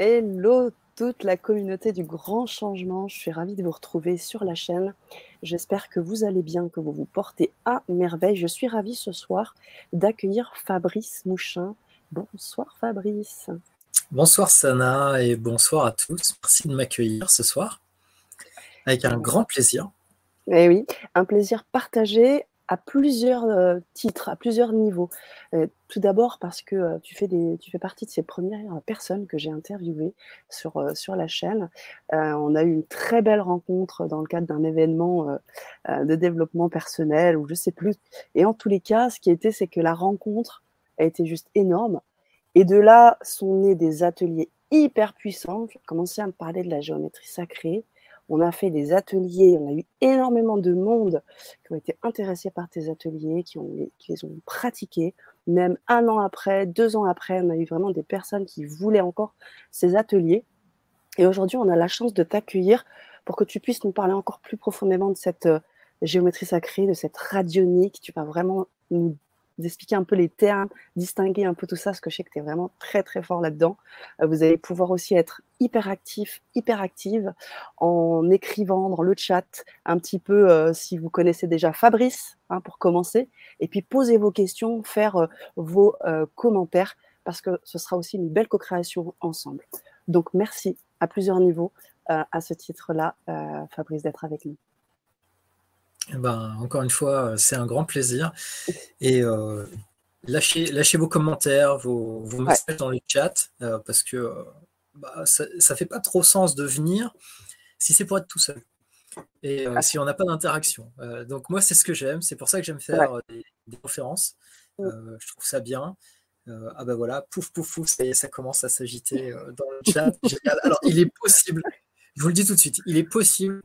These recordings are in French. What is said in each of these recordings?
Hello toute la communauté du grand changement, je suis ravie de vous retrouver sur la chaîne. J'espère que vous allez bien, que vous vous portez à merveille. Je suis ravie ce soir d'accueillir Fabrice Mouchin. Bonsoir Fabrice. Bonsoir Sana et bonsoir à tous. Merci de m'accueillir ce soir avec un grand plaisir. Eh oui, un plaisir partagé à plusieurs euh, titres, à plusieurs niveaux. Euh, tout d'abord parce que euh, tu, fais partie de ces premières personnes que j'ai interviewées sur, la chaîne. on a eu une très belle rencontre dans le cadre d'un événement de développement personnel ou je sais plus. Et en tous les cas, ce qui était, c'est que la rencontre a été juste énorme. Et de là sont nés des ateliers hyper puissants. J'ai commencé à me parler de la géométrie sacrée. On a fait des ateliers, on a eu énormément de monde qui ont été intéressés par tes ateliers, qui, les ont pratiqués. Même un an après, deux ans après, on a eu vraiment des personnes qui voulaient encore ces ateliers. Et aujourd'hui, on a la chance de t'accueillir pour que tu puisses nous parler encore plus profondément de cette euh, géométrie sacrée, de cette radionique. Tu vas vraiment nous d'expliquer un peu les termes, distinguer un peu tout ça, parce que je sais que tu es vraiment très très fort là-dedans. Euh, vous allez pouvoir aussi être hyper actif, hyper active en écrivant dans le chat un petit peu euh, si vous connaissez déjà Fabrice, hein, pour commencer, et puis poser vos questions, faire euh, vos commentaires, parce que ce sera aussi une belle co-création ensemble. Donc merci à plusieurs niveaux à ce titre-là, Fabrice, d'être avec nous. Ben, encore une fois, c'est un grand plaisir. Et euh, lâchez, lâchez vos commentaires, vos, messages dans le chat, euh, parce que euh, bah, ça ne fait pas trop sens de venir si c'est pour être tout seul. Et si on n'a pas d'interaction. donc moi, c'est ce que j'aime. C'est pour ça que j'aime faire des, conférences. Mm. je trouve ça bien. ah ben voilà, pouf, pouf, pouf, ça ça commence à s'agiter dans le chat. Alors, il est possible, je vous le dis tout de suite, il est possible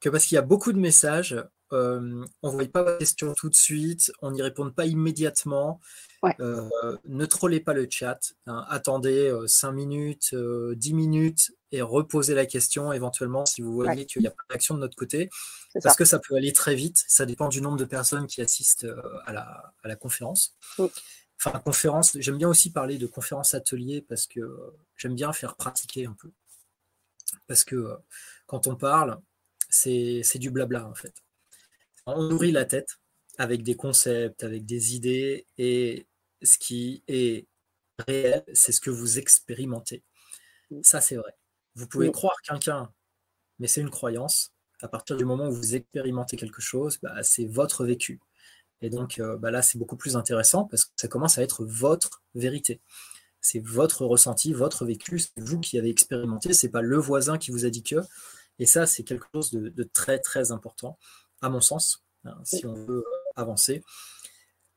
que parce qu'il y a beaucoup de messages, euh, on ne voit pas vos questions tout de suite, on n'y répond pas immédiatement. Euh, ne trollez pas le chat. Hein. attendez 5 euh, minutes, 10 minutes et reposez la question éventuellement si vous voyez qu'il n'y a pas d'action de notre côté. Parce que ça peut aller très vite. Ça dépend du nombre de personnes qui assistent à la, conférence. Enfin, conférence, j'aime bien aussi parler de conférence atelier parce que j'aime bien faire pratiquer un peu. Parce que quand on parle, c'est du blabla en fait on nourrit la tête avec des concepts, avec des idées, et ce qui est réel, c'est ce que vous expérimentez. Ça, c'est vrai. Vous pouvez croire quelqu'un, mais c'est une croyance. À partir du moment où vous expérimentez quelque chose, bah, c'est votre vécu. Et donc euh, bah, là, c'est beaucoup plus intéressant parce que ça commence à être votre vérité. C'est votre ressenti, votre vécu, c'est vous qui avez expérimenté, c'est pas le voisin qui vous a dit que. Et ça, c'est quelque chose de très très important à mon sens, hein, si on veut avancer.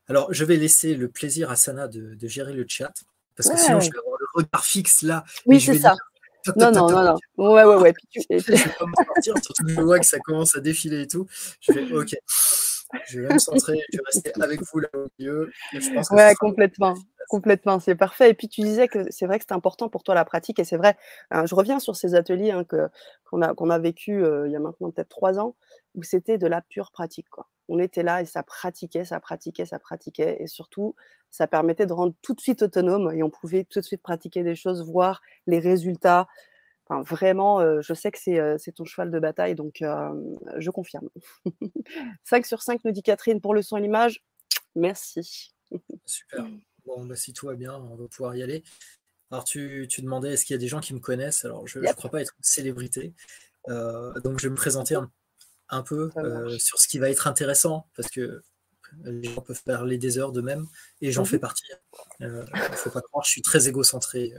Alors, je vais laisser le plaisir à Sana de, gérer le chat, parce que sinon, je vais avoir le regard fixe là. Oui, c'est ça. Non, non, non, non. Ouais, ouais, ouais. je vais pas me sortir, surtout que je vois que ça commence à défiler et tout. Je vais, ok, je vais me centrer, je vais rester avec vous là au milieu. ouais, complètement. Complètement, c'est parfait. Et puis tu disais que c'est vrai que c'est important pour toi la pratique, et c'est vrai. Hein, je reviens sur ces ateliers hein, que, qu'on, a, qu'on a vécu euh, il y a maintenant peut-être trois ans, où c'était de la pure pratique. Quoi. On était là et ça pratiquait, ça pratiquait, ça pratiquait, et surtout, ça permettait de rendre tout de suite autonome, et on pouvait tout de suite pratiquer des choses, voir les résultats. Enfin, vraiment, euh, je sais que c'est, euh, c'est ton cheval de bataille, donc je confirme. 5 sur 5, nous dit Catherine, pour le son et l'image. Merci. Super. Bon, bah, si tout va bien, on va pouvoir y aller. Alors, tu, demandais est-ce qu'il y a des gens qui me connaissent? Alors, je ne crois pas être une célébrité. Euh, donc, je vais me présenter un, peu euh, sur ce qui va être intéressant, parce que les gens peuvent parler des heures de même, et j'en fais mhm. partie. Il euh, ne faut pas croire, je suis très égocentré,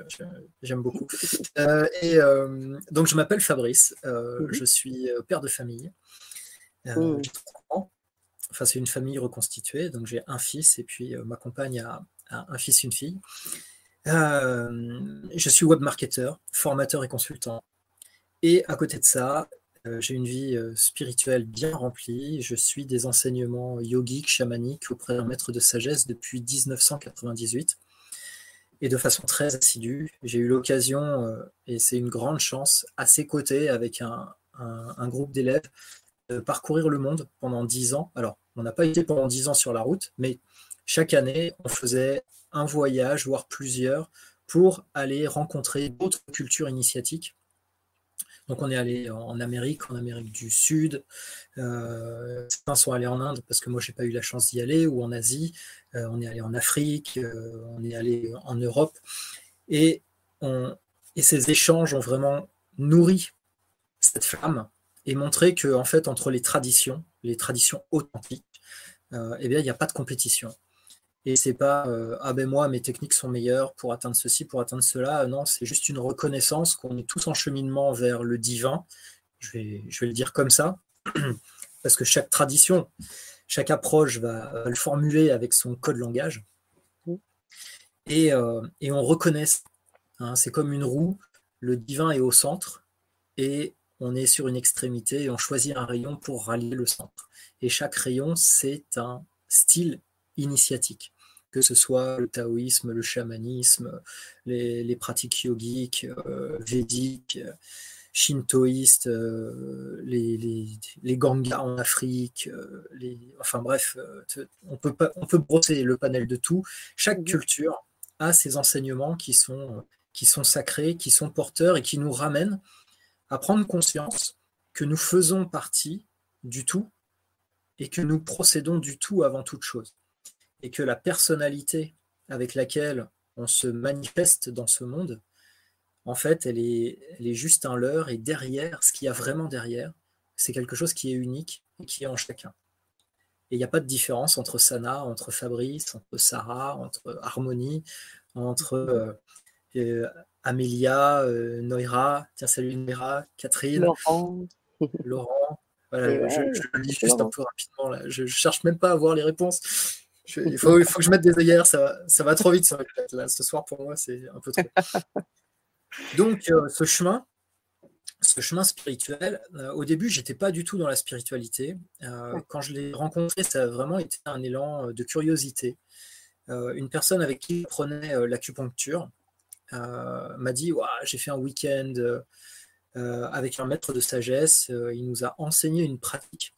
j'aime beaucoup. et donc, je m'appelle Fabrice, mhm. je suis père de famille. Mmh. Ans. Enfin, c'est une famille reconstituée, donc j'ai un fils, et puis ma compagne a un fils, une fille. Euh, je suis web marketeur, formateur et consultant. Et à côté de ça, euh, j'ai une vie euh, spirituelle bien remplie. Je suis des enseignements yogiques, chamaniques auprès d'un maître de sagesse depuis 1998 et de façon très assidue. J'ai eu l'occasion, et c'est une grande chance, à ses côtés avec un, un groupe d'élèves, de parcourir le monde pendant dix ans. Alors, on n'a pas été pendant dix ans sur la route, mais chaque année, on faisait un voyage, voire plusieurs, pour aller rencontrer d'autres cultures initiatiques. Donc on est allé en Amérique, en Amérique du Sud, euh, certains sont allés en Inde parce que moi j'ai pas eu la chance d'y aller, ou en Asie, euh, on est allé en Afrique, euh, on est allé en Europe, et, ces échanges ont vraiment nourri cette flamme et montré que en fait entre les traditions, les traditions authentiques, eh bien il n'y a pas de compétition. Et c'est pas euh, ah ben moi mes techniques sont meilleures pour atteindre ceci, pour atteindre cela. Non, c'est juste une reconnaissance qu'on est tous en cheminement vers le divin. Je vais, je vais le dire comme ça, parce que chaque tradition, chaque approche va, le formuler avec son code langage. Et, euh, et on reconnaît, hein, c'est comme une roue, le divin est au centre et on est sur une extrémité et on choisit un rayon pour rallier le centre. Et chaque rayon, c'est un style initiatique que ce soit le taoïsme, le chamanisme, les, pratiques yogiques, euh, védiques, shintoïstes, euh, les, les, gangas en Afrique, euh, enfin bref, on peut, pas, on peut brosser le panel de tout. Chaque culture a ses enseignements qui sont, qui sont sacrés, qui sont porteurs et qui nous ramènent à prendre conscience que nous faisons partie du tout et que nous procédons du tout avant toute chose et que la personnalité avec laquelle on se manifeste dans ce monde, en fait, elle est, elle est juste un leurre, et derrière, ce qu'il y a vraiment derrière, c'est quelque chose qui est unique et qui est en chacun. Et il n'y a pas de différence entre Sana, entre Fabrice, entre Sarah, entre Harmonie, entre euh, euh, Amélia, euh, Noira, tiens salut Noira, Catherine, Laurent. Laurent. Voilà, je, je, lis juste un peu rapidement là. Je, ne cherche même pas à voir les réponses il, faut, que je mette des œillères, ça, va trop vite ce soir pour moi, c'est un peu trop. Donc, euh, ce chemin, ce chemin spirituel, euh, au début, j'étais pas du tout dans la spiritualité. Euh, quand je l'ai rencontré, ça a vraiment été un élan de curiosité. une personne avec qui je prenais l'acupuncture m'a dit J'ai fait un week-end avec un maître de sagesse. il nous a enseigné une pratique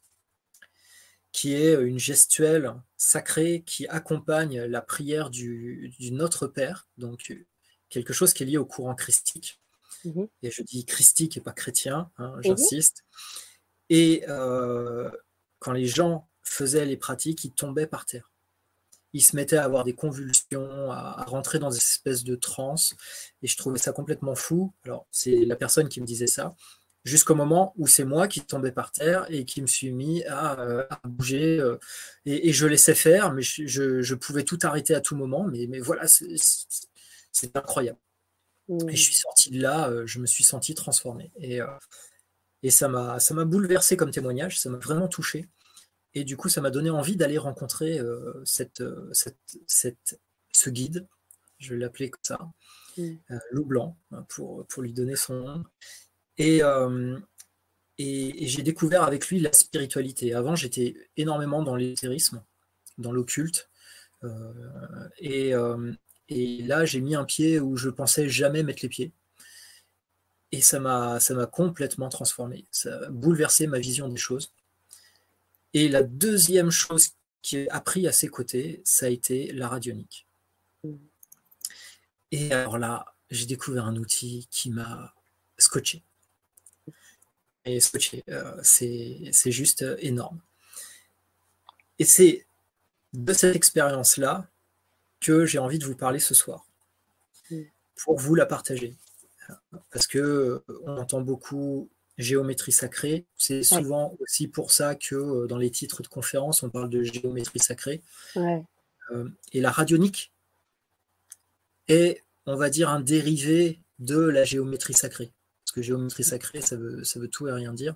qui est une gestuelle sacrée qui accompagne la prière du, Notre Père, donc quelque chose qui est lié au courant christique. Mhm. Et je dis christique et pas chrétien, hein, mhm. j'insiste. Et euh, quand les gens faisaient les pratiques, ils tombaient par terre. Ils se mettaient à avoir des convulsions, à, rentrer dans des espèces de transe. Et je trouvais ça complètement fou. Alors, c'est la personne qui me disait ça jusqu'au moment où c'est moi qui tombais par terre et qui me suis mis à, euh, bouger. Euh, et, je laissais faire, mais je, pouvais tout arrêter à tout moment. Mais, mais voilà, c'est incroyable. Et je suis sorti de là, euh, je me suis senti transformé. Et, et ça m'a bouleversé comme témoignage, ça m'a vraiment touché. Et du coup, ça m'a donné envie d'aller rencontrer cette, cette, ce guide, je vais l'appeler comme ça, mmh. Loup Blanc, pour, pour lui donner son nom. Euh, et, et, j'ai découvert avec lui la spiritualité. Avant, j'étais énormément dans l'éthérisme, dans l'occulte. Euh, et, euh, et, là, j'ai mis un pied où je pensais jamais mettre les pieds. Et ça m'a, complètement transformé. Ça a bouleversé ma vision des choses. Et la deuxième chose qui a pris à ses côtés, ça a été la radionique. Et alors là, j'ai découvert un outil qui m'a scotché et euh, c'est juste euh, énorme. Et c'est de cette expérience-là que j'ai envie de vous parler ce soir, mm. pour vous la partager. Parce que euh, on entend beaucoup géométrie sacrée. C'est souvent aussi pour ça que dans les titres de conférence, on parle de géométrie sacrée. et la radionique est, on va dire, un dérivé de la géométrie sacrée parce que géométrie sacrée, ça veut, ça veut tout et rien dire.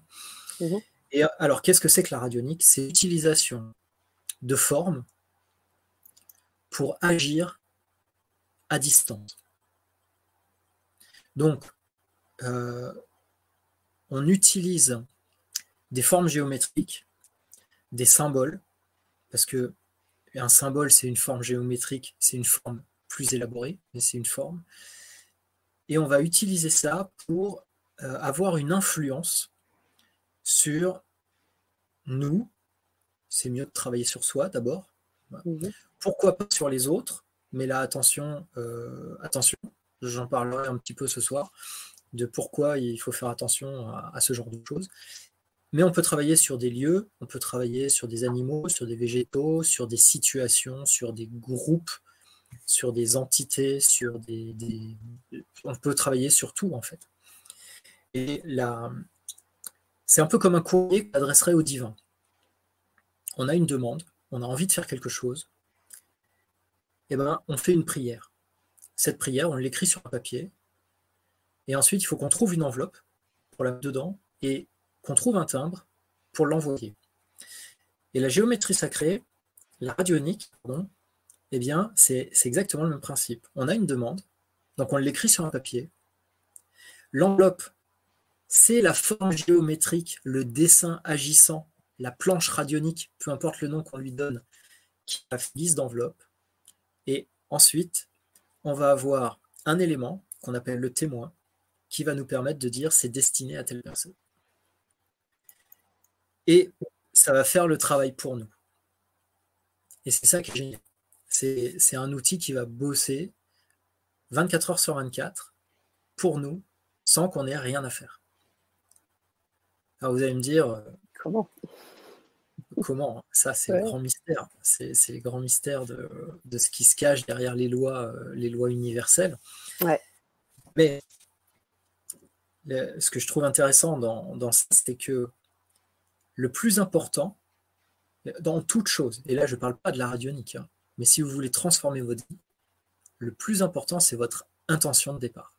Mhm. Et alors, qu'est-ce que c'est que la radionique? C'est l'utilisation de formes pour agir à distance. Donc, euh, on utilise des formes géométriques, des symboles, parce que un symbole, c'est une forme géométrique, c'est une forme plus élaborée, mais c'est une forme et on va utiliser ça pour euh, avoir une influence sur nous. C'est mieux de travailler sur soi d'abord. Mhm. Pourquoi pas sur les autres? Mais là, attention, euh, attention, j'en parlerai un petit peu ce soir, de pourquoi il faut faire attention à, ce genre de choses. Mais on peut travailler sur des lieux, on peut travailler sur des animaux, sur des végétaux, sur des situations, sur des groupes, sur des entités, sur des, on peut travailler sur tout en fait. Et là, c'est un peu comme un courrier qu'on adresserait au divin. On a une demande, on a envie de faire quelque chose, et eh ben on fait une prière. Cette prière, on l'écrit sur un papier, et ensuite il faut qu'on trouve une enveloppe pour la mettre dedans et qu'on trouve un timbre pour l'envoyer. Et la géométrie sacrée, la radionique, pardon, eh bien, c'est exactement le même principe. On a une demande, donc on l'écrit sur un papier. L'enveloppe, c'est la forme géométrique, le dessin agissant, la planche radionique, peu importe le nom qu'on lui donne, qui a liste d'enveloppe. Et ensuite, on va avoir un élément qu'on appelle le témoin, qui va nous permettre de dire c'est destiné à telle personne. Et ça va faire le travail pour nous. Et c'est ça qui est génial. C'est un outil qui va bosser 24 heures sur 24 pour nous sans qu'on ait rien à faire. Alors vous allez me dire comment? Comment? Ça, c'est le grand mystère. C'est le grand mystère de, ce qui se cache derrière les lois, euh, les lois universelles. Mais ce que je trouve intéressant dans, dans ça, c'est que le plus important, dans toute chose, et là je ne parle pas de la radionique, hein, mais si vous voulez transformer votre vie, le plus important, c'est votre intention de départ.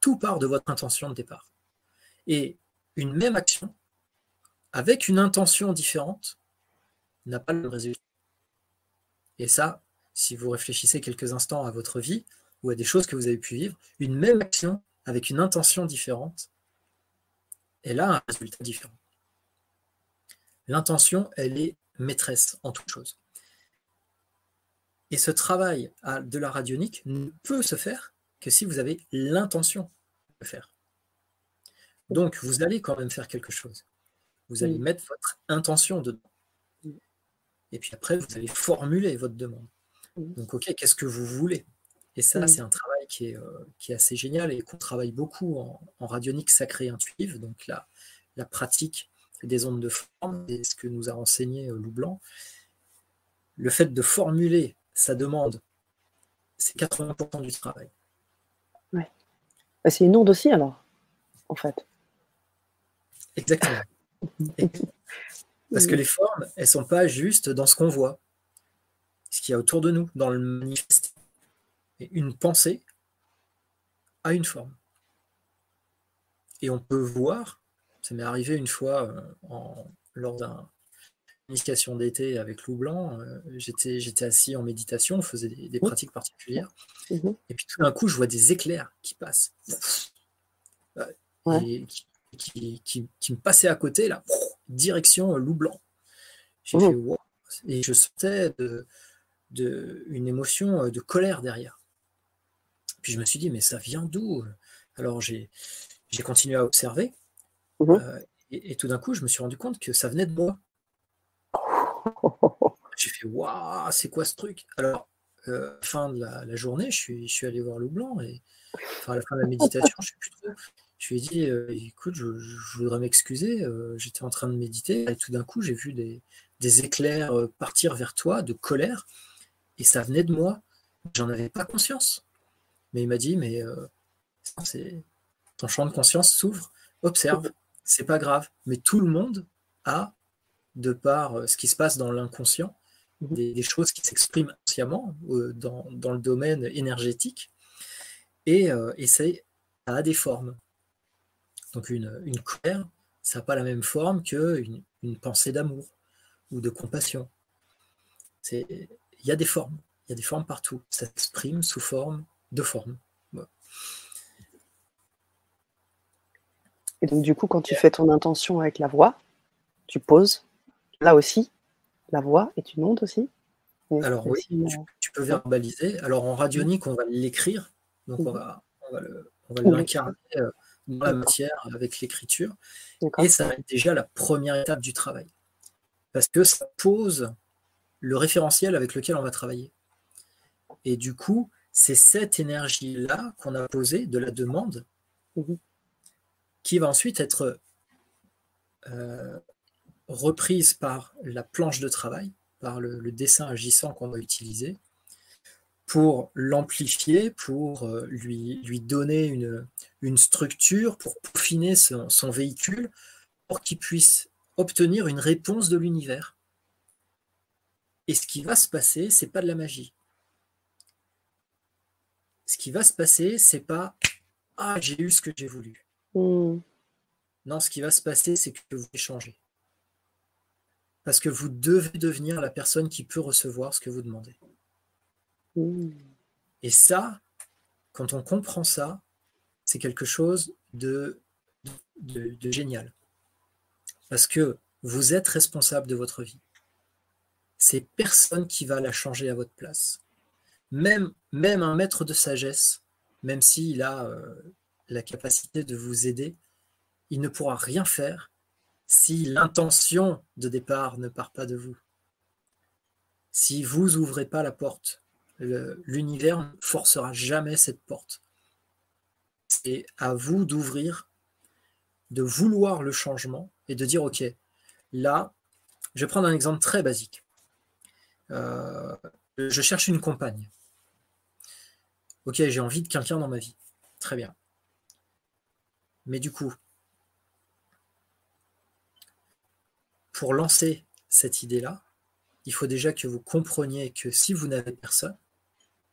Tout part de votre intention de départ. Et une même action, avec une intention différente, n'a pas le résultat. Et ça, si vous réfléchissez quelques instants à votre vie ou à des choses que vous avez pu vivre, une même action avec une intention différente, elle a un résultat différent. L'intention, elle est maîtresse en toute chose. Et ce travail de la radionique ne peut se faire que si vous avez l'intention de le faire. Donc, vous allez quand même faire quelque chose. Vous allez mettre votre intention dedans. Et puis après, vous allez formuler votre demande. Donc, OK, qu'est-ce que vous voulez? Et ça, c'est un travail qui est, euh, qui est, assez génial et qu'on travaille beaucoup en, radionique sacrée intuitive. Donc, la, la pratique des ondes de forme, c'est ce que nous a enseigné euh, Lou Blanc. Le fait de formuler sa demande, c'est 80% du travail. Ouais. Bah, c'est une onde aussi, alors, en fait. Exactement. Parce que les formes, elles ne sont pas juste dans ce qu'on voit, ce qu'il y a autour de nous, dans le manifeste. Et une pensée a une forme. Et on peut voir, ça m'est arrivé une fois euh, en, lors d'un initiation d'été avec Lou Blanc, euh, j'étais, j'étais assis en méditation, on faisait des, pratiques particulières. Mhm. Et puis tout d'un coup, je vois des éclairs qui passent. Et qui, me passaient à côté, là, direction euh, Lou Blanc. J'ai mhm. fait wow. Et je sentais de, une émotion euh, de colère derrière. Puis je me suis dit, mais ça vient d'où? Alors j'ai, j'ai continué à observer. Mhm. et, et, tout d'un coup, je me suis rendu compte que ça venait de moi. Fait waouh, c'est quoi ce truc? Alors, euh, fin de la, journée, je suis, allé voir Lou Blanc et à la fin de la méditation, je sais plus trop. Je lui ai dit, euh, écoute, je, voudrais m'excuser, euh, j'étais en train de méditer et tout d'un coup, j'ai vu des, éclairs partir vers toi de colère et ça venait de moi. J'en avais pas conscience. Mais il m'a dit, mais ton champ de conscience s'ouvre, observe, c'est pas grave. Mais tout le monde a de par ce qui se passe dans l'inconscient, des, choses qui s'expriment consciemment euh, dans, le domaine énergétique, et, euh, et ça a des formes. Donc une, une colère, ça n'a pas la même forme qu'une une pensée d'amour ou de compassion. Il y a des formes, il y a des formes partout. Ça s'exprime sous forme de forme. Et donc du coup, quand tu fais ton intention avec la voix, tu poses Là aussi, la voix est une onde aussi. Alors oui, tu, peux verbaliser. Alors en radionique, on va l'écrire, donc on va, l'incarner euh, dans la matière avec l'écriture. Et ça va être déjà la première étape du travail. Parce que ça pose le référentiel avec lequel on va travailler. Et du coup, c'est cette énergie-là qu'on a posée de la demande mmh qui va ensuite être euh, reprise par la planche de travail, par le, dessin agissant qu'on va utiliser, pour l'amplifier, pour euh, lui, lui donner une, une, structure, pour peaufiner son, son véhicule, pour qu'il puisse obtenir une réponse de l'univers. Et ce qui va se passer, c'est pas de la magie. Ce qui va se passer, c'est pas ah j'ai eu ce que j'ai voulu. Hmm. Non, ce qui va se passer, c'est que vous échangez. Parce que vous devez devenir la personne qui peut recevoir ce que vous demandez. Et ça, quand on comprend ça, c'est quelque chose de, de, génial. Parce que vous êtes responsable de votre vie. C'est personne qui va la changer à votre place. Même, même un maître de sagesse, même s'il a euh, la capacité de vous aider, il ne pourra rien faire si l'intention de départ ne part pas de vous. Si vous ouvrez pas la porte, l'univers ne forcera jamais cette porte. C'est à vous d'ouvrir, de vouloir le changement et de dire, OK, là, je vais prendre un exemple très basique. Euh, je cherche une compagne. Ok, j'ai envie de quelqu'un dans ma vie. Très bien. Mais du coup, pour lancer cette idée-là, il faut déjà que vous compreniez que si vous n'avez personne,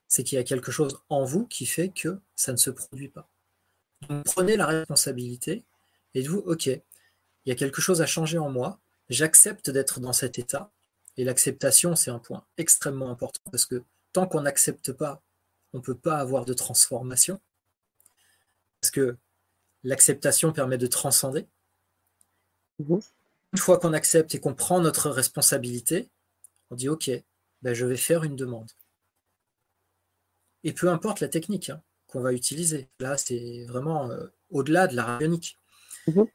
c'est qu'il y a quelque chose en vous qui fait que ça ne se produit pas. Donc prenez la responsabilité et dites-vous, ok, il y a quelque chose à changer en moi, j'accepte d'être dans cet état, et l'acceptation, c'est un point extrêmement important parce que tant qu'on n'accepte pas, on ne peut pas avoir de transformation. Parce que l'acceptation permet de transcender. Mhm. Une fois qu'on accepte et qu'on prend notre responsabilité, on dit OK, ben je vais faire une demande. Et peu importe la technique hein, qu'on va utiliser, là c'est vraiment euh, au-delà de la radionique. Mhm.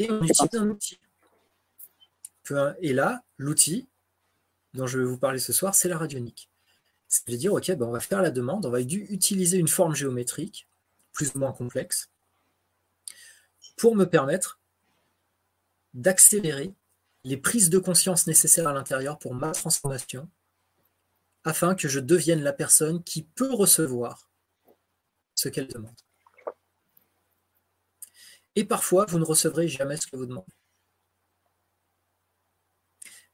Et on utilise un outil. Et là, l'outil dont je vais vous parler ce soir, c'est la radionique. C'est de dire, OK, ben on va faire la demande, on va utiliser une forme géométrique plus ou moins complexe, pour me permettre d'accélérer les prises de conscience nécessaires à l'intérieur pour ma transformation, afin que je devienne la personne qui peut recevoir ce qu'elle demande. Et parfois, vous ne recevrez jamais ce que vous demandez.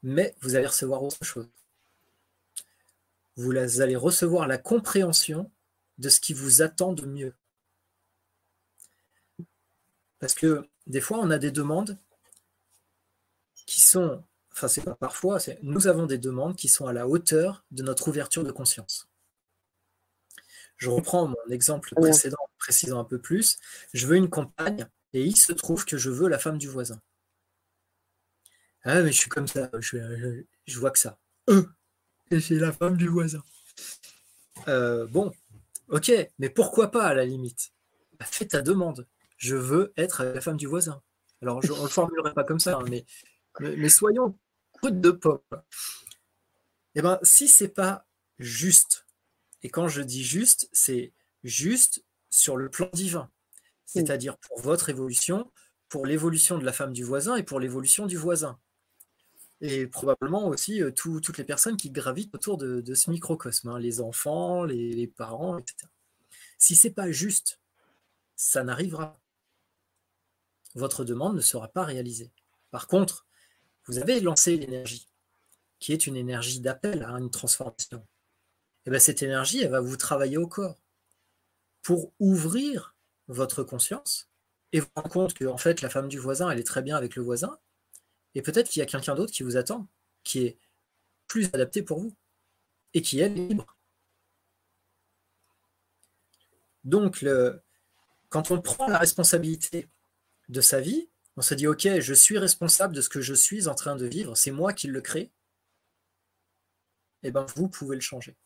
Mais vous allez recevoir autre chose. Vous allez recevoir la compréhension de ce qui vous attend de mieux. Parce que des fois, on a des demandes qui sont, enfin, c'est pas parfois, nous avons des demandes qui sont à la hauteur de notre ouverture de conscience. Je reprends mon exemple précédent, précisant un peu plus. Je veux une compagne et il se trouve que je veux la femme du voisin. Ah, mais je suis comme ça, je, vois que ça. Euh, et c'est la femme du voisin. Euh, bon, ok, mais pourquoi pas à la limite? Bah, Fais ta demande je veux être la femme du voisin. Alors, je, on ne le formulerai pas comme ça, hein, mais, mais, soyons coup de pop. Eh bien, si c'est pas juste, et quand je dis juste, c'est juste sur le plan divin, c'est-à-dire pour votre évolution, pour l'évolution de la femme du voisin et pour l'évolution du voisin. Et probablement aussi euh, toutes les personnes qui gravitent autour de, ce microcosme, hein, les enfants, les, les parents, etc. Si c'est pas juste, ça n'arrivera votre demande ne sera pas réalisée. Par contre, vous avez lancé l'énergie, qui est une énergie d'appel à une transformation. Et eh bien cette énergie, elle va vous travailler au corps pour ouvrir votre conscience et vous rendre compte que en fait la femme du voisin, elle est très bien avec le voisin, et peut-être qu'il y a quelqu'un d'autre qui vous attend, qui est plus adapté pour vous et qui est libre. Donc, quand on prend la responsabilité de sa vie, on se dit, OK, je suis responsable de ce que je suis en train de vivre, c'est moi qui le crée, et eh bien vous pouvez le changer.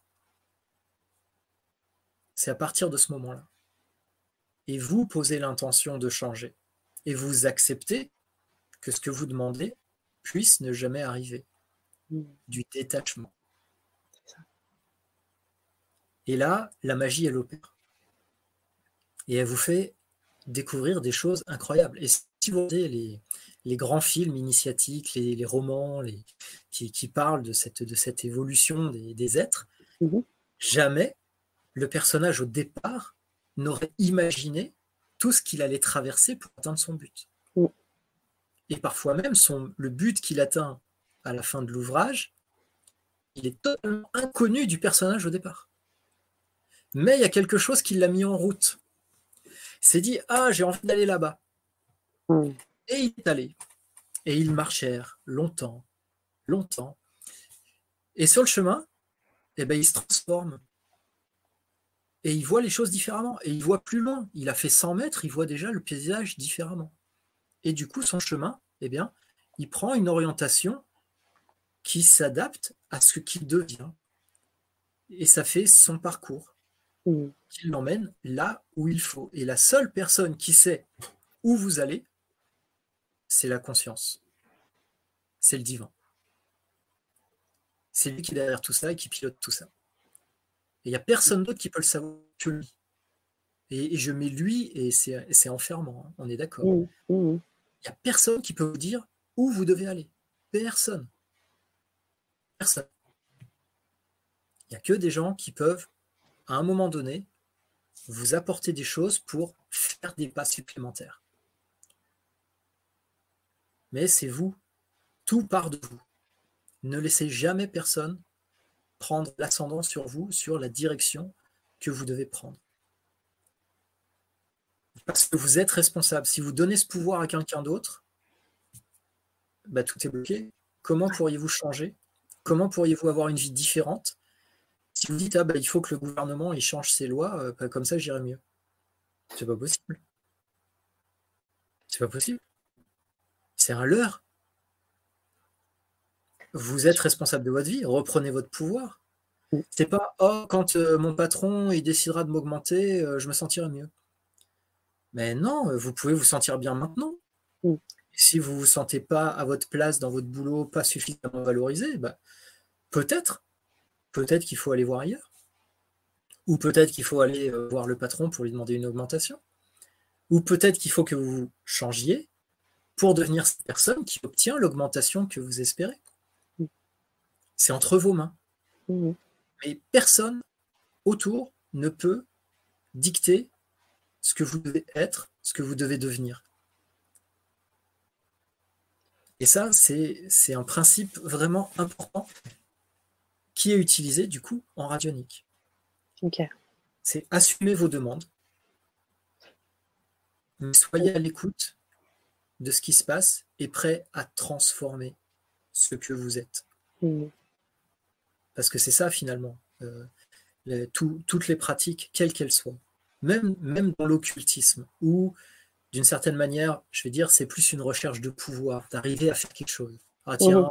C'est à partir de ce moment-là. Et vous posez l'intention de changer. Et vous acceptez que ce que vous demandez puisse ne jamais arriver. Mm. Du détachement. Et là, la magie, elle opère. Et elle vous fait découvrir des choses incroyables. Et si vous regardez les, les grands films initiatiques, les, romans les, qui, parlent de cette, de cette évolution des, êtres, mhm. jamais le personnage au départ n'aurait imaginé tout ce qu'il allait traverser pour atteindre son but. Mhm. Et parfois même, son, le but qu'il atteint à la fin de l'ouvrage, il est totalement inconnu du personnage au départ. Mais il y a quelque chose qui l'a mis en route. Il s'est dit, ah, j'ai envie d'aller là-bas. Mhm. Et il est allé. Et ils marchèrent longtemps, longtemps. Et sur le chemin, eh ben, il se transforme. Et il voit les choses différemment. Et il voit plus loin. Il a fait 100 mètres, il voit déjà le paysage différemment. Et du coup, son chemin, eh bien, il prend une orientation qui s'adapte à ce qu'il devient. Et ça fait son parcours mmh. qui l'emmène là où il faut. Et la seule personne qui sait où vous allez, c'est la conscience. C'est le divin. C'est lui qui est derrière tout ça et qui pilote tout ça. Et il n'y a personne d'autre qui peut le savoir que lui. Et, je mets lui, et c'est enfermant, hein, on est d'accord. Mmh. Il n'y a personne qui peut vous dire où vous devez aller. Personne. Personne. Il n'y a que des gens qui peuvent, à un moment donné, vous apporter des choses pour faire des pas supplémentaires mais c'est vous. Tout part de vous. Ne laissez jamais personne prendre l'ascendant sur vous, sur la direction que vous devez prendre. Parce que vous êtes responsable. Si vous donnez ce pouvoir à quelqu'un d'autre, bah, tout est bloqué. Comment pourriez-vous changer? Comment pourriez-vous avoir une vie différente? Si vous dites ah, bah, il faut que le gouvernement il change ses lois, euh, bah, comme ça j'irai mieux. C'est pas possible. C'est pas possible. C'est un leurre. Vous êtes responsable de votre vie, reprenez votre pouvoir. C'est pas oh quand euh, mon patron il décidera de m'augmenter, euh, je me sentirai mieux. Mais non, vous pouvez vous sentir bien maintenant. Si vous ne vous sentez pas à votre place dans votre boulot, pas suffisamment valorisé, bah, peut-être, peut-être qu'il faut aller voir ailleurs. Ou peut-être qu'il faut aller euh, voir le patron pour lui demander une augmentation. Ou peut-être qu'il faut que vous changiez pour devenir cette personne qui obtient l'augmentation que vous espérez. C'est entre vos mains. Mmh. Mais personne autour ne peut dicter ce que vous devez être, ce que vous devez devenir. Et ça, c'est un principe vraiment important qui est utilisé du coup en radionique. C'est assumer vos demandes, mais soyez à l'écoute de ce qui se passe et prêt à transformer ce que vous êtes. Mm. Parce que c'est ça finalement, euh, toutes les pratiques, quelles qu'elles soient, même, même dans l'occultisme, où d'une certaine manière, je vais dire, c'est plus une recherche de pouvoir, d'arriver à faire quelque chose. Ah tiens,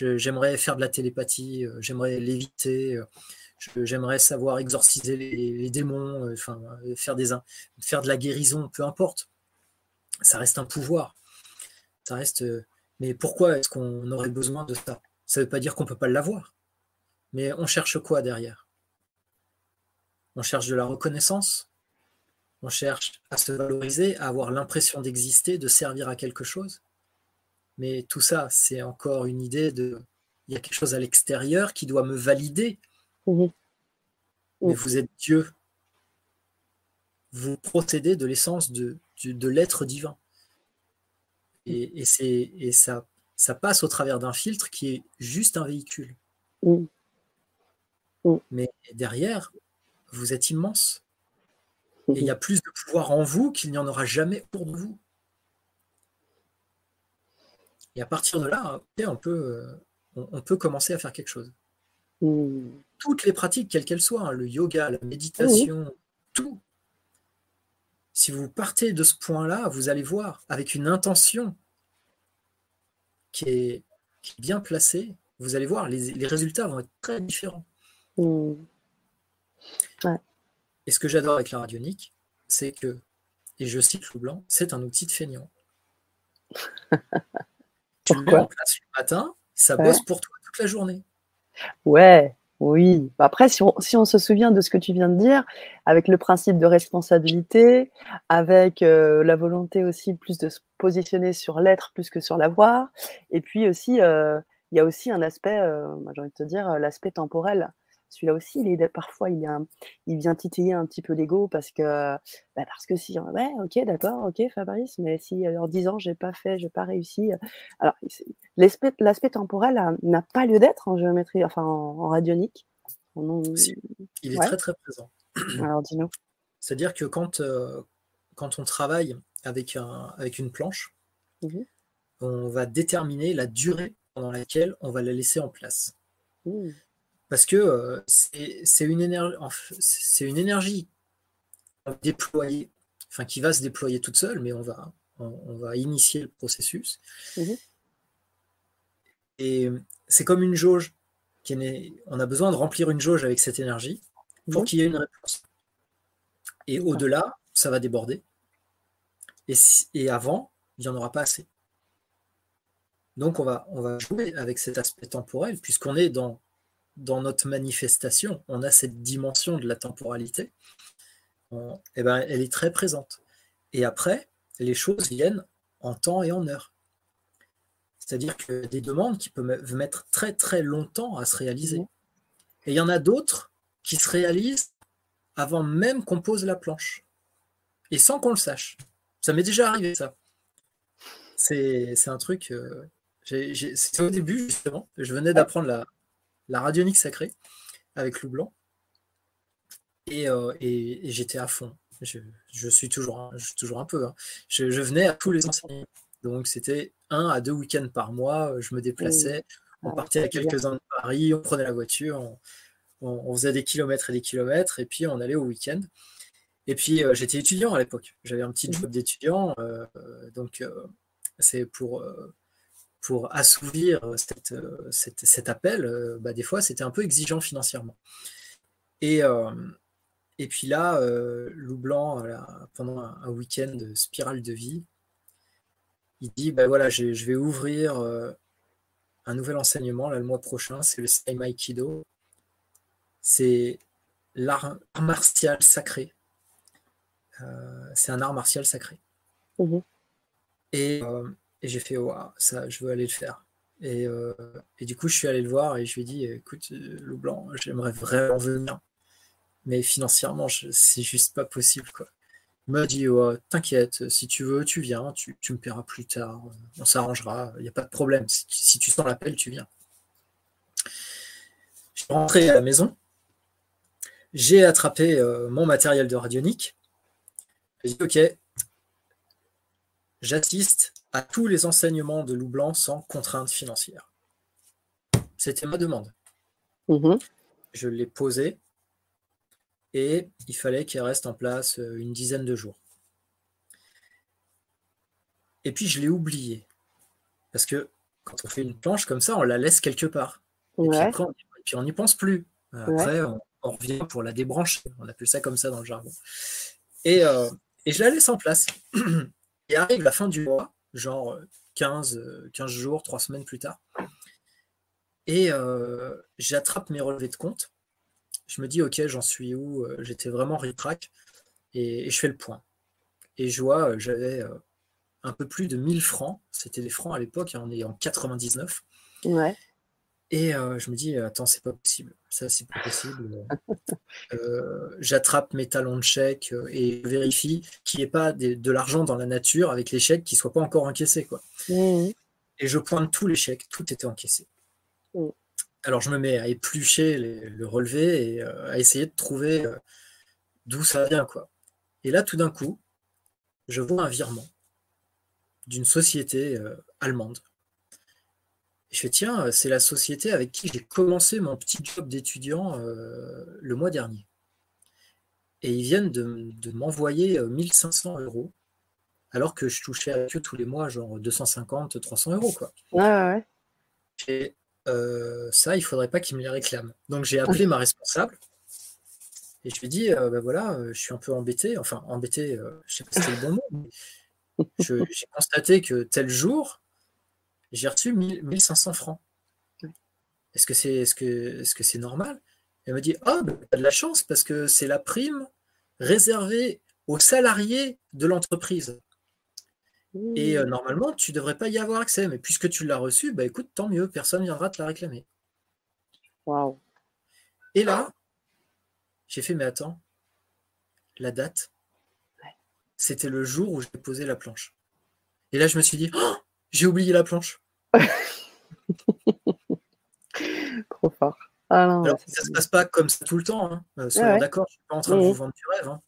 mm. j'aimerais faire de la télépathie, euh, j'aimerais l'éviter, euh, j'aimerais savoir exorciser les, démons, enfin, faire, des, faire de la guérison, peu importe ça reste un pouvoir. Ça reste. Euh, mais pourquoi est-ce qu'on aurait besoin de ça? Ça ne veut pas dire qu'on ne peut pas l'avoir. Mais on cherche quoi derrière? On cherche de la reconnaissance? On cherche à se valoriser, à avoir l'impression d'exister, de servir à quelque chose? Mais tout ça, c'est encore une idée de. Il y a quelque chose à l'extérieur qui doit me valider. Mmh Mais vous êtes Dieu. Vous procédez de l'essence de, de l'être divin. Et, et, ça, ça passe au travers d'un filtre qui est juste un véhicule. Mm. Mm. Mais derrière, vous êtes immense. Et il y a plus de pouvoir en vous qu'il n'y en aura jamais pour vous. Et à partir de là, on peut, on, peut commencer à faire quelque chose. Mm. Toutes les pratiques, quelles qu'elles soient, hein, le yoga, la méditation, tout, si vous partez de ce point-là, vous allez voir, avec une intention qui est, bien placée, vous allez voir, les, résultats vont être très différents. Mmh. Et ce que j'adore avec la radionique, c'est que, et je cite Loup Blanc, c'est un outil de feignant. tu le mets en place le matin, ça bosse pour toi toute la journée. Ouais, Oui, bah, après, si on, se souvient de ce que tu viens de dire, avec le principe de responsabilité, avec euh, la volonté aussi plus de se positionner sur l'être plus que sur l'avoir, et puis aussi, euh, il y a aussi un aspect, euh, j'ai envie de te dire, l'aspect temporel. Celui-là aussi, il est, parfois, il, il vient titiller un petit peu l'ego parce que, bah, parce que si, ouais, ok, d'accord, ok, Fabrice, mais si en 10 ans, j'ai pas fait, j'ai pas réussi. Alors, l'aspect temporel n'a pas lieu d'être en géométrie, enfin en, radionique. il est très très présent. Alors, dis-nous. C'est-à-dire que quand, euh, quand on travaille avec, un, avec une planche, mmh on va déterminer la durée pendant laquelle on va la laisser en place. Mmh parce que euh, c'est une, énergie, c'est une énergie déployée, enfin qui va se déployer toute seule, mais on va, on, va initier le processus. Mhm. Et c'est comme une jauge. Qui est, on a besoin de remplir une jauge avec cette énergie pour mhm. qu'il y ait une réponse. Et au-delà, ça va déborder. Et, et avant, il n'y en aura pas assez. Donc on va, on va jouer avec cet aspect temporel, puisqu'on est dans dans notre manifestation, on a cette dimension de la temporalité, eh ben, elle est très présente. Et après, les choses viennent en temps et en heure. C'est-à-dire que des demandes qui peuvent mettre très très longtemps à se réaliser. Mmh. Et il y en a d'autres qui se réalisent avant même qu'on pose la planche. Et sans qu'on le sache. Ça m'est déjà arrivé ça. C'est un truc... Euh, C'était au début justement. Je venais d'apprendre la, la radionique sacrée avec Loup Blanc. Euh, et, j'étais à fond. Je, suis toujours, toujours un peu. Hein. Je, venais à tous les enseignements. Donc c'était un à deux week-ends par mois. Je me déplaçais. On ah, partait à quelques-uns de Paris. On prenait la voiture. On, faisait des kilomètres et des kilomètres. Et puis on allait au week-end. Et puis euh, j'étais étudiant à l'époque. J'avais un petit mmh. job d'étudiant. Euh, donc c'est pour pour assouvir euh, euh, cet appel, euh, bah, des fois, c'était un peu exigeant financièrement. Et, et puis là, Lou Blanc, pendant un, week-end de spirale de vie, il dit bah voilà, je, vais ouvrir un nouvel enseignement là, le mois prochain, c'est le Seimai Kido. C'est l'art martial sacré. c'est un art martial sacré. Mmh et, et j'ai fait, ça, je veux aller le faire. Euh, et, du coup, je suis allé le voir et je lui ai dit, écoute, euh, Loup Blanc, j'aimerais vraiment venir. Mais financièrement, c'est juste pas possible. Quoi. Il m'a dit, t'inquiète, si tu veux, tu viens, tu, me paieras plus tard, on s'arrangera, il n'y a pas de problème. Si, tu sens l'appel, tu viens. Je suis rentré à la maison, j'ai attrapé euh, mon matériel de radionique. J'ai dit, ok, j'assiste à tous les enseignements de Loup Blanc sans contrainte financière. C'était ma demande. Mhm. Je l'ai posée et il fallait qu'il reste en place euh, une dizaine de jours. Et puis je l'ai oublié. Parce que quand on fait une planche comme ça, on la laisse quelque part. Et, puis on n'y pense plus. Après, on, revient pour la débrancher. On appelle ça comme ça dans le jargon. Et, euh, et je la laisse en place. et arrive la fin du mois, genre 15, 15 jours, 3 semaines plus tard. Et euh, j'attrape mes relevés de compte. Je me dis, ok, j'en suis où euh, J'étais vraiment ritrac. Et, je fais le point. Et je vois, euh, j'avais un peu plus de 1000 francs. C'était des francs à l'époque, hein, on est en 99. Ouais. Et euh, je me dis, attends, c'est pas possible. Ça, c'est pas possible. Euh, j'attrape mes talons de chèque euh, et vérifie qu'il n'y ait pas de, l'argent dans la nature avec les chèques qui ne soient pas encore encaissés. Quoi. Mmh. Et je pointe tous les chèques, tout était encaissé. Mmh. Alors je me mets à éplucher le relevé et à essayer de trouver d'où ça vient. Quoi. Et là, tout d'un coup, je vois un virement d'une société allemande je fais, tiens, euh, c'est la société avec qui j'ai commencé mon petit job d'étudiant euh, le mois dernier. Et ils viennent de, m'envoyer 1500 euh, euros, alors que je touchais avec eux tous les mois, genre 250, 300 euros. Quoi. Ouais, ouais. ça, il faudrait pas qu'ils me les réclament. Donc j'ai appelé ma responsable et je lui ai dit, ben voilà, je suis un peu embêté. Enfin, embêté, je sais pas si c'est le bon mot, mais j'ai constaté que tel jour, j'ai reçu 1500 francs. Est-ce que c'est est -ce que, est -ce que normal? Elle me dit Ah, oh, ben, tu as de la chance parce que c'est la prime réservée aux salariés de l'entreprise. Et euh, normalement, tu ne devrais pas y avoir accès. Mais puisque tu l'as reçu, bah écoute, tant mieux, personne ne viendra te la réclamer. Waouh. Et là, j'ai fait, mais attends, la date, c'était le jour où j'ai posé la planche. Et là, je me suis dit, oh, j'ai oublié la planche. Trop fort. Ah Alors, ça ne se passe pas comme ça tout le temps. Hein. Euh, d'accord, je ne suis pas en train de vous vendre du rêve. Hein.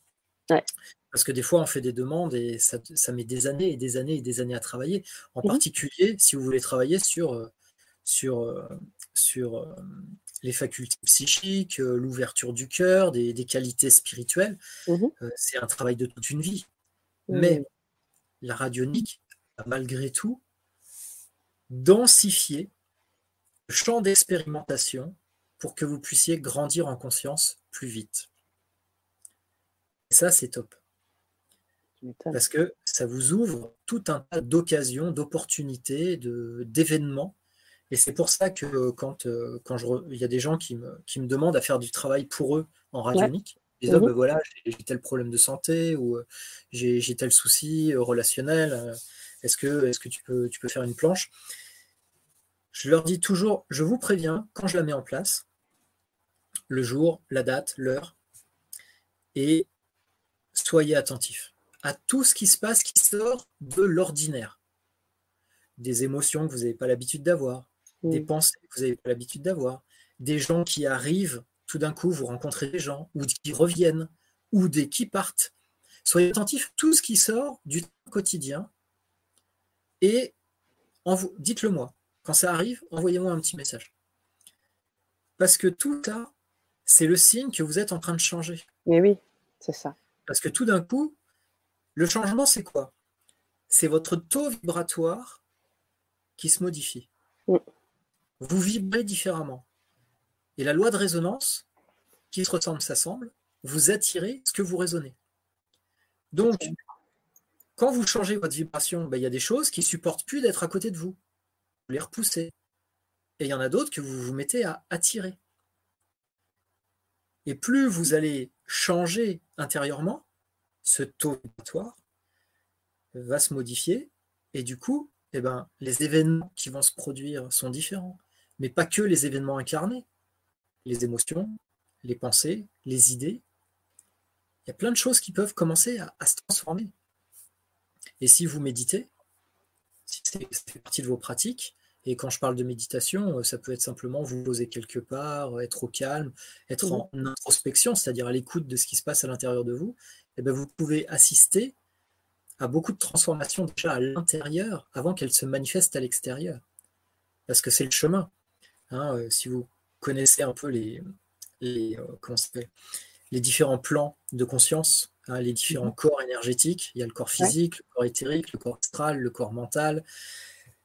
Parce que des fois, on fait des demandes et ça, met des années et des années et des années à travailler. En mmh particulier, si vous voulez travailler sur, euh, sur, euh, sur les facultés psychiques, l'ouverture du cœur, des, qualités spirituelles, mmh c'est un travail de toute une vie. Mais la radionique malgré tout densifié le champ d'expérimentation pour que vous puissiez grandir en conscience plus vite. Et ça, c'est top. Parce que ça vous ouvre tout un tas d'occasions, d'opportunités, d'événements. Et c'est pour ça que quand, euh, quand je, il y a des gens qui me, qui me demandent à faire du travail pour eux en radionique, ils disent oh, ben voilà, j'ai tel problème de santé ou euh, j'ai tel souci euh, relationnel. Est-ce que, est que tu, peux, tu peux faire une planche? Je leur dis toujours, je vous préviens, quand je la mets en place, le jour, la date, l'heure, et soyez attentifs à tout ce qui se passe qui sort de l'ordinaire. Des émotions que vous n'avez pas l'habitude d'avoir, des pensées que vous n'avez pas l'habitude d'avoir, des gens qui arrivent, tout d'un coup, vous rencontrez des gens, ou qui reviennent, ou des qui partent. Soyez attentifs à tout ce qui sort du quotidien et dites-le moi. Quand ça arrive, envoyez-moi un petit message. Parce que tout ça, c'est le signe que vous êtes en train de changer. Mais oui, c'est ça. Parce que tout d'un coup, le changement, c'est quoi? C'est votre taux vibratoire qui se modifie. Vous vibrez différemment. Et la loi de résonance, qui se ressemble, s'assemble, vous attirez ce que vous raisonnez. Donc, quand vous changez votre vibration, ben, il y a des choses qui supportent plus d'être à côté de vous. Vous les repoussez. Et il y en a d'autres que vous vous mettez à attirer. Et plus vous allez changer intérieurement, ce taux vibratoire va se modifier. Et du coup, eh ben, les événements qui vont se produire sont différents. Mais pas que les événements incarnés. Les émotions, les pensées, les idées. Il y a plein de choses qui peuvent commencer à se transformer. Et si vous méditez, si fait partie de vos pratiques, et quand je parle de méditation, euh, ça peut être simplement vous poser quelque part, être au calme, être en introspection, c'est-à-dire à, l'écoute de ce qui se passe à l'intérieur de vous, et eh bien vous pouvez assister à beaucoup de transformations déjà à l'intérieur avant qu'elles se manifestent à l'extérieur. Parce que c'est le chemin. Hein, euh, si vous connaissez un peu les, les, euh, les différents plans de conscience, Hein, les différents mhm. corps énergétiques. Il y a le corps physique, le corps éthérique, le corps astral, le corps mental,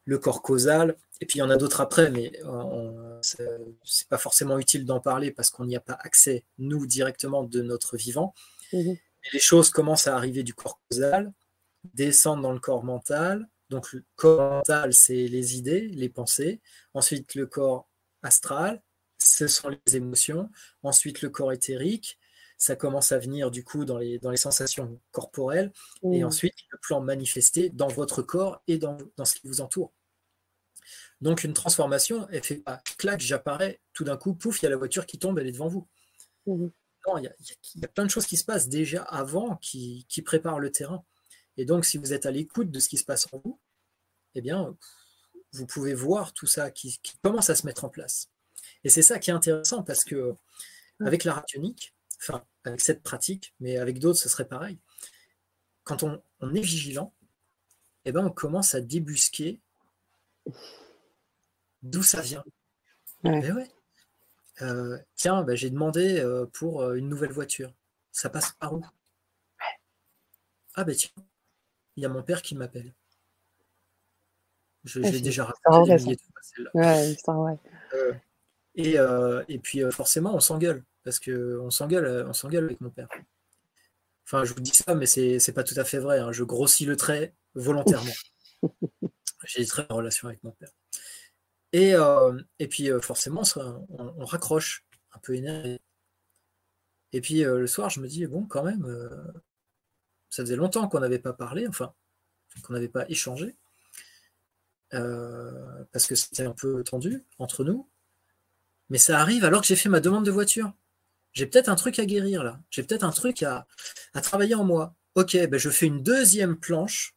le corps causal. Et puis il y en a d'autres après, mais euh, ce n'est pas forcément utile d'en parler parce qu'on n'y a pas accès, nous, directement de notre vivant. Mhm. les choses commencent à arriver du corps causal, descendent dans le corps mental. Donc le corps mental, c'est les idées, les pensées. Ensuite, le corps astral, ce sont les émotions. Ensuite, le corps éthérique, ça commence à venir du coup dans les, dans les sensations corporelles, et mmh. ensuite le plan manifesté dans votre corps et dans, ce qui vous entoure. Donc une transformation, elle fait pas clac, j'apparais, tout d'un coup, pouf, il y a la voiture qui tombe, elle est devant vous. Mmh. Non, il y, a, plein de choses qui se passent déjà avant qui, qui préparent le terrain. Et donc, si vous êtes à l'écoute de ce qui se passe en vous, eh bien, vous pouvez voir tout ça qui, qui commence à se mettre en place. Et c'est ça qui est intéressant parce que mmh. avec la rationique, enfin, avec cette pratique, mais avec d'autres, ce serait pareil. Quand on, est vigilant, eh ben, on commence à débusquer d'où ça vient. Eh euh, tiens, bah, j'ai demandé euh, pour euh, une nouvelle voiture. Ça passe par où? Ah ben tiens, il y a mon père qui m'appelle. Je, l'ai déjà raconté. et, et puis forcément, on s'engueule parce qu'on s'engueule, euh, on s'engueule avec mon père. Enfin, je vous dis ça, mais c'est pas tout à fait vrai. Hein. Je grossis le trait volontairement. J'ai des très relations avec mon père. Et, euh, et puis, euh, forcément, on, raccroche. un peu énervé. Et puis le soir, je me dis, bon, quand même, ça faisait longtemps qu'on n'avait pas parlé, enfin, qu'on n'avait pas échangé, parce que c'était un peu tendu entre nous. Mais ça arrive alors que j'ai fait ma demande de voiture. J'ai peut-être un truc à guérir là. J'ai peut-être un truc à, travailler en moi. Ok, ben je fais une deuxième planche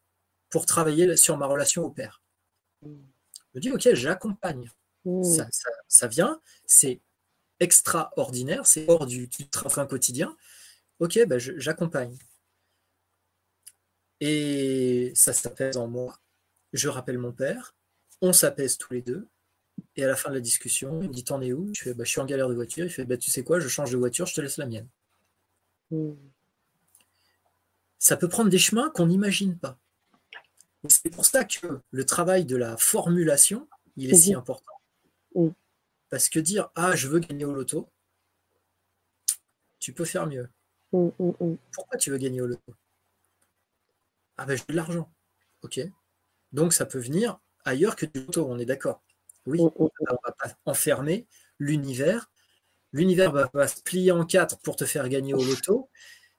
pour travailler sur ma relation au père. Je me dis, ok, j'accompagne. Mmh. Ça, vient, c'est extraordinaire, c'est hors du, train quotidien. Ok, ben j'accompagne. Et ça s'apaise en moi. Je rappelle mon père, on s'apaise tous les deux. Et à la fin de la discussion, il me dit T'en es où? Je fais bah, Je suis en galère de voiture. Il fait bah, Tu sais quoi, je change de voiture, je te laisse la mienne. Mmh. Ça peut prendre des chemins qu'on n'imagine pas. C'est pour ça que le travail de la formulation, il est si important. Parce que dire Ah, je veux gagner au loto, tu peux faire mieux. Pourquoi tu veux gagner au loto? Ah, ben, j'ai de l'argent. Ok. Donc, ça peut venir ailleurs que du loto, on est d'accord. Oui, mm, mm, mm. on ne va pas enfermer l'univers. L'univers va, se plier en quatre pour te faire gagner au loto.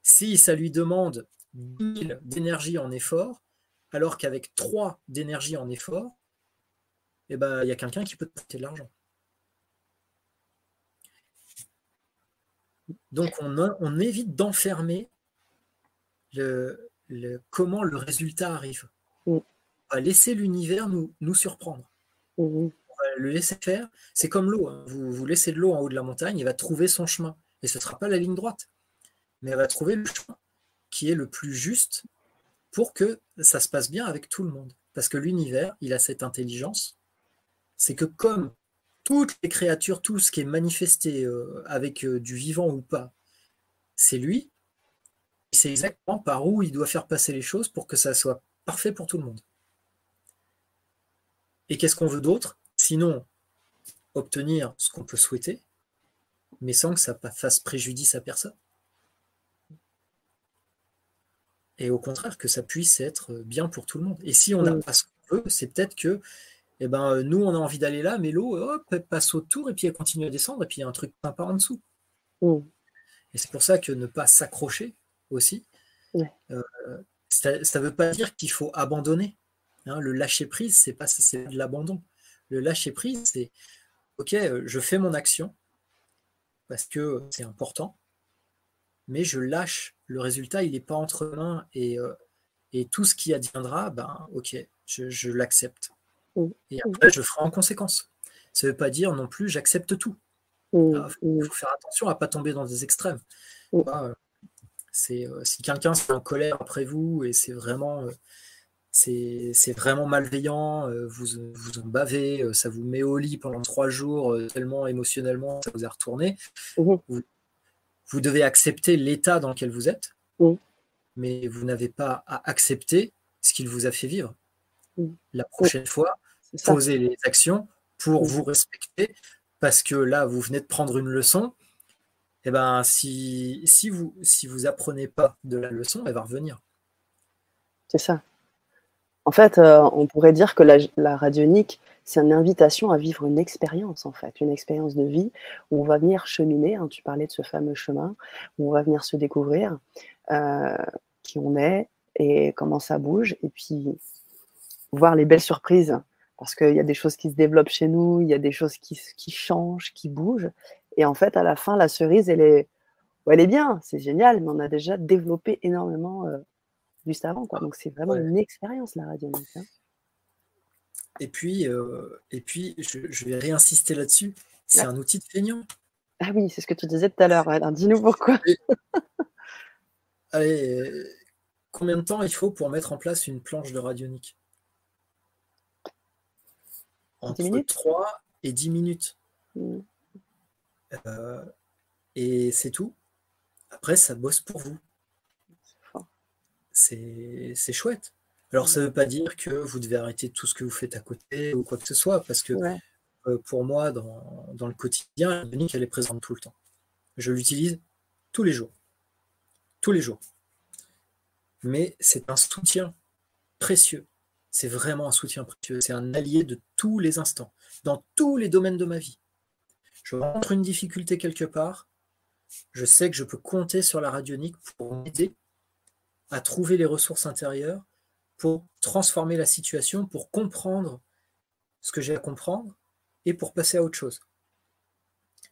Si ça lui demande 10 000 d'énergie en effort, alors qu'avec 3 d'énergie en effort, eh ben, il y a quelqu'un qui peut te prêter de l'argent. Donc on, évite d'enfermer le, comment le résultat arrive. On va laisser l'univers nous, nous surprendre le laisser faire. C'est comme l'eau. Hein. Vous, laissez de l'eau en haut de la montagne, il va trouver son chemin. Et ce ne sera pas la ligne droite. Mais elle va trouver le chemin qui est le plus juste pour que ça se passe bien avec tout le monde. Parce que l'univers, il a cette intelligence. C'est que comme toutes les créatures, tout ce qui est manifesté euh, avec euh, du vivant ou pas, c'est lui. C'est exactement par où il doit faire passer les choses pour que ça soit parfait pour tout le monde. Et qu'est-ce qu'on veut d'autre? Sinon, obtenir ce qu'on peut souhaiter, mais sans que ça fasse préjudice à personne. Et au contraire, que ça puisse être bien pour tout le monde. Et si on n'a mm. pas ce qu'on veut, c'est peut-être que eh ben, nous, on a envie d'aller là, mais l'eau, hop, elle passe autour et puis elle continue à descendre et puis il y a un truc sympa en dessous. Mm. Et c'est pour ça que ne pas s'accrocher aussi, euh, ça ne veut pas dire qu'il faut abandonner. Hein. le lâcher prise, c'est pas c'est de l'abandon. Le lâcher prise, c'est OK, euh, je fais mon action parce que c'est important, mais je lâche. Le résultat, il n'est pas entre mains et, euh, et tout ce qui adviendra, ben OK, je, l'accepte. Mmh. Et après, je ferai en conséquence. Ça ne veut pas dire non plus j'accepte tout. Mmh. Ah, il faut, faire attention à ne pas tomber dans des extrêmes. Mmh. Euh, c'est si quelqu'un est en colère après vous et c'est vraiment c'est vraiment malveillant, euh, vous, vous en bavez, euh, ça vous met au lit pendant trois jours, euh, tellement émotionnellement, ça vous a retourné. Mmh vous, devez accepter l'état dans lequel vous êtes, mmh. mais vous n'avez pas à accepter ce qu'il vous a fait vivre. Mmh. La prochaine fois, posez les actions pour vous respecter, parce que là, vous venez de prendre une leçon. Et eh ben, si, si vous si vous apprenez pas de la leçon, elle va revenir. C'est ça. En fait, euh, on pourrait dire que la, radionique, c'est une invitation à vivre une expérience, en fait, une expérience de vie où on va venir cheminer. Hein, tu parlais de ce fameux chemin où on va venir se découvrir euh, qui on est et comment ça bouge, et puis voir les belles surprises parce qu'il y a des choses qui se développent chez nous, il y a des choses qui, changent, qui bougent. Et en fait, à la fin, la cerise, elle est, elle est bien, c'est génial, mais on a déjà développé énormément euh, juste avant. Quoi. Donc c'est vraiment une expérience la radio. Hein. Et puis, euh, et puis je, vais réinsister là-dessus, c'est un outil de feignant. Ah oui, c'est ce que tu disais tout à l'heure. Dis-nous pourquoi. Allez, combien de temps il faut pour mettre en place une planche de radionique? Entre 3 et 10 minutes. Mmh. Euh, et c'est tout. Après, ça bosse pour vous c'est chouette. Alors, ça ne veut pas dire que vous devez arrêter tout ce que vous faites à côté ou quoi que ce soit, parce que euh, pour moi, dans, le quotidien, la elle est présente tout le temps. Je l'utilise tous les jours. Tous les jours. Mais c'est un soutien précieux. C'est vraiment un soutien précieux. C'est un allié de tous les instants, dans tous les domaines de ma vie. Je rencontre une difficulté quelque part, je sais que je peux compter sur la radionique pour m'aider à trouver les ressources intérieures, pour transformer la situation, pour comprendre ce que j'ai à comprendre et pour passer à autre chose.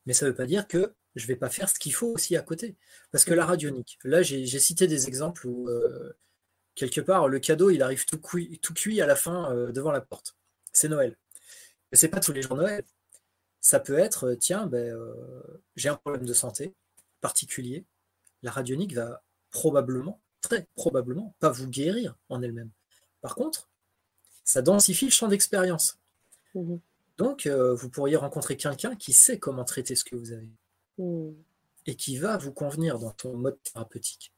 Mais ça ne veut pas dire que je ne vais pas faire ce qu'il faut aussi à côté. Parce que la radionique, là j'ai cité des exemples où euh, quelque part le cadeau il arrive tout cuit, tout cuit à la fin euh, devant la porte. C'est Noël. Mais c'est pas tous les jours Noël. Ça peut être, euh, tiens, ben, j'ai un problème de santé particulier. La radionique va probablement, très probablement, pas vous guérir en elle-même. Par contre, ça densifie le champ d'expérience. Mmh Donc, vous pourriez rencontrer quelqu'un qui sait comment traiter ce que vous avez. Hmm. et qui va vous convenir dans ton mode thérapeutique.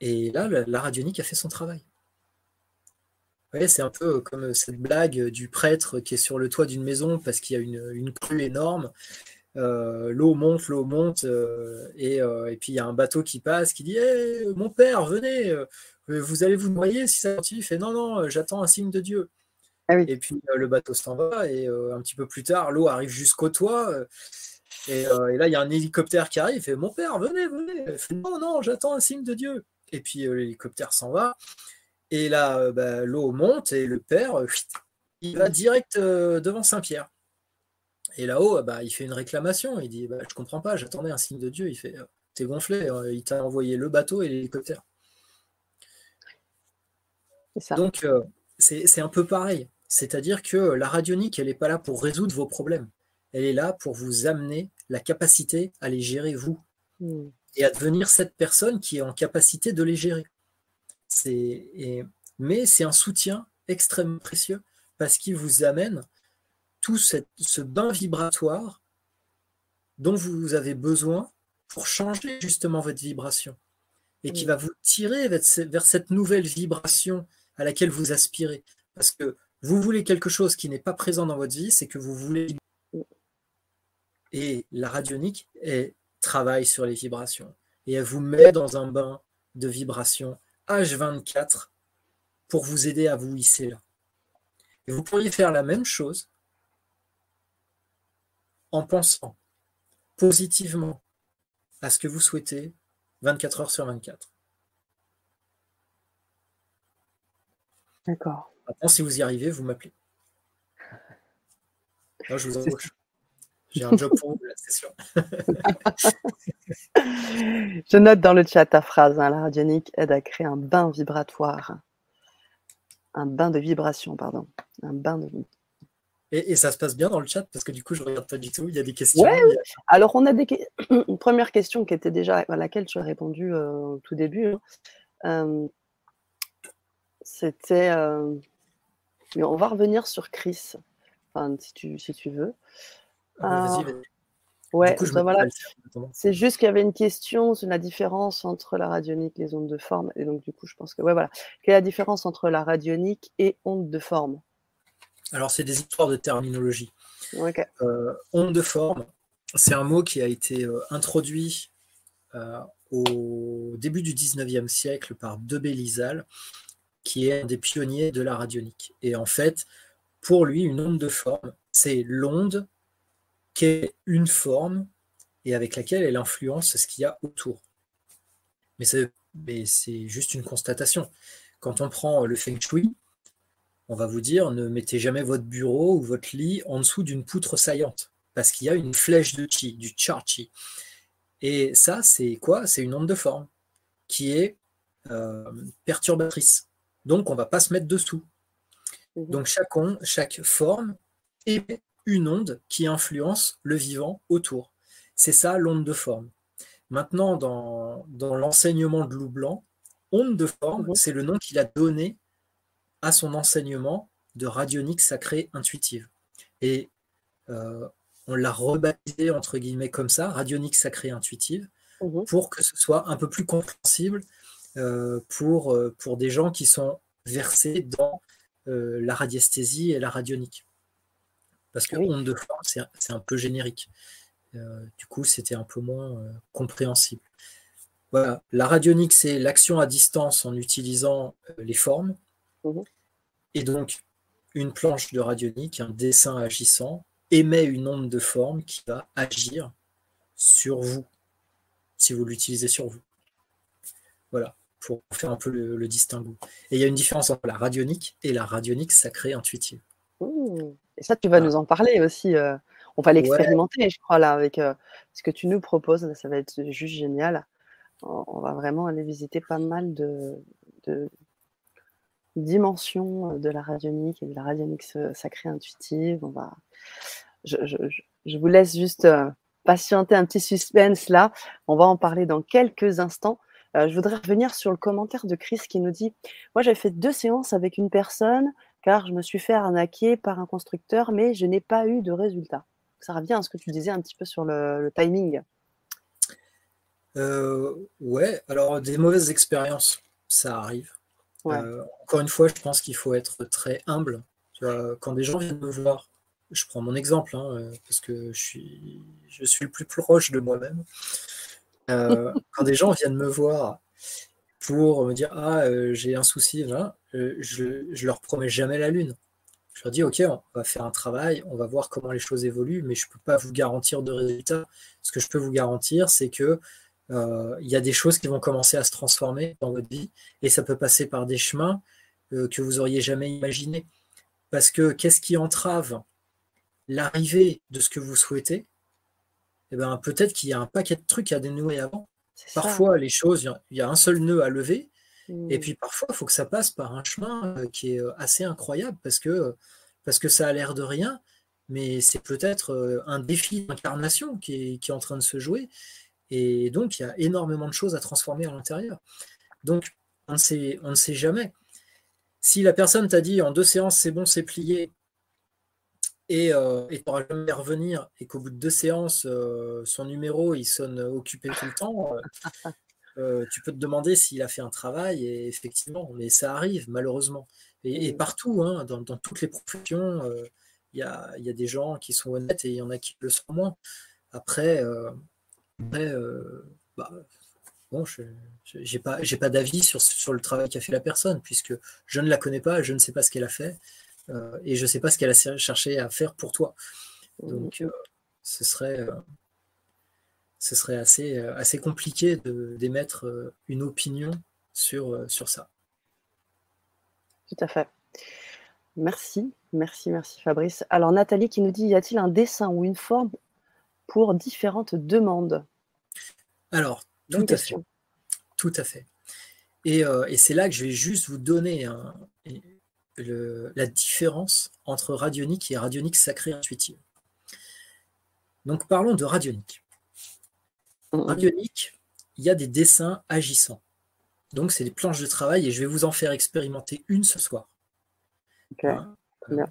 Et là, la, radionique a fait son travail. c'est un peu comme cette blague du prêtre qui est sur le toit d'une maison parce qu'il y a une, crue énorme. Euh, l'eau monte, l'eau monte, euh, euh, et, puis il y a un bateau qui passe qui dit hey, Mon père, venez, vous allez vous noyer si ça continue. Il fait Non, non, j'attends un signe de Dieu. Ah et puis le bateau s'en va, et un petit peu plus tard, l'eau arrive jusqu'au toit. Euh, et, là, il y a un hélicoptère qui arrive, fait Mon père, venez, venez. non, non, j'attends un signe de Dieu. Et puis euh, l'hélicoptère s'en va. Et là, euh, bah, l'eau monte et le père, il va direct devant Saint-Pierre. Et là-haut, bah, il fait une réclamation. Il dit bah, Je comprends pas, j'attendais un signe de Dieu. Il fait T'es gonflé, il t'a envoyé le bateau et l'hélicoptère. Donc, c'est un peu pareil. C'est-à-dire que la radionique, elle n'est pas là pour résoudre vos problèmes elle est là pour vous amener la capacité à les gérer vous hmm. et à devenir cette personne qui est en capacité de les gérer. mais c'est un soutien extrêmement précieux parce qu'il vous amène tout ce bain vibratoire dont vous avez besoin pour changer justement votre vibration et qui va vous tirer vers cette nouvelle vibration à laquelle vous aspirez. Parce que vous voulez quelque chose qui n'est pas présent dans votre vie, c'est que vous voulez et la radionique elle travaille sur les vibrations. Et elle vous met dans un bain de vibrations H24 pour vous aider à vous hisser là. Et vous pourriez faire la même chose en pensant positivement à ce que vous souhaitez 24 heures sur 24. D'accord. Maintenant, si vous y arrivez, vous m'appelez. Moi, je vous embauche. J'ai un job pour vous, c'est sûr. Je note dans le chat ta phrase hein, la radionique aide à créer un bain vibratoire. Un bain de vibration, pardon. Un bain de et, et, ça se passe bien dans le chat parce que du coup, je ne regarde pas du tout. Il y a des questions. Ouais, Alors, on a des... une première question qui était déjà à laquelle tu as répondu euh, au tout début. Hein. Euh, c'était. Euh, on va revenir sur Chris, enfin, si, tu, si tu veux. Ah, ouais, bah, C'est juste qu'il y avait une question sur la différence entre la radionique et les ondes de forme. Et donc, du coup, je pense que, ouais, voilà. Quelle est la différence entre la radionique et onde de forme? Alors, c'est des histoires de terminologie. Euh, onde de forme, c'est un mot qui a été euh, introduit euh, au début du 19e siècle par Debé Lizal, qui est un des pionniers de la radionique. Et en fait, pour lui, une onde de forme, c'est l'onde qui est une forme et avec laquelle elle influence ce qu'il y a autour. Mais c'est juste une constatation. Quand on prend le feng shui, on va vous dire ne mettez jamais votre bureau ou votre lit en dessous d'une poutre saillante, parce qu'il y a une flèche de chi, du char chi. Et ça, c'est quoi? C'est une onde de forme qui est euh, perturbatrice. Donc, on ne va pas se mettre dessous. Mhm. Donc, chaque, onde, chaque forme est une onde qui influence le vivant autour. C'est ça l'onde de forme. Maintenant, dans, l'enseignement de Loup Blanc, onde de forme, mhm. c'est le nom qu'il a donné à son enseignement de radionique sacrée intuitive. Et euh, on l'a rebaptisé entre guillemets comme ça, radionique sacrée intuitive, mhm. pour que ce soit un peu plus compréhensible euh, pour, euh, pour des gens qui sont versés dans la radiesthésie et la radionique. Parce que onde de forme, c'est un peu générique. Du coup, c'était un peu moins compréhensible. Voilà. La radionique, c'est l'action à distance en utilisant les formes. Mhm. Et donc, une planche de radionique, un dessin agissant, émet une onde de forme qui va agir sur vous, si vous l'utilisez sur vous. Voilà, pour faire un peu le, distinguo. Et il y a une différence entre la radionique et la radionique sacrée intuitive. Et ça, tu vas nous en parler aussi. Euh, on va l'expérimenter, je crois, là, avec euh, ce que tu nous proposes. ça va être juste génial. On, va vraiment aller visiter pas mal de, dimensions de la radionique et de la radionique sacrée intuitive. On va, je, vous laisse juste euh, patienter un petit suspense là. On va en parler dans quelques instants. je voudrais revenir sur le commentaire de Chris qui nous dit Moi, j'ai fait deux séances avec une personne car je me suis fait arnaquer par un constructeur, mais je n'ai pas eu de résultat. Ça revient à ce que tu disais un petit peu sur le, timing. Euh, ouais, alors des mauvaises expériences, ça arrive. Euh, encore une fois, je pense qu'il faut être très humble. quand des gens viennent me voir, je prends mon exemple, hein, euh, parce que je suis, je suis le plus proche de moi-même. quand des gens viennent me voir pour me dire Ah, j'ai un souci, je, je leur promets jamais la lune. Je leur dis, OK, on va faire un travail, on va voir comment les choses évoluent, mais je ne peux pas vous garantir de résultats. Ce que je peux vous garantir, c'est que euh, il y a des choses qui vont commencer à se transformer dans votre vie, et ça peut passer par des chemins euh, que vous auriez jamais imaginés. Parce que qu'est-ce qui entrave l'arrivée de ce que vous souhaitez? Eh ben, Peut-être qu'il y a un paquet de trucs à dénouer avant. Parfois, les choses, il y a un seul nœud à lever, et mmh. puis parfois, il faut que ça passe par un chemin euh, qui est euh, assez incroyable parce que, parce que ça a l'air de rien, mais c'est peut-être euh, un défi d'incarnation qui est, en train de se jouer. Et donc, il y a énormément de choses à transformer à l'intérieur. Donc, on ne, sait, on ne sait jamais. Si la personne t'a dit en deux séances, c'est bon, c'est plié, et tu n'auras jamais revenir, et qu'au bout de deux séances, son numéro, il sonne occupé tout le temps, euh, tu peux te demander s'il a fait un travail, et effectivement, mais ça arrive malheureusement. Et, partout, hein, dans, toutes les professions, euh, il y, a, des gens qui sont honnêtes et il y en a qui le sont moins. Après, euh, bah, bon, je n'ai pas, pas d'avis sur, sur le travail qu'a fait la personne, puisque je ne la connais pas, je ne sais pas ce qu'elle a fait, et je ne sais pas ce qu'elle a cherché à faire pour toi. Donc, ce serait ce serait assez, euh, assez compliqué d'émettre euh, une opinion sur, euh, sur ça. Tout à fait. Merci, merci, merci Fabrice. Alors Nathalie qui nous dit, y a-t-il un dessin ou une forme pour différentes demandes? Alors, tout à fait. Tout à fait. Et, c'est là que je vais juste vous donner la différence entre radionique et radionique sacrée intuitive. Donc parlons de radionique. En radionique, il y a des dessins agissants. Donc, c'est des planches de travail et je vais vous en faire expérimenter une ce soir. Hein, euh,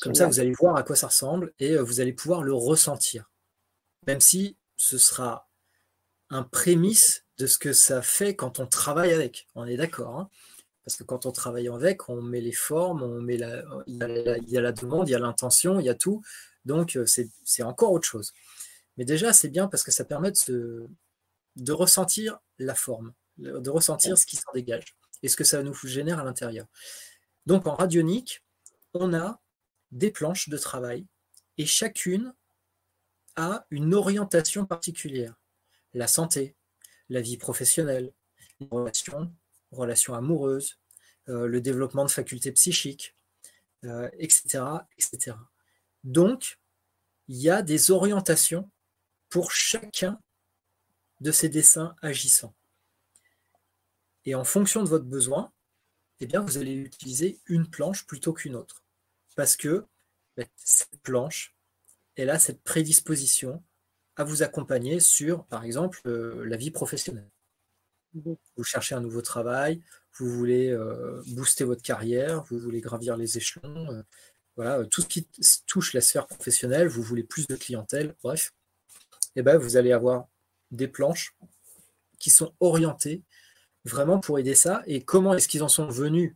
comme ça, vous allez voir à quoi ça ressemble et euh, vous allez pouvoir le ressentir. Même si ce sera un prémisse de ce que ça fait quand on travaille avec. On est d'accord. Hein. Parce que quand on travaille avec, on met les formes, on met la, il, y a la, demande, il y a l'intention, il y a tout. Donc, euh, c'est encore autre chose. Mais déjà, c'est bien parce que ça permet de, de ressentir la forme, de ressentir ce qui s'en dégage et ce que ça nous génère à l'intérieur. Donc en radionique, on a des planches de travail et chacune a une orientation particulière. La santé, la vie professionnelle, les relations, relations amoureuses, euh, le développement de facultés psychiques, etc., euh, etc. Donc, il y a des orientations pour chacun de ces dessins agissants. Et en fonction de votre besoin, eh bien, vous allez utiliser une planche plutôt qu'une autre. Parce que cette planche, elle a cette prédisposition à vous accompagner sur, par exemple, euh, la vie professionnelle. Vous cherchez un nouveau travail, vous voulez euh, booster votre carrière, vous voulez gravir les échelons, euh, voilà, tout ce qui touche la sphère professionnelle, vous voulez plus de clientèle, bref, eh ben, vous allez avoir des planches qui sont orientées vraiment pour aider ça. Et comment est-ce qu'ils en sont venus,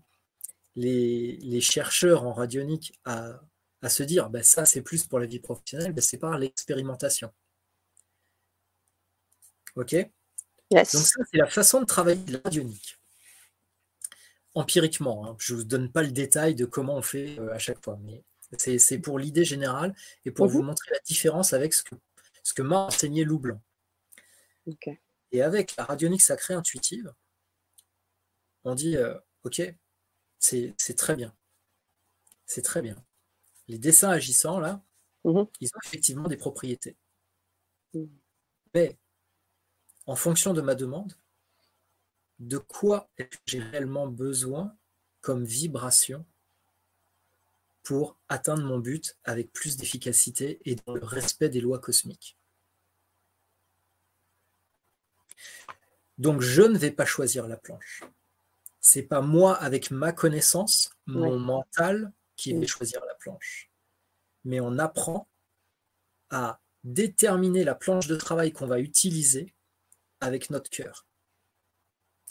les, chercheurs en radionique, à, se dire ben, ça, c'est plus pour la vie professionnelle ben, C'est par l'expérimentation. OK Donc, ça, c'est la façon de travailler de la radionique. Empiriquement, hein. je ne vous donne pas le détail de comment on fait euh, à chaque fois, mais C'est pour l'idée générale et pour vous Mhm. montrer la différence avec ce que, ce que m'a enseigné Lou Blanc. Ok. Et avec la radionique sacrée intuitive, on dit euh, Ok, c'est c'est très bien. C'est très bien. Les dessins agissants, là, Mhm. ils ont effectivement des propriétés. Mhm. Mais en fonction de ma demande, de quoi j'ai réellement besoin comme vibration pour atteindre mon but avec plus d'efficacité et dans le respect des lois cosmiques. Donc je ne vais pas choisir la planche. C'est pas moi avec ma connaissance, mon Ouais. mental qui vais choisir la planche. Mais on apprend à déterminer la planche de travail qu'on va utiliser avec notre cœur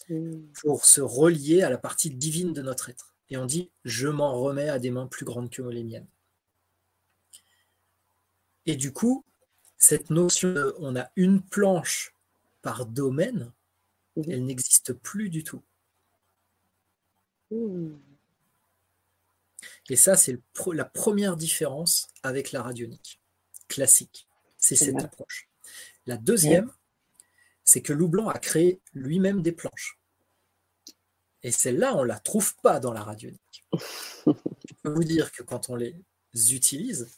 Mhm. pour se relier à la partie divine de notre être. Et on dit, je m'en remets à des mains plus grandes que les miennes. Et du coup, cette notion de on a une planche par domaine, Mhm. elle n'existe plus du tout. Mhm. Et ça, c'est la première différence avec la radionique classique. C'est cette approche. La deuxième, c'est que Loup Blanc a créé lui-même des planches. Et celle-là, on ne la trouve pas dans la radionique. Je peux vous dire que quand on les utilise,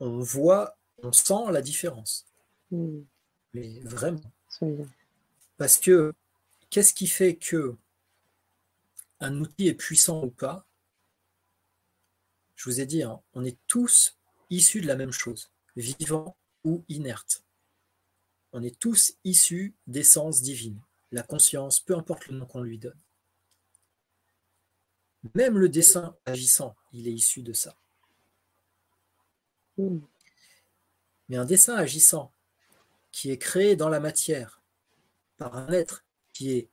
on voit, on sent la différence. Mhm. Mais vraiment. Parce que qu'est-ce qui fait que un outil est puissant ou pas? Je vous ai dit, hein, on est tous issus de la même chose, vivants ou inertes. On est tous issus d'essence divine, la conscience, peu importe le nom qu'on lui donne. Même le dessin agissant, il est issu de ça. Mais un dessin agissant qui est créé dans la matière par un être qui est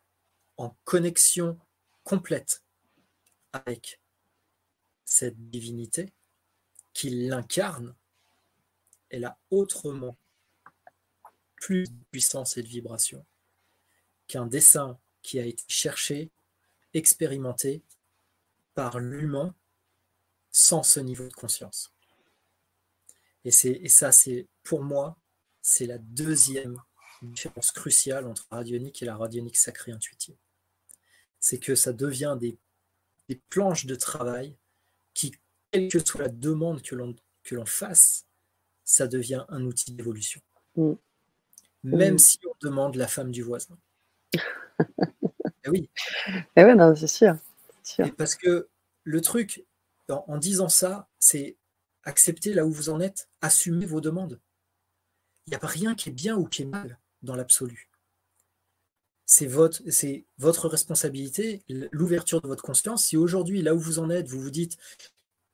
en connexion complète avec cette divinité, qui l'incarne, elle a autrement plus de puissance et de vibration qu'un dessin qui a été cherché, expérimenté par l'humain sans ce niveau de conscience. Et, et ça, c'est pour moi, c'est la deuxième différence cruciale entre la radionique et la radionique sacrée intuitive. C'est que ça devient des, planches de travail qui, quelle que soit la demande que l'on fasse, ça devient un outil d'évolution. Mm. Même Mm. si on demande la femme du voisin. Eh oui, Eh ouais, non, c'est sûr. parce que le truc, en, en disant ça, c'est accepter là où vous en êtes, assumer vos demandes. Il n'y a pas rien qui est bien ou qui est mal dans l'absolu. C'est votre, c'est votre responsabilité, l'ouverture de votre conscience. Si aujourd'hui, là où vous en êtes, vous vous dites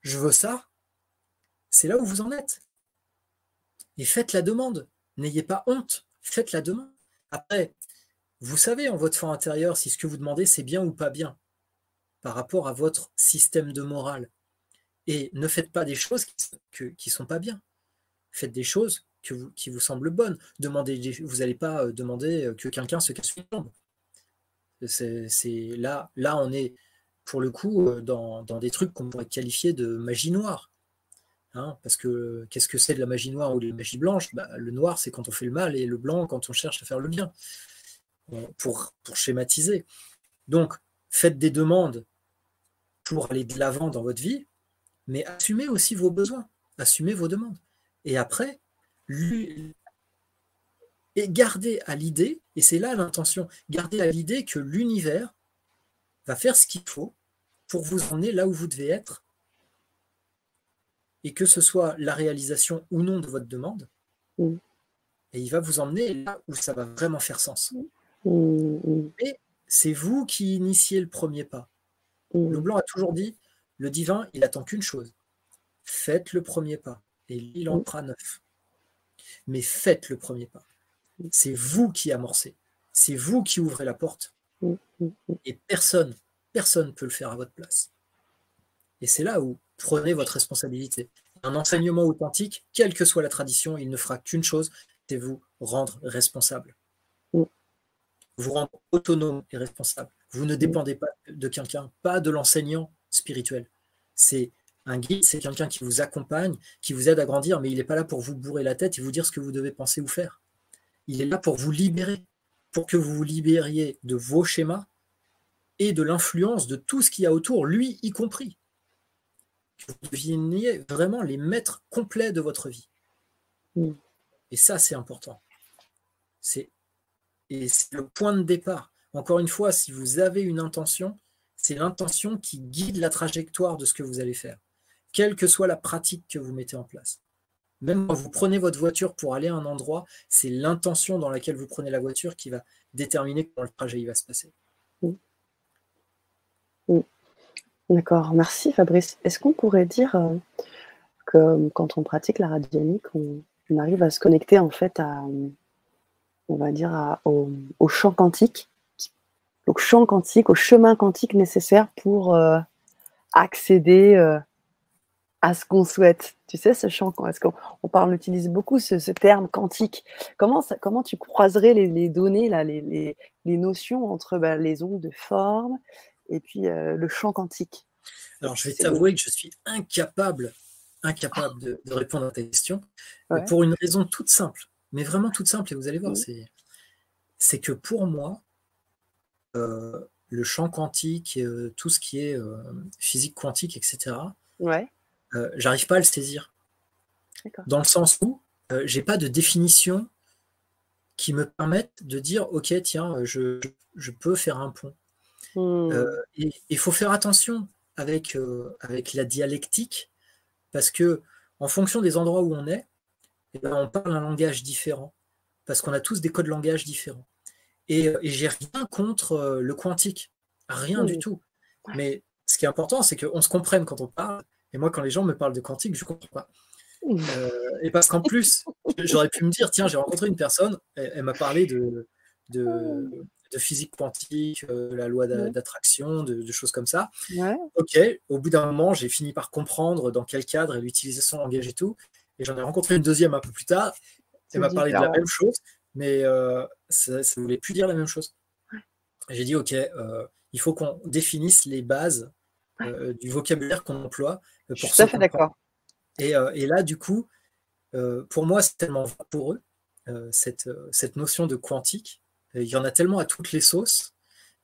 je veux ça, c'est là où vous en êtes. Et faites la demande. N'ayez pas honte. Faites la demande. Après, vous savez en votre fond intérieur si ce que vous demandez c'est bien ou pas bien par rapport à votre système de morale. Et ne faites pas des choses qui ne sont pas bien. Faites des choses qui vous semblent bonnes. Demandez, vous n'allez pas euh, demander que quelqu'un se casse une jambe. C'est, là, là, on est pour le coup euh, dans des trucs qu'on pourrait qualifier de magie noire. Hein, parce que qu'est-ce que c'est de la magie noire ou de la magie blanche? Bah, Le noir, c'est quand on fait le mal, et le blanc, quand on cherche à faire le bien. Pour, pour schématiser. Donc, faites des demandes pour aller de l'avant dans votre vie, mais assumez aussi vos besoins, assumez vos demandes. Et après, et gardez à l'idée, et c'est là l'intention, gardez à l'idée que l'univers va faire ce qu'il faut pour vous emmener là où vous devez être, et que ce soit la réalisation ou non de votre demande, Mm. et il va vous emmener là où ça va vraiment faire sens. Mhm, mhm, C'est vous qui initiez le premier pas. mhm. Le blanc a toujours dit, le divin, il attend qu'une chose. Faites le premier pas. Et il en Mm. fera neuf. Mais faites le premier pas. C'est vous qui amorcez. C'est vous qui ouvrez la porte. Mm, mm, mm. Et personne, personne ne peut le faire à votre place. Et c'est là où prenez votre responsabilité. Un enseignement authentique, quelle que soit la tradition, il ne fera qu'une chose, c'est vous rendre responsable. Vous rendre autonome et responsable. Vous ne dépendez pas de quelqu'un, pas de l'enseignant, spirituel. C'est un guide, c'est quelqu'un qui vous accompagne, qui vous aide à grandir, mais il n'est pas là pour vous bourrer la tête et vous dire ce que vous devez penser ou faire. Il est là pour vous libérer, pour que vous vous libériez de vos schémas et de l'influence de tout ce qu'il y a autour, lui y compris. Que vous deveniez vraiment les maîtres complets de votre vie. Mm. Et ça, c'est important. C'est et c'est le point de départ. Encore une fois, si vous avez une intention, c'est l'intention qui guide la trajectoire de ce que vous allez faire, quelle que soit la pratique que vous mettez en place. Même quand vous prenez votre voiture pour aller à un endroit, c'est l'intention dans laquelle vous prenez la voiture qui va déterminer comment le trajet va se passer. D'accord, merci Fabrice. Est-ce qu'on pourrait dire euh, que quand on pratique la radionique, on, on, arrive à se connecter en fait à, on va dire, au, champ quantique, au champ quantique, au chemin quantique nécessaire pour euh, accéder euh, à ce qu'on souhaite? Tu sais, ce champ, est-ce qu'on on parle, utilise beaucoup ce, terme quantique. Comment, comment tu croiserais les, données, là, les, notions entre bah, les ondes de forme et puis euh, le champ quantique Alors, je vais t'avouer que je suis incapable, incapable de, répondre à ta question, pour une raison toute simple mais vraiment toute simple, et vous allez voir, c'est que pour moi, euh, le champ quantique, euh, tout ce qui est euh, physique quantique, etc., ouais. j'arrive pas à le saisir. Dans le sens où j'ai pas de définition qui me permette de dire, OK, tiens, je, je peux faire un pont. Hmm. il faut faire attention avec, avec la dialectique, parce que en fonction des endroits où on est, eh ben, on parle un langage différent, parce qu'on a tous des codes langage différents. Et, euh, et j'ai rien contre euh, le quantique, rien du tout. Mais ce qui est important, c'est qu'on se comprenne quand on parle. Et moi, quand les gens me parlent de quantique, je ne comprends pas. Euh, et parce qu'en plus, j'aurais pu me dire, tiens, j'ai rencontré une personne, elle, m'a parlé de, de, physique quantique, la loi d'attraction, de, choses comme ça. Ok, au bout d'un moment, j'ai fini par comprendre dans quel cadre elle utilisait son langage et tout. Et j'en ai rencontré une deuxième un peu plus tard. Elle m'a parlé de la même chose, mais euh, ça ne voulait plus dire la même chose. J'ai dit, OK, euh, il faut qu'on définisse les bases euh, du vocabulaire qu'on emploie. pour Je suis tout à fait d'accord. Et, et, là, du coup, pour moi, c'est tellement pour eux, cette, cette notion de quantique. Il y en a tellement à toutes les sauces.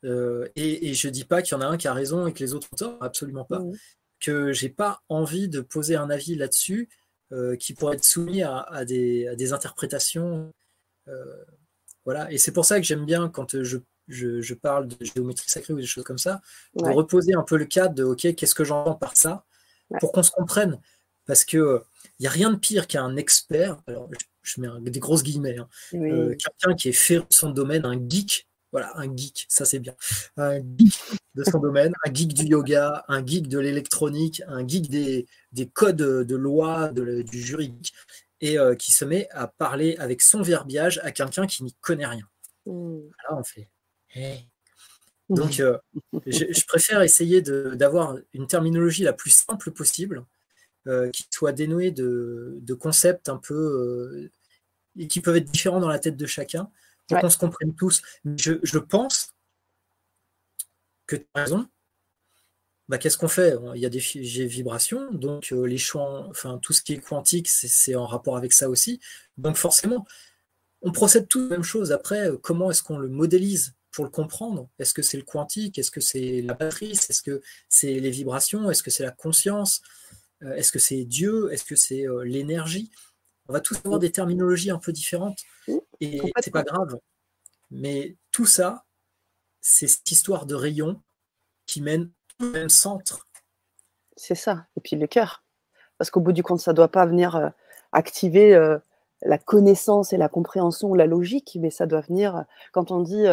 et, et, je ne dis pas qu'il y en a un qui a raison et que les autres ont tort, absolument pas. Mmh. Que j'ai pas envie de poser un avis là-dessus euh, qui pourraient être soumis à, des, interprétations. Euh, voilà. Et c'est pour ça que j'aime bien quand je, parle de géométrie sacrée ou des choses comme ça, de reposer un peu le cadre de OK, qu'est-ce que j'entends par ça, pour qu'on se comprenne. Parce que il n'y a rien de pire qu'un expert, alors je, mets des grosses guillemets, hein, euh, quelqu'un qui est fait de son domaine, un geek, voilà, un geek, ça c'est bien. Un geek de son domaine, un geek du yoga, un geek de l'électronique, un geek des, codes de loi, du juridique, et euh, qui se met à parler avec son verbiage à quelqu'un qui n'y connaît rien. Hmm. Là, on fait. Donc, euh, je, préfère essayer d'avoir une terminologie la plus simple possible, euh, qui soit dénouée de, concepts un peu. et qui peuvent être différents dans la tête de chacun, pour qu'on se comprenne tous. Je, pense que tu as raison. Bah, Qu'est-ce qu'on fait? Il y a des vibrations, donc euh, les champs, enfin tout ce qui est quantique, c'est en rapport avec ça aussi. Donc forcément, on procède tous la même chose. Après, euh, comment est-ce qu'on le modélise pour le comprendre? Est-ce que c'est le quantique? Est-ce que c'est la batterie? Est-ce que c'est les vibrations? Est-ce que c'est la conscience? euh, Est-ce que c'est Dieu? Est-ce que c'est l'énergie? On va tous avoir des terminologies un peu différentes. Et c'est pas grave. Mais tout ça, c'est cette histoire de rayon qui mène au même centre. C'est ça. Et puis le cœur. Parce qu'au bout du compte, ça ne doit pas venir euh, activer euh, la connaissance et la compréhension ou la logique, mais ça doit venir, euh, quand on dit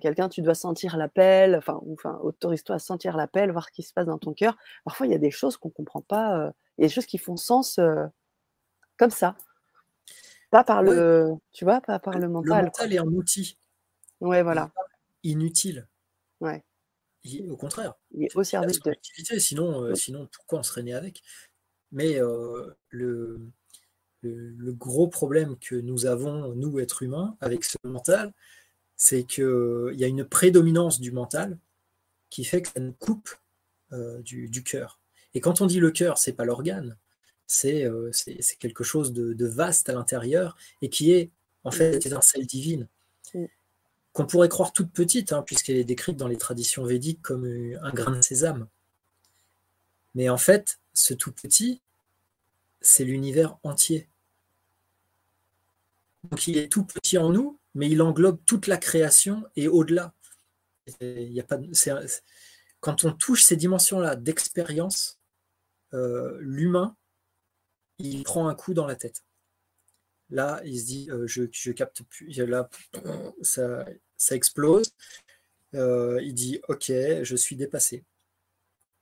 quelqu'un, tu dois sentir l'appel, enfin, enfin autorise-toi à sentir l'appel, voir ce qui se passe dans ton cœur. Parfois, il y a des choses qu'on ne comprend pas, il y a des choses qui font sens comme ça. Pas par le, tu vois, pas par le mental. Le mental est un outil. Ouais, voilà. Inutile. Ouais. au contraire. Il est au service de. Sinon, euh, sinon, pourquoi on serait né avec? Mais euh, le, le, gros problème que nous avons, nous, êtres humains, avec ce mental, c'est qu'il y a une prédominance du mental qui fait que ça nous coupe du, du cœur. Et quand on dit le cœur, c'est pas l'organe, c'est quelque chose de, vaste à l'intérieur et qui est en fait une étincelle divine qu'on pourrait croire toute petite, hein, puisqu'elle est décrite dans les traditions védiques comme un grain de sésame. Mais en fait, ce tout petit, c'est l'univers entier. Donc il est tout petit en nous, mais il englobe toute la création et au-delà. Il a pas, quand on touche ces dimensions-là d'expérience, euh, l'humain, il prend un coup dans la tête. Là, il se dit, euh, je, capte plus. Là, ça, explose. Euh, il dit, ok, je suis dépassé.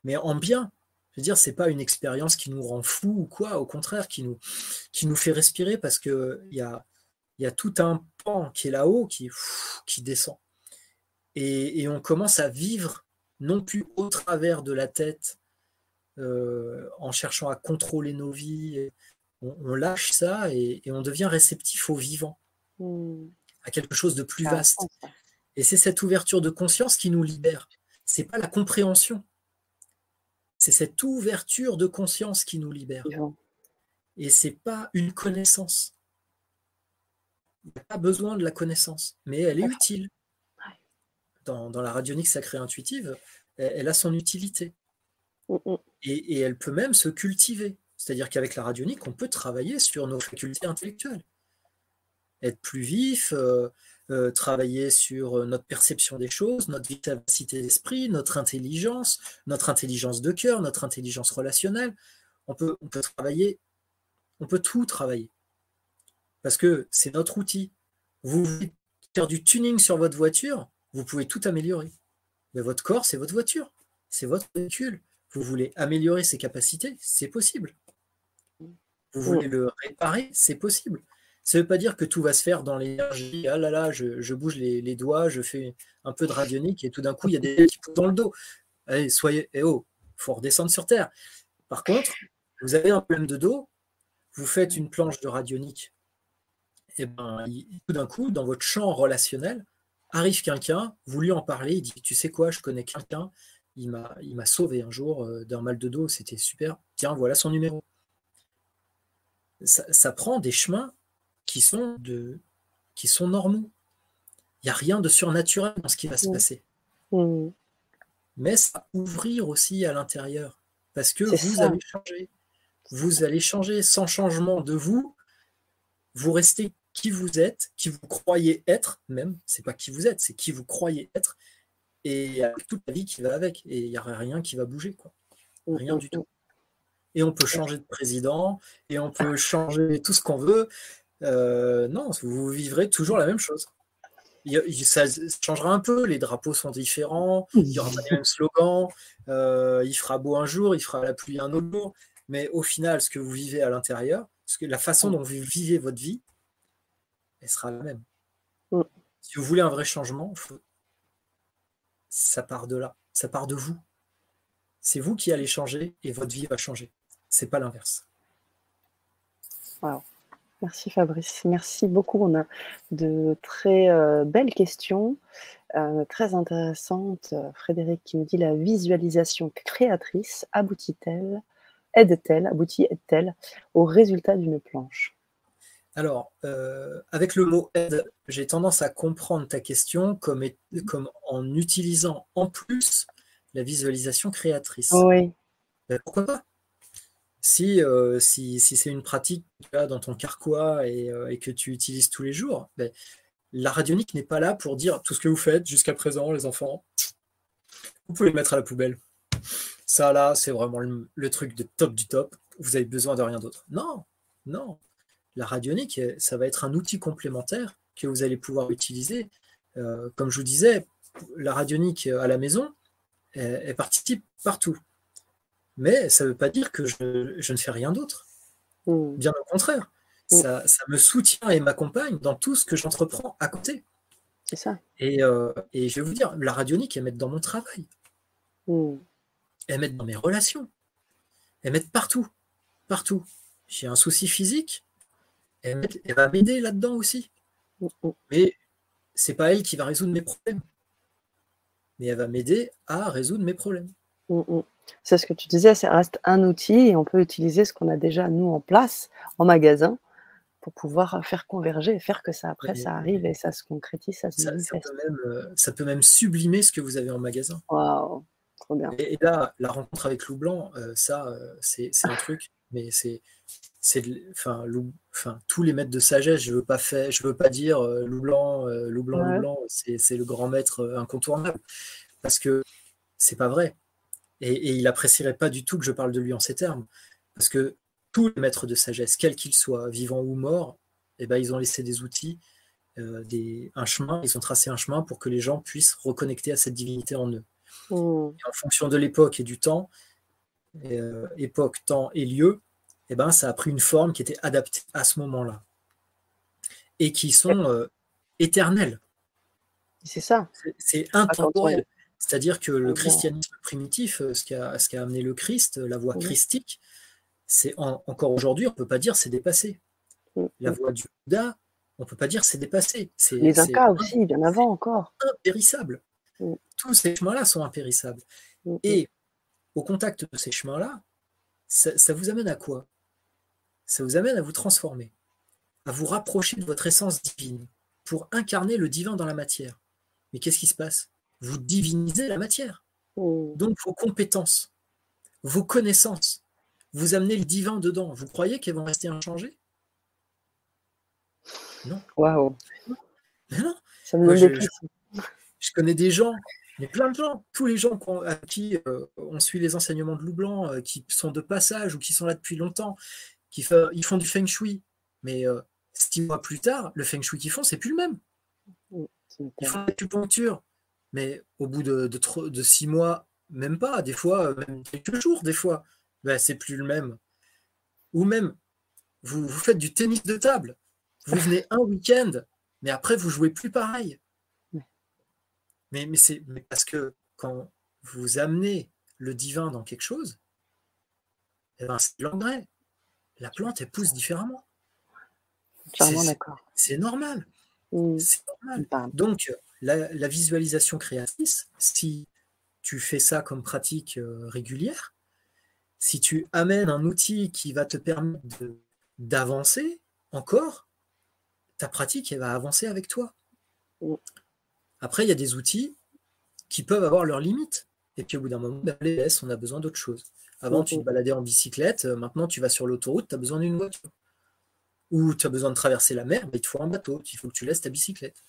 Mais en bien, je veux dire, c'est pas une expérience qui nous rend fou ou quoi, au contraire, qui nous, qui nous fait respirer parce qu'il y a, y a tout un pan qui est là-haut qui, qui descend. Et, on commence à vivre non plus au travers de la tête, euh, en cherchant à contrôler nos vies. On, lâche ça et, on devient réceptif au vivant, hmm. à quelque chose de plus vaste. Et c'est cette ouverture de conscience qui nous libère. C'est pas la compréhension. C'est cette ouverture de conscience qui nous libère. Et c'est pas une connaissance. Il n'y a pas besoin de la connaissance, mais elle est utile. Dans, la radionique sacrée intuitive, elle, a son utilité. Et, elle peut même se cultiver. C'est-à-dire qu'avec la radionique, on peut travailler sur nos facultés intellectuelles. Être plus vif, euh, euh, travailler sur euh, notre perception des choses, notre vitalité d'esprit, notre intelligence, notre intelligence de cœur, notre intelligence relationnelle. On peut, on peut travailler, on peut tout travailler. Parce que c'est notre outil. Vous voulez faire du tuning sur votre voiture, vous pouvez tout améliorer. Mais votre corps, c'est votre voiture, c'est votre véhicule. Vous voulez améliorer ses capacités, c'est possible. Vous voulez le réparer, c'est possible. Ça ne veut pas dire que tout va se faire dans l'énergie. Ah là là, je, bouge les, doigts, je fais un peu de radionique et tout d'un coup, il y a des qui poussent dans le dos. Allez, soyez, eh oh, faut redescendre sur Terre. Par contre, vous avez un problème de dos, vous faites une planche de radionique, et eh ben, tout d'un coup, dans votre champ relationnel, arrive quelqu'un, vous lui en parlez, il dit, tu sais quoi, je connais quelqu'un, il m'a sauvé un jour euh, d'un mal de dos, c'était super, tiens, voilà son numéro. ça prend des chemins qui sont, de, qui sont normaux. Il n'y a rien de surnaturel dans ce qui va se passer. Mais ça va ouvrir aussi à l'intérieur. Parce que vous allez changer. Vous allez changer. Sans changement de vous, vous restez qui vous êtes, qui vous croyez être, même. C'est pas qui vous êtes, c'est qui vous croyez être. Et toute la vie qui va avec. Et il n'y aura rien qui va bouger. Quoi. Rien du tout. Et on peut changer de président, et on peut changer tout ce qu'on veut, euh, non, vous vivrez toujours la même chose. ça changera un peu, les drapeaux sont différents, il y aura pas les mêmes euh, il fera beau un jour, il fera la pluie un autre jour, mais au final, ce que vous vivez à l'intérieur, la façon dont vous vivez votre vie, elle sera la même. Si vous voulez un vrai changement, ça part de là, ça part de vous. C'est vous qui allez changer et votre vie va changer. C'est pas l'inverse. Merci Fabrice, merci beaucoup. On a de très euh, belles questions, euh, très intéressantes. Frédéric qui nous dit la visualisation créatrice aboutit-elle, aide-t-elle, aboutit aide-t-elle au résultat d'une planche? Alors, euh, avec le mot aide, j'ai tendance à comprendre ta question comme, comme en utilisant en plus la visualisation créatrice. Oui. Ben, pourquoi pas? Euh, si, si, c'est une pratique tu as dans ton carquois euh, et, que tu utilises tous les jours, ben, la radionique n'est pas là pour dire tout ce que vous faites jusqu'à présent, les enfants, vous pouvez le mettre à la poubelle. Ça là, c'est vraiment le, truc de top du top. Vous avez besoin de rien d'autre. Non, non. La radionique, ça va être un outil complémentaire que vous allez pouvoir utiliser. Euh, comme je vous disais, la radionique à la maison, elle participe partout. Mais ça ne veut pas dire que je, ne fais rien d'autre. Hmm. Bien au contraire. Hmm. Ça, me soutient et m'accompagne dans tout ce que j'entreprends à côté. C'est ça. Euh, et, je vais vous dire, la radionique, elle m'aide dans mon travail. Hmm. Elle m'aide dans mes relations. Elle m'aide partout. Partout. J'ai un souci physique. Elle, elle va m'aider là-dedans aussi. Mais c'est pas elle qui va résoudre mes problèmes. Mais elle va m'aider à résoudre mes problèmes. C'est ce que tu disais, ça reste un outil et on peut utiliser ce qu'on a déjà, nous, en place, en magasin, pour pouvoir faire converger et faire que ça, après, ça arrive et ça se concrétise, ça se ça, ça, peut même, euh, ça peut même sublimer ce que vous avez en magasin. Waouh, trop bien. Et, là, la rencontre avec Loup Blanc, euh, ça, euh, c'est un truc, mais c'est enfin, enfin, tous les maîtres de sagesse, je veux pas faire, je veux pas dire Loup Blanc, Loup Blanc, Loup Blanc, c'est le grand maître incontournable, parce que c'est pas vrai. Et, et, il apprécierait pas du tout que je parle de lui en ces termes, parce que tous les maîtres de sagesse, quels qu'ils soient, vivants ou morts, eh ben, ils ont laissé des outils, euh, des, un chemin, ils ont tracé un chemin pour que les gens puissent reconnecter à cette divinité en eux. Mmh. en fonction de l'époque et du temps, euh, époque, temps et lieu, eh ben, ça a pris une forme qui était adaptée à ce moment-là. Et qui sont euh, éternelles. C'est ça. C'est intemporel. C'est-à-dire que le christianisme primitif, ce qui, a, ce qui a amené le Christ, la voie christique, c'est encore aujourd'hui, on ne peut pas dire c'est dépassé. Mm, La voie du Bouddha, on ne peut pas dire c'est dépassé. Les Incas aussi, bien avant encore. Impérissable. Mm. Tous ces chemins-là sont impérissables. Et au contact de ces chemins-là, ça, vous amène à quoi? Ça vous amène à vous transformer, à vous rapprocher de votre essence divine, pour incarner le divin dans la matière. Mais qu'est-ce qui se passe? Vous divinisez la matière. Donc vos compétences, vos connaissances, vous amenez le divin dedans. Vous croyez qu'elles vont rester inchangées? Non. Waouh. non. Ça me je, connais des gens, mais plein de gens, tous les gens à qui euh, on suit les enseignements de Loup Blanc, euh, qui sont de passage ou qui sont là depuis longtemps, qui ils font du feng shui. Mais euh, six mois plus tard, le feng shui qu'ils font, c'est plus le même. Ils font l'acupuncture. Mais au bout de, de, de, six mois, même pas, des fois, même quelques jours, des fois, ben, c'est plus le même. Ou même, vous, vous faites du tennis de table. Vous venez un week-end, mais après, vous jouez plus pareil. Mais, mais c'est parce que quand vous amenez le divin dans quelque chose, eh ben, c'est l'engrais. La plante, elle pousse différemment. C'est normal. Mmh. C'est normal. Donc, la, la, visualisation créatrice, si tu fais ça comme pratique euh, régulière, si tu amènes un outil qui va te permettre d'avancer encore, ta pratique elle va avancer avec toi. Après, il y a des outils qui peuvent avoir leurs limites. Et puis au bout d'un moment, ben, les laisse, on a besoin d'autre chose. Avant, tu te baladais en bicyclette, euh, maintenant tu vas sur l'autoroute, tu as besoin d'une voiture. Ou tu as besoin de traverser la mer, ben, il te faut un bateau, il faut que tu laisses ta bicyclette.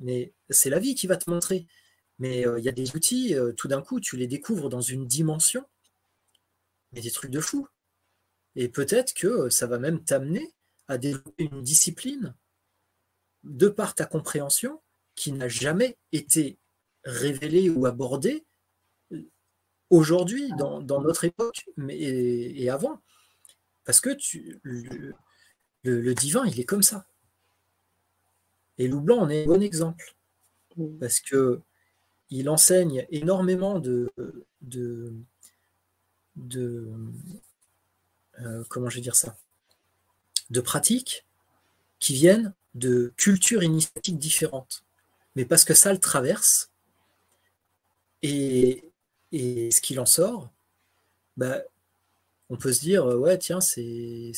mais c'est la vie qui va te montrer. Mais euh, il y a des outils, euh, tout d'un coup, tu les découvres dans une dimension mais des trucs de fou. Et peut-être que ça va même t'amener à développer une discipline de par ta compréhension qui n'a jamais été révélée ou abordée aujourd'hui, dans, notre époque mais, et, avant. Parce que tu, le, divin, il est comme ça. Et Loup Blanc en est un bon exemple. Parce que il enseigne énormément de, de, de euh, comment je vais dire ça? De pratiques qui viennent de cultures initiatiques différentes. Mais parce que ça le traverse, et, et ce qu'il en sort, bah, on peut se dire, ouais, tiens, c'est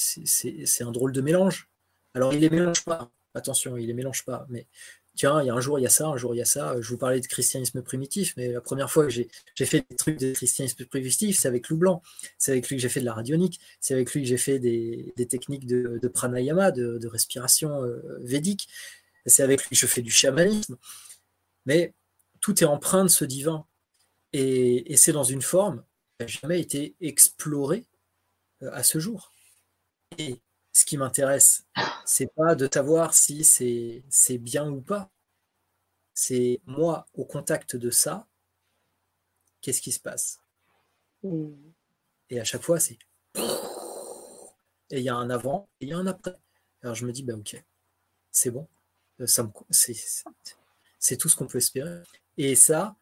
un drôle de mélange. Alors, il les mélange pas, attention, il les mélange pas, mais tiens, il y a un jour il y a ça, un jour il y a ça. Je vous parlais de christianisme primitif, mais la première fois que j'ai fait des trucs de christianisme primitif, c'est avec Lou Blanc. C'est avec lui que j'ai fait de la radionique. C'est avec lui que j'ai fait des, techniques de, pranayama, de, respiration euh, védique. C'est avec lui que je fais du chamanisme. Mais tout est empreint de ce divin. Et, c'est dans une forme qui n'a jamais été explorée euh, à ce jour. Et ce qui m'intéresse, c'est pas de savoir si c'est bien ou pas. C'est moi au contact de ça, qu'est-ce qui se passe? Mm. Et à chaque fois, c'est et il y a un avant et il y a un après. Alors je me dis, bah ok, c'est bon, c'est tout ce qu'on peut espérer. Et ça,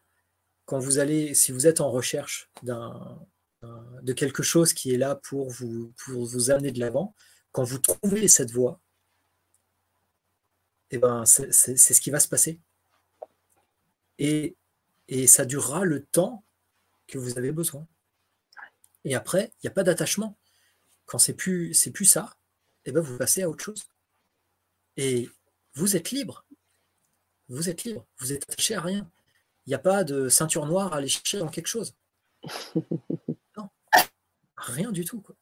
quand vous allez, si vous êtes en recherche de quelque chose qui est là pour vous, pour vous amener de l'avant, quand vous trouvez cette voie, eh ben, c'est ce qui va se passer. Et, et ça durera le temps que vous avez besoin. Et après, il n'y a pas d'attachement. Quand c'est plus, plus ça, eh ben vous passez à autre chose. Et vous êtes libre. Vous êtes libre. Vous êtes attaché à rien. Il n'y a pas de ceinture noire à aller chercher dans quelque chose. Non. Rien du tout. Quoi.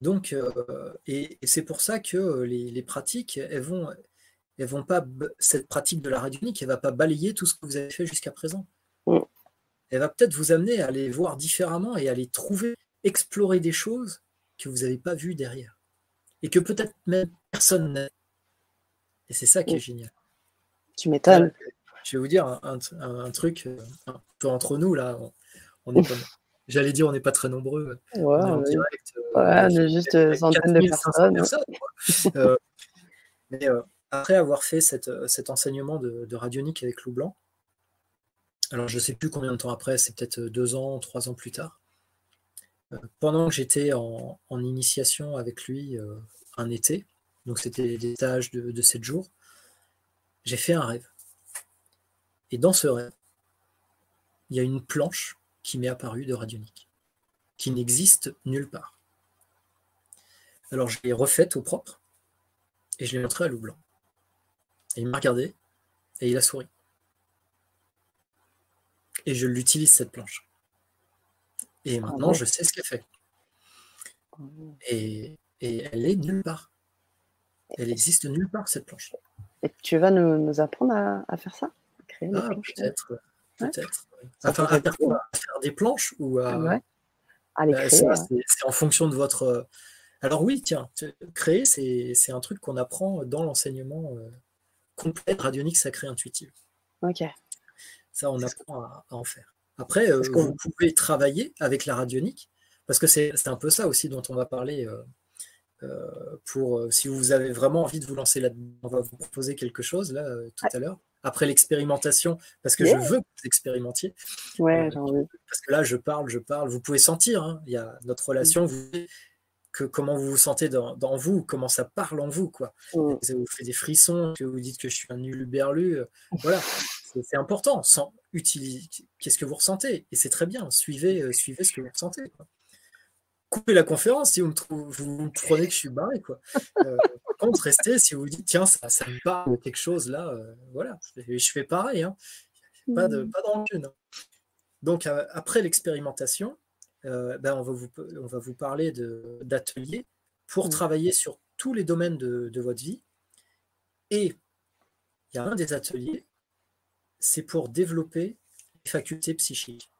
Donc, euh, et, c'est pour ça que les, pratiques, elles vont, elles vont pas, cette pratique de la radionique, elle va pas balayer tout ce que vous avez fait jusqu'à présent. Mm. Elle va peut-être vous amener à les voir différemment et à les trouver, explorer des choses que vous n'avez pas vues derrière. Et que peut-être même personne n'a. Et c'est ça qui est mm. génial. Tu m'étonnes. Je vais vous dire un, truc euh, un peu entre nous, là. On, J'allais dire, on n'est pas très nombreux. Ouais, on est direct. Euh, ouais, juste centaines de personnes. mais après avoir fait euh, cet enseignement de, radionique avec Lou Blanc, alors je ne sais plus combien de temps après, c'est peut-être euh, deux ans, trois ans plus tard, euh, pendant que j'étais en, initiation avec lui un été, donc c'était des stages de, de sept jours, j'ai fait un rêve. Et dans ce rêve, il y a une planche qui m'est apparue de radionique, qui n'existe nulle part. Alors je l'ai refaite au propre et je l'ai montrée à Lou Blanc. Et il m'a regardé et il a souri. Et je l'utilise cette planche. Et maintenant, je sais ce qu'elle fait. Et, elle est nulle part. Elle existe nulle part, cette planche. Et tu vas nous, apprendre à, faire ça créer ah, Peut-être. Peut-être. À, faire, des planches ou à. Ouais. à les bah, créer. C'est en fonction de votre. Alors, oui, tiens, créer, c'est un truc qu'on apprend dans l'enseignement euh, complète radionique sacrée intuitive. Ok. Ça, on apprend à, en faire. Après, euh, vous pouvez travailler avec la radionique, parce que c'est un peu ça aussi dont on va parler. Euh, euh, pour si vous avez vraiment envie de vous lancer là-dedans, on va vous proposer quelque chose là tout à l'heure après l'expérimentation, parce que je veux que vous expérimentiez. Ouais, parce que là, je parle, je parle. Vous pouvez sentir, hein, il y a notre relation. Vous, que comment vous vous sentez dans, vous, comment ça parle en vous, quoi. Mm. Ça vous fait des frissons, que vous dites que je suis un nul berlu, euh, voilà, c'est important. Sans utiliser, qu'est-ce que vous ressentez? Et c'est très bien. Suivez, euh, suivez ce que vous ressentez. Coupez la conférence si vous me, vous prenez que je suis barré, quoi. Euh, par contre, restez si vous vous dites tiens, ça, ça me parle de quelque chose là, voilà. je fais pareil, hein. Pas de, mm. pas de rancune. Hein. Donc après l'expérimentation, euh, ben on, va vous, on, va vous, parler d'ateliers pour mmh. travailler sur tous les domaines de, votre vie. Et il y a un des ateliers, c'est pour développer les facultés psychiques.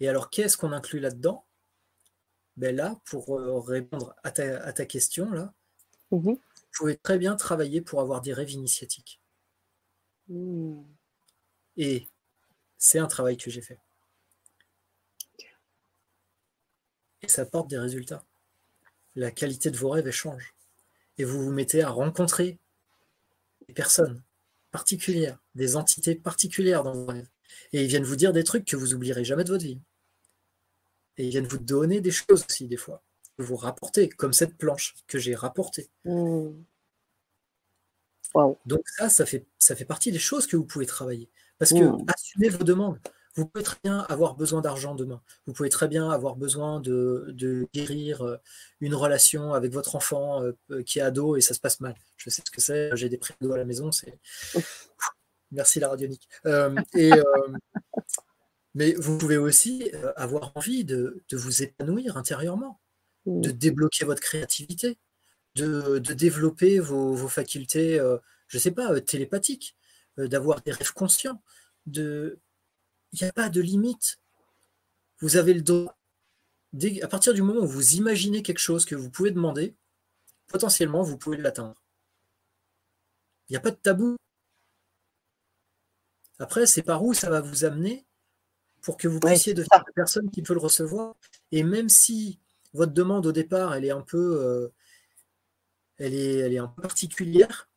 Et alors, qu'est-ce qu'on inclut là-dedans? Ben Là, pour euh, répondre à ta, question, là, mmh vous pouvez très bien travailler pour avoir des rêves initiatiques. Mmh. Et c'est un travail que j'ai fait. et ça porte des résultats. La qualité de vos rêves change. Et vous vous mettez à rencontrer des personnes particulières, des entités particulières dans vos rêves. Et ils viennent vous dire des trucs que vous oublierez jamais de votre vie. Et ils viennent vous donner des choses aussi, des fois. Vous rapporter, comme cette planche que j'ai rapportée. Mmh. Donc ça, ça fait, ça fait partie des choses que vous pouvez travailler. Parce que mmh. assumez vos demandes. Vous pouvez très bien avoir besoin d'argent demain. Vous pouvez très bien avoir besoin de, guérir euh, une relation avec votre enfant euh, euh, qui est ado et ça se passe mal. Je sais ce que c'est. J'ai des prédos à la maison. C'est merci la radionique. Mais vous pouvez aussi avoir envie de, vous épanouir intérieurement, mmh. de débloquer votre créativité, de, développer vos, facultés, je ne sais pas, télépathiques, d'avoir des rêves conscients, de il n'y a pas de limite. Vous avez le droit. À partir du moment où vous imaginez quelque chose que vous pouvez demander, potentiellement, vous pouvez l'atteindre. Il n'y a pas de tabou. Après, c'est par où ça va vous amener pour que vous puissiez devenir la personne qui peut le recevoir. Et même si votre demande au départ, elle est un peu, euh, elle, est, elle est un peu particulière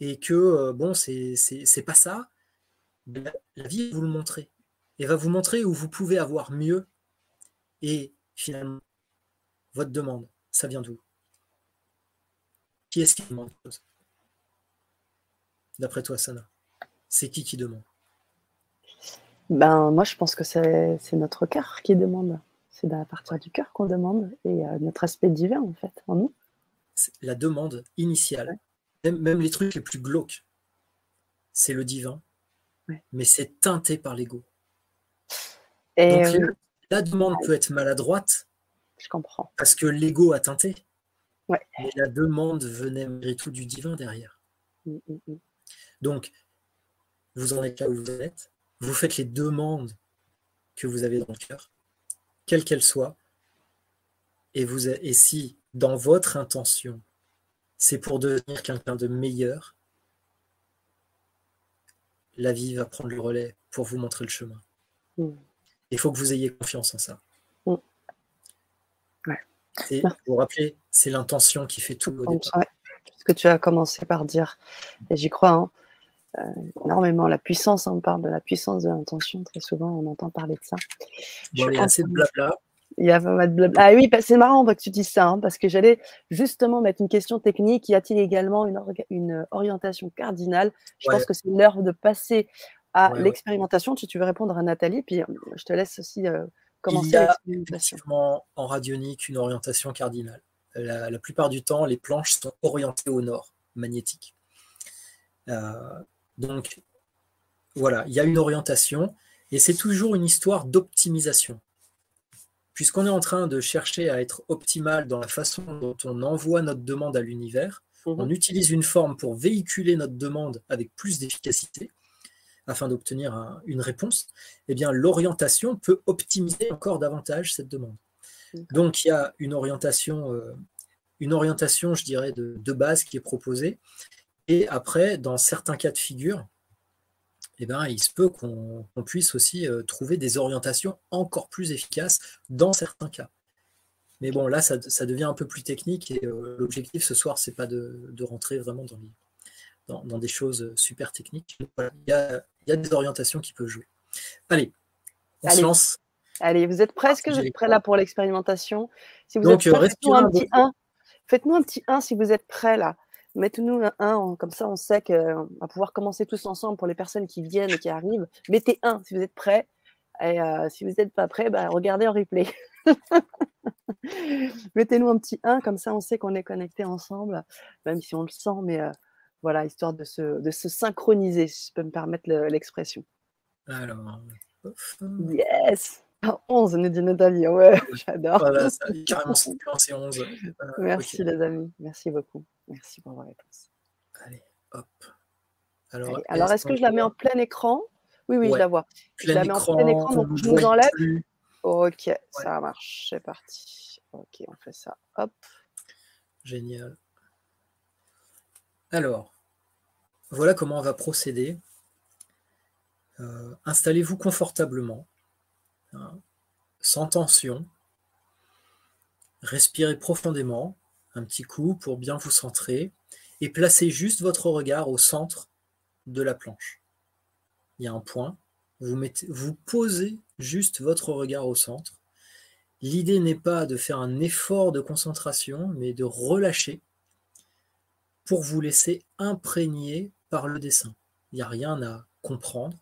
et que, euh, bon, c'est pas ça, la, vie va vous le montrer. Et va vous montrer où vous pouvez avoir mieux. Et finalement, votre demande, ça vient d'où? Qui est-ce qui demande? D'après toi, Sana, c'est qui qui demande? Ben, moi, je pense que c'est notre cœur qui demande. C'est à partir du cœur qu'on demande et euh, notre aspect divin, en fait, en nous. La demande initiale, même, les trucs les plus glauques, c'est le divin, mais c'est teinté par l'ego. Donc, euh, la, demande peut être maladroite. Je comprends. Parce que l'ego a teinté. Mais la demande venait malgré tout du divin derrière. Mm, mm, mm. Donc, vous en êtes là où vous êtes. Vous faites les demandes que vous avez dans le cœur, quelles qu'elles soient. Et, vous, et si, dans votre intention, c'est pour devenir quelqu'un de meilleur, la vie va prendre le relais pour vous montrer le chemin. Il faut que vous ayez confiance en ça. Et vous vous rappelez, c'est l'intention qui fait tout au départ. Ce que tu as commencé par dire, et j'y crois hein, euh, énormément, la puissance, on parle de la puissance de l'intention, très souvent on entend parler de ça. Bon, il y a assez de blabla. Il y a pas de blabla. Ah oui, c'est marrant que tu dises ça, hein, parce que j'allais justement mettre une question technique. Y a-t-il également une, une, orientation cardinale? Je pense que c'est l'heure de passer à l'expérimentation. Si tu veux répondre à Nathalie, puis euh, je te laisse aussi euh, commencer. Il y a effectivement en radionique une orientation cardinale. La, plupart du temps, les planches sont orientées au nord, magnétique. Euh, donc, voilà, il y a une orientation et c'est toujours une histoire d'optimisation. Puisqu'on est en train de chercher à être optimal dans la façon dont on envoie notre demande à l'univers, mhm. on utilise une forme pour véhiculer notre demande avec plus d'efficacité afin d'obtenir une réponse, eh bien l'orientation peut optimiser encore davantage cette demande. Donc il y a une orientation, euh, une orientation, je dirais, de, base qui est proposée. Et après, dans certains cas de figure, eh ben, il se peut qu'on puisse aussi euh, trouver des orientations encore plus efficaces dans certains cas. Mais bon, là, ça, devient un peu plus technique et euh, l'objectif ce soir, c'est pas de, rentrer vraiment dans, dans, des choses super techniques. il, y a, des orientations qui peuvent jouer. Allez, on se lance. Allez, vous êtes presque vous êtes prêts là pour l'expérimentation. Si vous êtes prêts, faites-nous un petit 1. Faites-nous un petit 1 si vous êtes prêts là. Mettez-nous un 1, comme ça on sait qu'on va pouvoir commencer tous ensemble pour les personnes qui viennent et qui arrivent. Mettez 1 si vous êtes prêts. Et euh, si vous n'êtes pas prêts, bah, regardez en replay. Mettez-nous un petit 1, comme ça on sait qu'on est connectés ensemble, même si on le sent, mais euh, voilà, histoire de se, de se synchroniser, si je peux me permettre l'expression. Alors, yes 11, nous dit Nathalie. Ouais, j'adore. Voilà, ça, carrément, c'est 11. Euh, Merci, les amis. Merci beaucoup. Merci pour vos réponses. Allez, hop. Alors, Alors est-ce que je la mets en plein écran? Oui, oui, je la vois. je la mets en plein écran, donc je vous enlève. Ok, ça marche. C'est parti. Ok, on fait ça. Hop. Génial. Alors, voilà comment on va procéder. Euh, installez-vous confortablement. Hein, sans tension. Respirez profondément, un petit coup pour bien vous centrer, et placez juste votre regard au centre de la planche. Il y a un point, vous, mettez, vous posez juste votre regard au centre. L'idée n'est pas de faire un effort de concentration, mais de relâcher pour vous laisser imprégner par le dessin. Il n'y a rien à comprendre,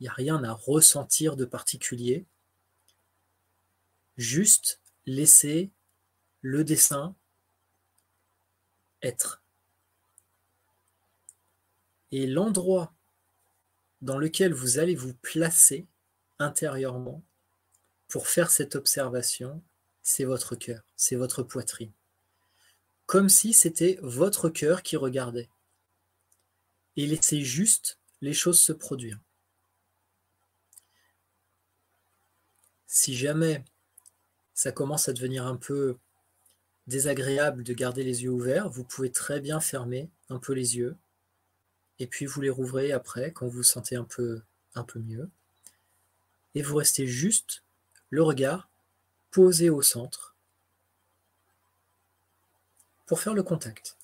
il n'y a rien à ressentir de particulier. Juste laisser le dessin être. Et l'endroit dans lequel vous allez vous placer intérieurement pour faire cette observation, c'est votre cœur, c'est votre poitrine. Comme si c'était votre cœur qui regardait. Et laissez juste les choses se produire. si jamais ça commence à devenir un peu désagréable de garder les yeux ouverts, vous pouvez très bien fermer un peu les yeux et puis vous les rouvrez après quand vous vous sentez un peu, un peu mieux. Et vous restez juste le regard posé au centre pour faire le contact.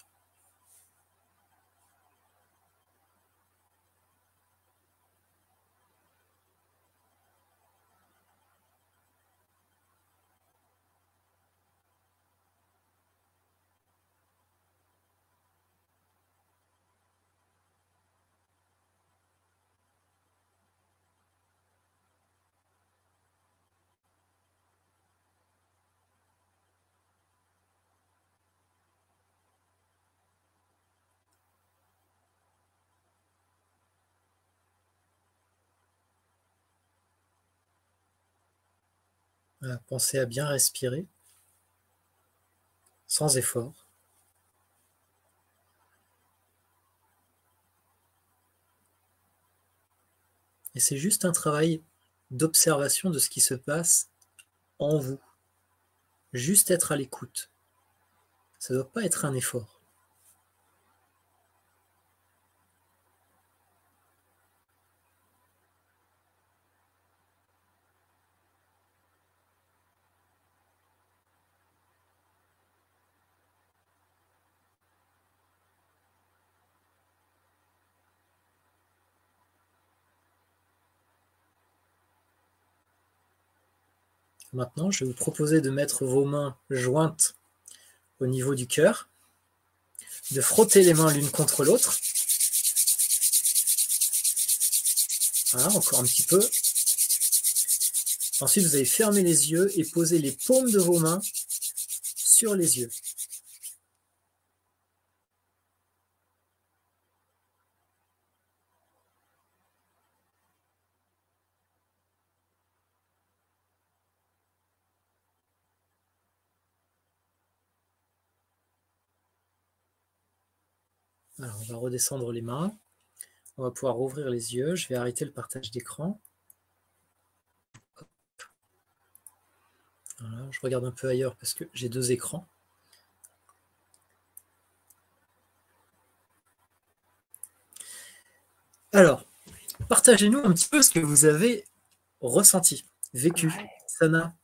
Pensez à bien respirer sans effort. Et c'est juste un travail d'observation de ce qui se passe en vous. Juste être à l'écoute. Ça ne doit pas être un effort. Maintenant, je vais vous proposer de mettre vos mains jointes au niveau du cœur, de frotter les mains l'une contre l'autre. Voilà, encore un petit peu. Ensuite, vous allez fermer les yeux et poser les paumes de vos mains sur les yeux. Alors, on va redescendre les mains. On va pouvoir ouvrir les yeux. Je vais arrêter le partage d'écran. Voilà, je regarde un peu ailleurs parce que j'ai deux écrans. Alors, partagez-nous un petit peu ce que vous avez ressenti, vécu. Sana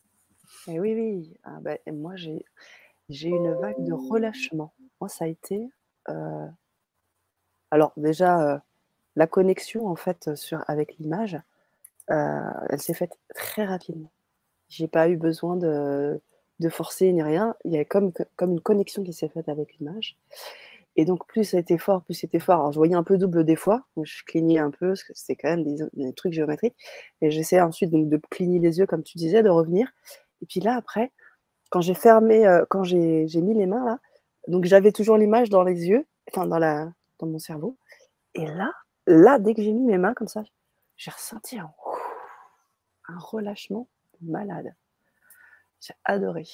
eh Oui, oui. Ah ben, moi, j'ai une vague de relâchement. Moi, ça a été euh, alors déjà, euh, la connexion en fait sur avec l'image, euh, elle s'est faite très rapidement. J'ai pas eu besoin de de forcer ni rien. Il y a comme comme une connexion qui s'est faite avec l'image et donc plus été fort, plus c'était fort. Alors je voyais un peu double des fois, je clignais un peu parce que c'était quand même des trucs géométriques et j'essayais ensuite donc de cligner les yeux comme tu disais, de revenir et puis là après, quand j'ai fermé, euh, quand j'ai mis les mains là, donc j'avais toujours l'image dans les yeux, enfin dans la dans mon cerveau. Et là, là, dès que j'ai mis mes mains comme ça, j'ai ressenti un, relâchement malade. J'ai adoré.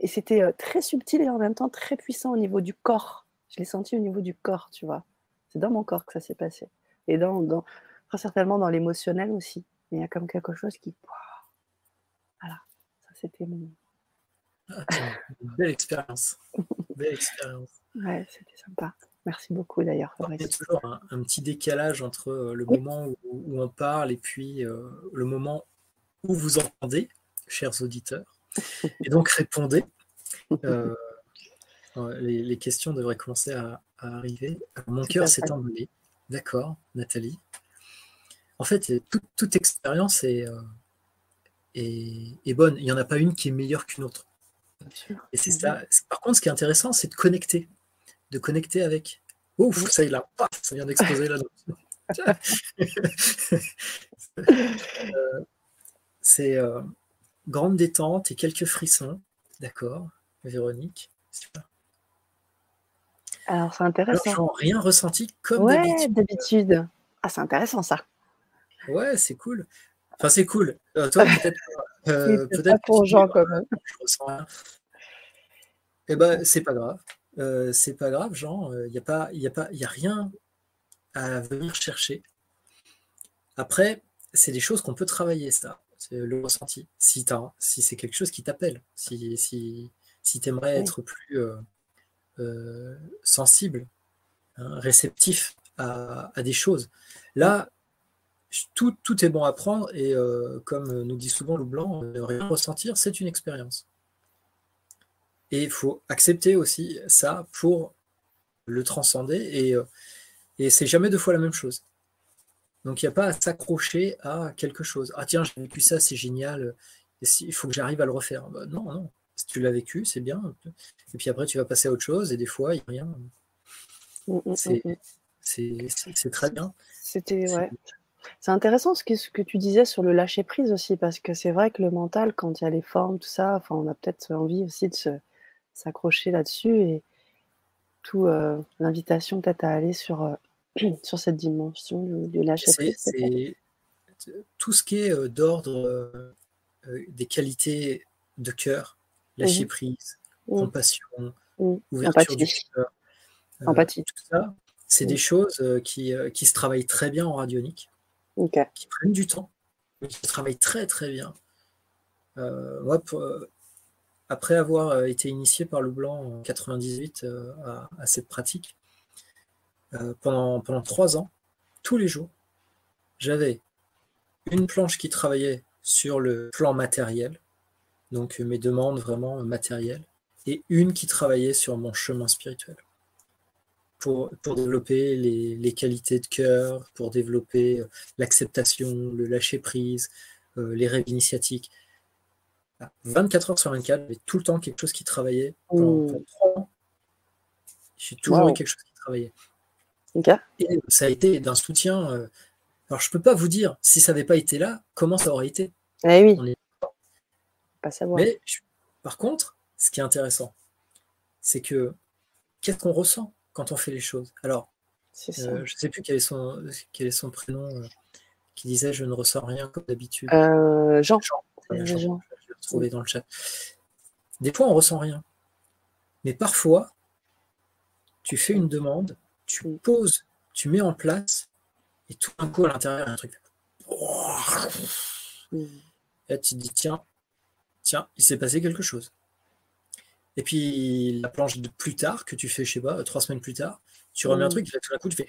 Et c'était euh, très subtil et en même temps très puissant au niveau du corps. Je l'ai senti au niveau du corps, tu vois. C'est dans mon corps que ça s'est passé. Et dans, dans, très certainement dans l'émotionnel aussi. Mais il y a comme quelque chose qui. Voilà. Ça, c'était mon. Ah, belle expérience. belle expérience. Ouais, c'était sympa. Merci beaucoup d'ailleurs. Il y a toujours un, petit décalage entre euh, le moment où, on parle et puis euh, le moment où vous entendez, chers auditeurs. Et donc répondez. Euh, les, questions devraient commencer à, arriver. mon cœur s'est emballé. D'accord, Nathalie. En fait, toute, expérience est, est, bonne. Il n'y en a pas une qui est meilleure qu'une autre. Et c'est ça. Par contre, ce qui est intéressant, c'est de connecter de connecter avec. Ouf, ça y est là, ça vient d'exploser là. Euh, c'est euh, grande détente et quelques frissons, d'accord, Véronique. Alors c'est intéressant. rien ressenti comme d'habitude. Ah c'est intéressant ça. Ouais, c'est cool. Enfin c'est cool. Euh, toi peut-être. peut-être pour gens comme même. Je ressens rien. Eh ben c'est pas grave. Euh, c'est pas grave, Jean, il euh, n'y a, pas, y a, pas, y a rien à venir chercher. Après, c'est des choses qu'on peut travailler, ça, c'est le ressenti. Si, si c'est quelque chose qui t'appelle, si, si, si tu aimerais être plus euh, sensible, hein, réceptif à, des choses. Là, tout, tout, est bon à prendre et comme nous dit souvent le blanc, rien ressentir, c'est une expérience. Et il faut accepter aussi ça pour le transcender. Et, euh, et c'est jamais deux fois la même chose. Donc il n'y a pas à s'accrocher à quelque chose. Ah tiens, j'ai vécu ça, c'est génial. il faut que j'arrive à le refaire. Bah, non, non. Si tu l'as vécu, c'est bien. Et puis après, tu vas passer à autre chose. Et des fois, il n'y a rien. Mm, mm, mm, c'est très bien. C'était ouais. C'est intéressant ce que, ce que tu disais sur le lâcher prise aussi, parce que c'est vrai que le mental, quand il y a les formes, tout ça, enfin, on a peut-être envie aussi de se, s'accrocher là-dessus et tout euh, l'invitation peut-être à aller sur, euh, sur cette dimension de, lâcher prise. Tout ce qui est euh, d'ordre des qualités de cœur, lâcher Mmh prise, Mmh. compassion, Mmh. ouverture du Empathie. cœur. Empathie. tout ça, c'est Mmh. des choses qui, qui se travaillent très bien en radionique, OK. qui prennent du temps, mais qui se travaillent très très bien. Moi, pour- après avoir euh, été initié par le blanc en 98 euh, à, cette pratique, euh, pendant, trois ans, tous les jours, j'avais une planche qui travaillait sur le plan matériel, donc mes demandes vraiment matérielles, et une qui travaillait sur mon chemin spirituel. Pour, développer les, qualités de cœur, pour développer l'acceptation, le lâcher-prise, les rêves initiatiques. 24 heures sur 24, j'avais tout le temps quelque chose qui travaillait. Pendant, ans, j'ai toujours Wow. eu quelque chose qui travaillait. Et ça a été d'un soutien. euh, alors, je peux pas vous dire, si ça n'avait pas été là, comment ça aurait été? Eh oui, On est- pas savoir. Mais je- par contre, ce qui est intéressant, c'est que qu'est-ce qu'on ressent quand on fait les choses? Alors, euh, je ne sais plus quel est son, quel est son prénom, euh, qui disait Je ne ressens rien comme d'habitude. Jean. Jean, Jean, Retrouvé dans le chat. Des fois, on ressent rien. Mais parfois, tu fais une demande, tu poses, tu mets en place, et tout d'un coup, à l'intérieur, il y a un truc. Et là, tu te dis, tiens, tiens, il s'est passé quelque chose. Et puis, la planche de plus tard, que tu fais, je sais pas, trois semaines plus tard, tu remets un Mm. truc, et là, tout d'un coup, tu fais.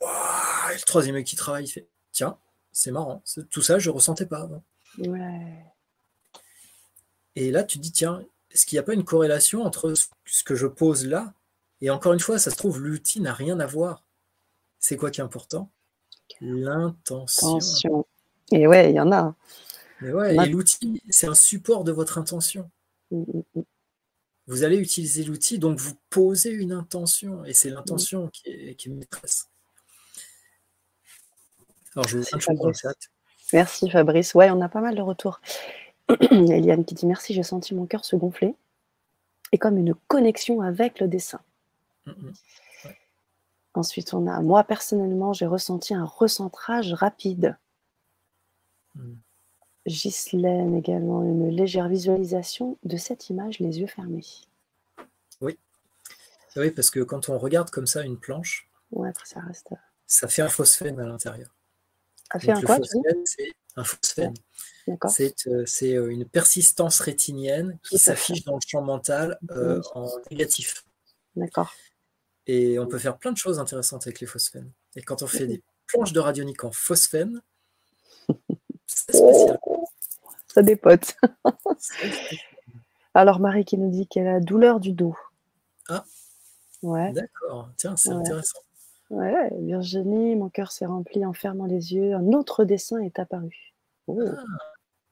Et le troisième mec qui travaille, il fait, tiens, c'est marrant, tout ça, je ressentais pas avant. Ouais. Et là, tu te dis, tiens, est-ce qu'il n'y a pas une corrélation entre ce- que je pose là et encore une fois, ça se trouve, l'outil n'a rien à voir. C'est quoi qui est important? L'intention. Et ouais, il y en a. Mais ouais, et l'outil, c'est un support de votre intention. Mmh, mmh, mmh. Vous allez utiliser l'outil, donc vous posez une intention, et c'est l'intention qui est, qui est maîtresse. Alors, je vous Merci, Fabrice. chat. Merci Fabrice. Ouais, on a pas mal de retours. Eliane qui dit merci, j'ai senti mon cœur se gonfler et comme une connexion avec le dessin. Mm, mm. Ensuite, on a moi personnellement, j'ai ressenti un recentrage rapide. Mm. Ghislaine également, une légère visualisation de cette image, les yeux fermés. Oui, parce que quand on regarde comme ça une planche, Ouais, après ça reste. ça fait un phosphène à l'intérieur. A fait Donc, un le quoi, un phosphène. C'est euh, euh, une persistance rétinienne qui s'affiche dans le champ mental euh, en négatif. D'accord. Et on peut faire plein de choses intéressantes avec les phosphènes. Et quand on fait des planches de radionique en phosphène, c'est spécial. Ça dépote. Alors Marie qui nous dit qu'elle a douleur du dos. Ah. Ouais. D'accord, tiens, c'est Ouais. intéressant. Ouais, Virginie, mon cœur s'est rempli en fermant les yeux. Un autre dessin est apparu. Oh.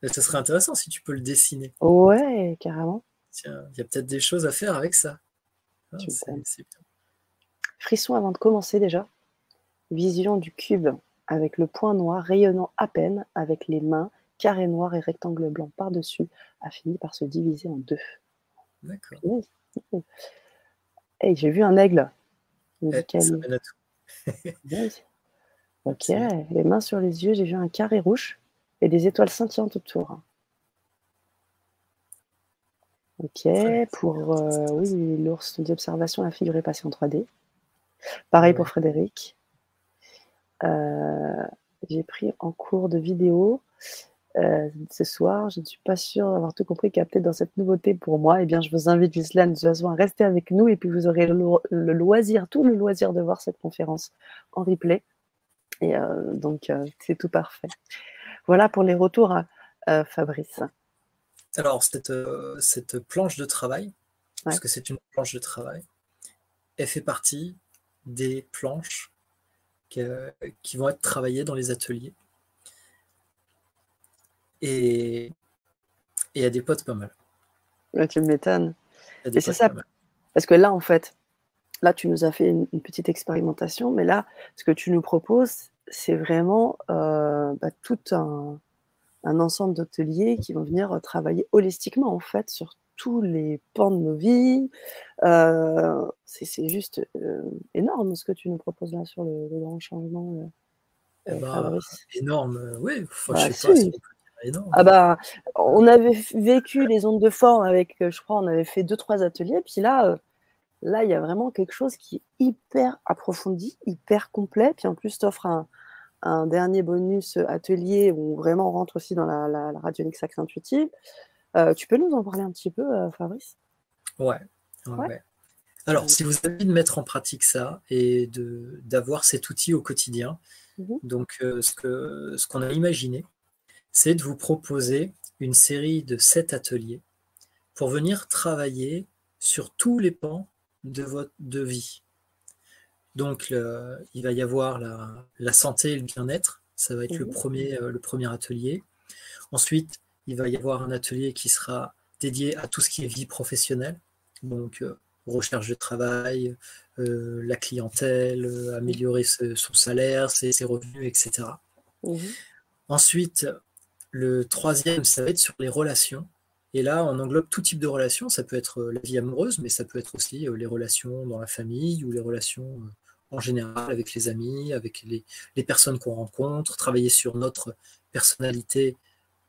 Mais ça serait intéressant si tu peux le dessiner. Ouais, carrément. Tiens, il y a peut-être des choses à faire avec ça. Ah, c'est-. Frisson avant de commencer déjà. Vision du cube avec le point noir rayonnant à peine avec les mains, carré noir et rectangle blanc par-dessus, a fini par se diviser en deux. D'accord. Hey, j'ai vu un aigle. Eh, qu'elle- ça mène à tout. Ok, les mains sur les yeux, j'ai vu un carré rouge et des étoiles scintillantes autour. Ok, pour euh, oui, l'ours dit observation, la figure est passée en 3D. Pareil pour. Frédéric. Euh, j'ai pris en cours de vidéo euh, ce soir. Je ne suis pas sûre d'avoir tout compris, capté dans cette nouveauté pour moi. Eh bien, je vous invite, Gislaine, de toute façon, à rester avec nous et puis vous aurez le, lo- le loisir, tout le loisir de voir cette conférence en replay. Et euh, donc, euh, c'est tout parfait. Voilà pour les retours à euh, Fabrice. Alors, cette, euh, cette planche de travail, parce que c'est une planche de travail, elle fait partie des planches qui vont être travaillées dans les ateliers. Et et il y a des potes pas mal. Ouais, tu m'étonnes. Et c'est ça. pas. Parce que là, en fait, là, tu nous as fait une, une petite expérimentation, mais là, ce que tu nous proposes, c'est vraiment euh, bah, tout un, un ensemble d'ateliers qui vont venir travailler holistiquement, en fait, sur tous les pans de nos vies. Euh, c'est c'est juste euh, énorme ce que tu nous proposes là sur le, le grand changement, euh, Eh euh, ben, énorme, euh, oui. Enfin, Bah, je sais pas si. dire énorme. Ah bah, on avait vécu les ondes de forme avec, je crois, on avait fait deux, trois ateliers. Puis là, là, il y a vraiment quelque chose qui est hyper approfondi, hyper complet. Puis en plus, tu offres un, un, dernier bonus atelier où vraiment on rentre aussi dans la, la, la radionique sacrée intuitive. tu peux nous en parler un petit peu, Fabrice? Ouais. ouais. Alors, si vous avez envie de mettre en pratique ça et d'avoir cet outil au quotidien, mmh donc euh, ce qu'on ce qu'on a imaginé, c'est de vous proposer une série de sept ateliers pour venir travailler sur tous les pans de votre de vie. Donc, il va y avoir la, la santé et le bien-être, ça va être le, mmh premier, euh, le premier atelier. Ensuite, il va y avoir un atelier qui sera dédié à tout ce qui est vie professionnelle, donc euh, recherche de travail, euh, la clientèle, euh, améliorer son salaire, ses, revenus, etc. Mhm. Ensuite, le troisième, ça va être sur les relations. Et là, on englobe tout type de relations. Ça peut être la vie amoureuse, mais ça peut être aussi les relations dans la famille ou les relations en général avec les amis, avec les, personnes qu'on rencontre, travailler sur notre personnalité,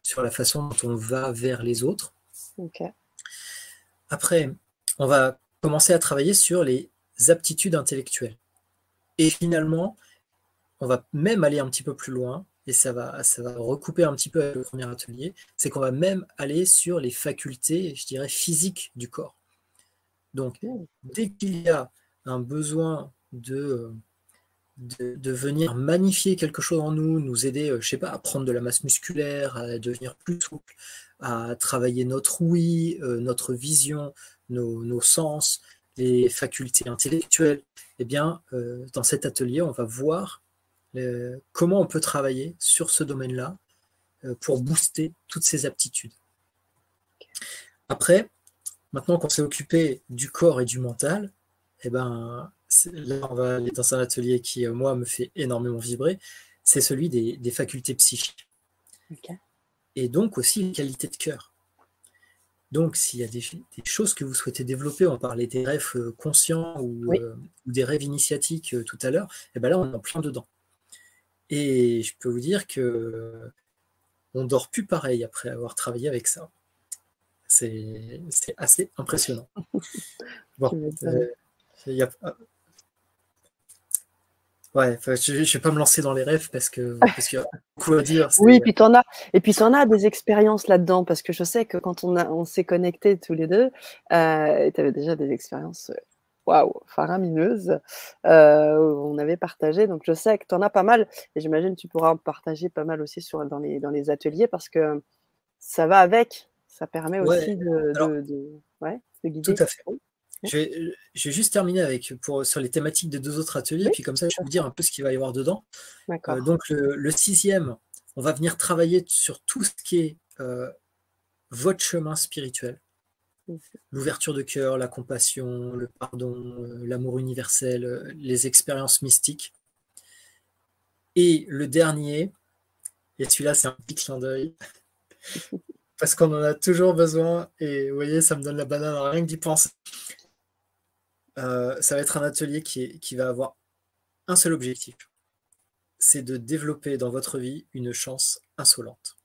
sur la façon dont on va vers les autres. Après, on va commencer à travailler sur les aptitudes intellectuelles. Et finalement, on va même aller un petit peu plus loin, et ça va, ça va recouper un petit peu avec le premier atelier, c'est qu'on va même aller sur les facultés, je dirais, physiques du corps. Donc, dès qu'il y a un besoin de, de, venir magnifier quelque chose en nous, nous aider, euh, je sais pas, à prendre de la masse musculaire, à devenir plus souple, à travailler notre oui, euh, notre vision, nos, sens, les facultés intellectuelles, eh bien, euh, dans cet atelier, on va voir euh, comment on peut travailler sur ce domaine-là euh, pour booster toutes ces aptitudes. Après, maintenant qu'on s'est occupé du corps et du mental, eh ben, là, on va aller dans un atelier qui, moi, me fait énormément vibrer, c'est celui des, facultés psychiques. Et donc aussi les qualités de cœur. Donc, s'il y a des, choses que vous souhaitez développer, on parlait des rêves euh, conscients ou, euh, des rêves initiatiques euh, tout à l'heure, et eh bien là, on est en plein dedans. Et je peux vous dire que on dort plus pareil après avoir travaillé avec ça. C'est assez impressionnant. Bon, il y a, Ouais, je ne vais pas me lancer dans les rêves parce que parce qu'il y a beaucoup à dire. Oui, puis en as, et puis tu en as des expériences là-dedans parce que je sais que quand on, a, on s'est connectés tous les deux, euh, tu avais déjà des expériences euh, waouh, faramineuses. Euh, on avait partagé, donc je sais que tu en as pas mal et j'imagine que tu pourras en partager pas mal aussi sur, dans, les, dans les ateliers parce que ça va avec, ça permet aussi de, de, ouais, de guider. Tout à fait. Je vais, juste terminer avec, pour, sur les thématiques des deux autres ateliers, puis comme ça, je vais vous dire un peu ce qu'il va y avoir dedans. Euh, donc, le, sixième, on va venir travailler sur tout ce qui est euh, votre chemin spirituel. L'ouverture de cœur, la compassion, le pardon, euh, l'amour universel, les expériences mystiques. Et le dernier, et celui-là, c'est un petit clin d'œil, parce qu'on en a toujours besoin, et vous voyez, ça me donne la banane rien que d'y penser. Euh, ça va être un atelier qui, qui va avoir un seul objectif. C'est de développer dans votre vie une chance insolente.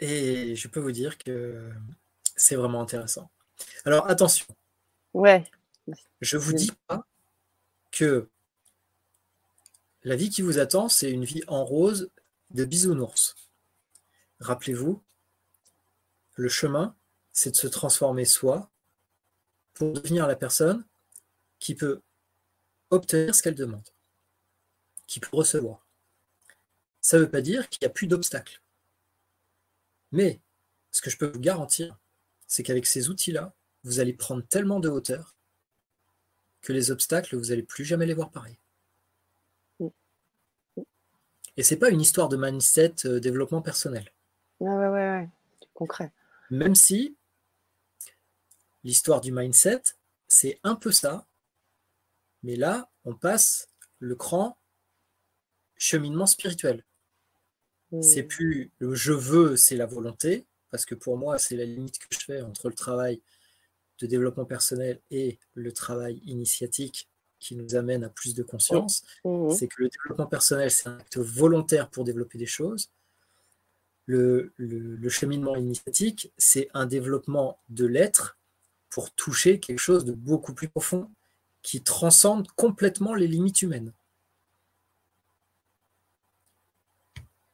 Et je peux vous dire que c'est vraiment intéressant. Alors attention. Ouais. Je vous dis pas que la vie qui vous attend, c'est une vie en rose de bisounours. Rappelez-vous, le chemin, c'est de se transformer soi pour devenir la personne qui peut obtenir ce qu'elle demande, qui peut recevoir. Ça ne veut pas dire qu'il n'y a plus d'obstacles. Mais ce que je peux vous garantir, c'est qu'avec ces outils-là, vous allez prendre tellement de hauteur que les obstacles, vous n'allez plus jamais les voir pareil. Et c'est pas une histoire de mindset, euh, développement personnel. Ouais, ouais, ouais. concret. Même si l'histoire du mindset, c'est un peu ça, mais là, on passe le cran cheminement spirituel. C'est plus le je veux, c'est la volonté, parce que pour moi, c'est la limite que je fais entre le travail de développement personnel et le travail initiatique qui nous amène à plus de conscience. Mmh. C'est que le développement personnel, c'est un acte volontaire pour développer des choses. Le, le cheminement initiatique, c'est un développement de l'être pour toucher quelque chose de beaucoup plus profond qui transcende complètement les limites humaines.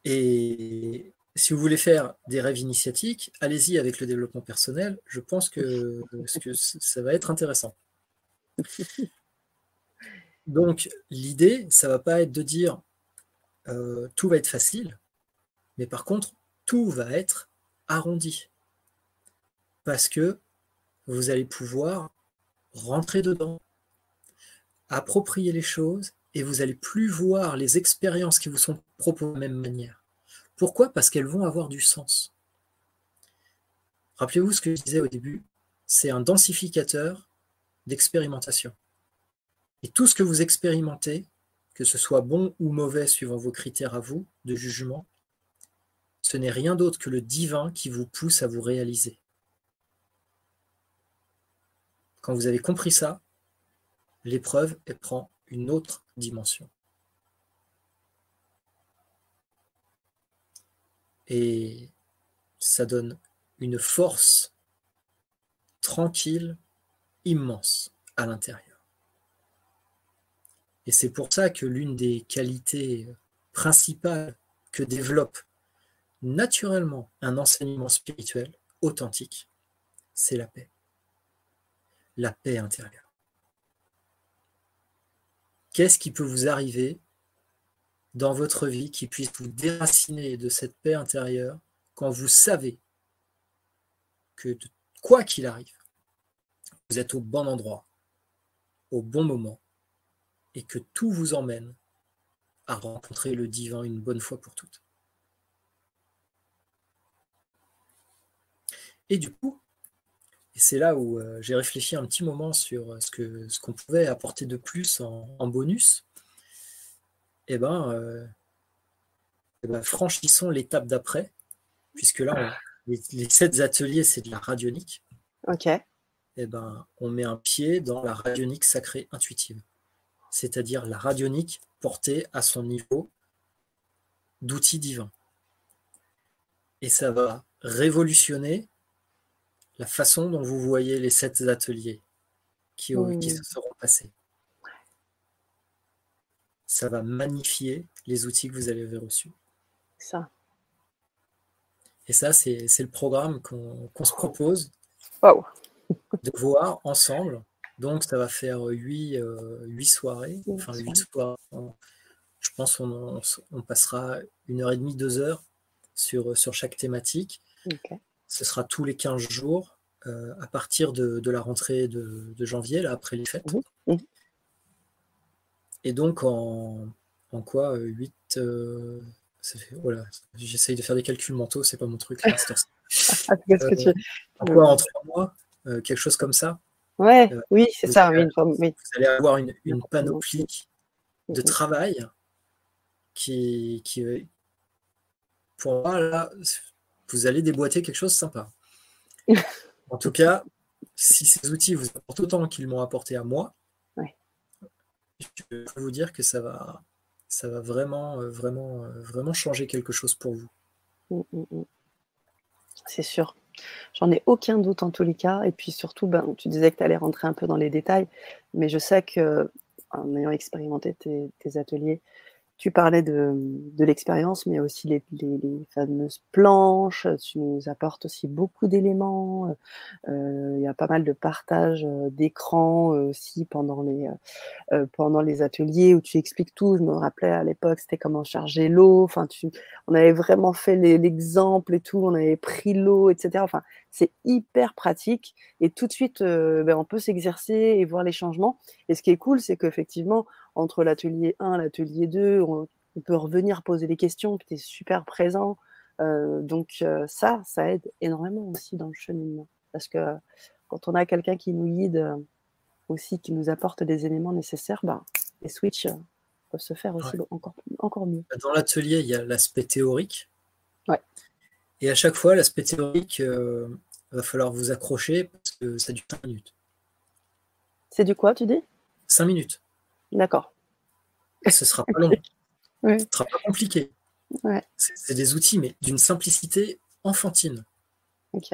Et si vous voulez faire des rêves initiatiques, allez-y avec le développement personnel. Je pense que, ça va être intéressant. Donc, l'idée, ça va pas être de dire euh, tout va être facile, mais par contre, tout va être arrondi. Parce que vous allez pouvoir rentrer dedans, approprier les choses, et vous allez plus voir les expériences qui vous sont proposées de la même manière. Pourquoi? Parce qu'elles vont avoir du sens. Rappelez-vous ce que je disais au début, c'est un densificateur d'expérimentation. Et tout ce que vous expérimentez, que ce soit bon ou mauvais suivant vos critères à vous de jugement, ce n'est rien d'autre que le divin qui vous pousse à vous réaliser. Quand vous avez compris ça, l'épreuve prend une autre dimension. Et ça donne une force tranquille, immense à l'intérieur. Et c'est pour ça que l'une des qualités principales que développe naturellement un enseignement spirituel authentique, c'est la paix. La paix intérieure. Qu'est-ce qui peut vous arriver dans votre vie qui puisse vous déraciner de cette paix intérieure quand vous savez que quoi qu'il arrive, vous êtes au bon endroit, au bon moment, et que tout vous emmène à rencontrer le divin une bonne fois pour toutes. Et du coup, et c'est là où euh, j'ai réfléchi un petit moment sur euh, ce qu'on ce qu'on pouvait apporter de plus en, bonus. Eh ben, euh, eh ben, franchissons l'étape d'après, puisque là, les, sept ateliers, c'est de la radionique. Ok. Eh ben, on met un pied dans la radionique sacrée intuitive, c'est-à-dire la radionique portée à son niveau d'outil divin. Et ça va révolutionner la façon dont vous voyez les sept ateliers qui, qui se seront passés. Ça va magnifier les outils que vous avez reçus. Ça. Et ça, c'est le programme qu'on se propose de voir ensemble. Donc, ça va faire huit, euh, soirées. Enfin, huit soirées. Je pense qu'on on, passera une heure et demie, deux heures sur, sur chaque thématique. Ce sera tous les 15 jours euh, à partir de, la rentrée de, janvier, là, après les fêtes. Mmh, mmh. Et donc, en, en quoi 8. Euh, euh J'essaye de faire des calculs mentaux, c'est pas mon truc. Là, ah, que tu... en quoi En trois mois Quelque chose comme ça Ouais, oui, c'est ça. oui. Vous allez avoir une, une panoplie de travail qui, qui, pour moi, là, vous allez déboîter quelque chose de sympa. en tout cas, si ces outils vous apportent autant qu'ils m'ont apporté à moi, je peux vous dire que ça va, ça va vraiment, euh, vraiment, euh, vraiment changer quelque chose pour vous. Mmh, mmh, mmh. C'est sûr. J'en ai aucun doute en tous les cas. Et puis surtout, ben, tu disais que tu allais rentrer un peu dans les détails, mais je sais que en ayant expérimenté tes ateliers, tu parlais de, l'expérience, mais aussi les, fameuses planches. Tu nous apportes aussi beaucoup d'éléments. Euh, il y a pas mal de partage euh, d'écran euh, aussi pendant les, pendant les ateliers où tu expliques tout. Je me rappelais à l'époque, c'était comment charger l'eau. Enfin, on avait vraiment fait l'exemple et tout. On avait pris l'eau, etc. Enfin, c'est hyper pratique et tout de suite, ben, on peut s'exercer et voir les changements. Et ce qui est cool, c'est qu'effectivement, entre l'atelier 1 l'atelier 2, on, peut revenir poser des questions, tu es super présent. Euh, donc euh, ça, ça aide énormément aussi dans le cheminement. Parce que quand on a quelqu'un qui nous guide euh, aussi, qui nous apporte des éléments nécessaires, ben, les switches peuvent se faire aussi encore, encore mieux. Dans l'atelier, il y a l'aspect théorique. Ouais. Et à chaque fois, l'aspect théorique, il va falloir vous accrocher parce que ça dure 5 minutes. C'est du quoi, tu dis? 5 minutes. D'accord. Ce sera pas long. Ce sera pas compliqué. C'est des outils, mais d'une simplicité enfantine. Ok.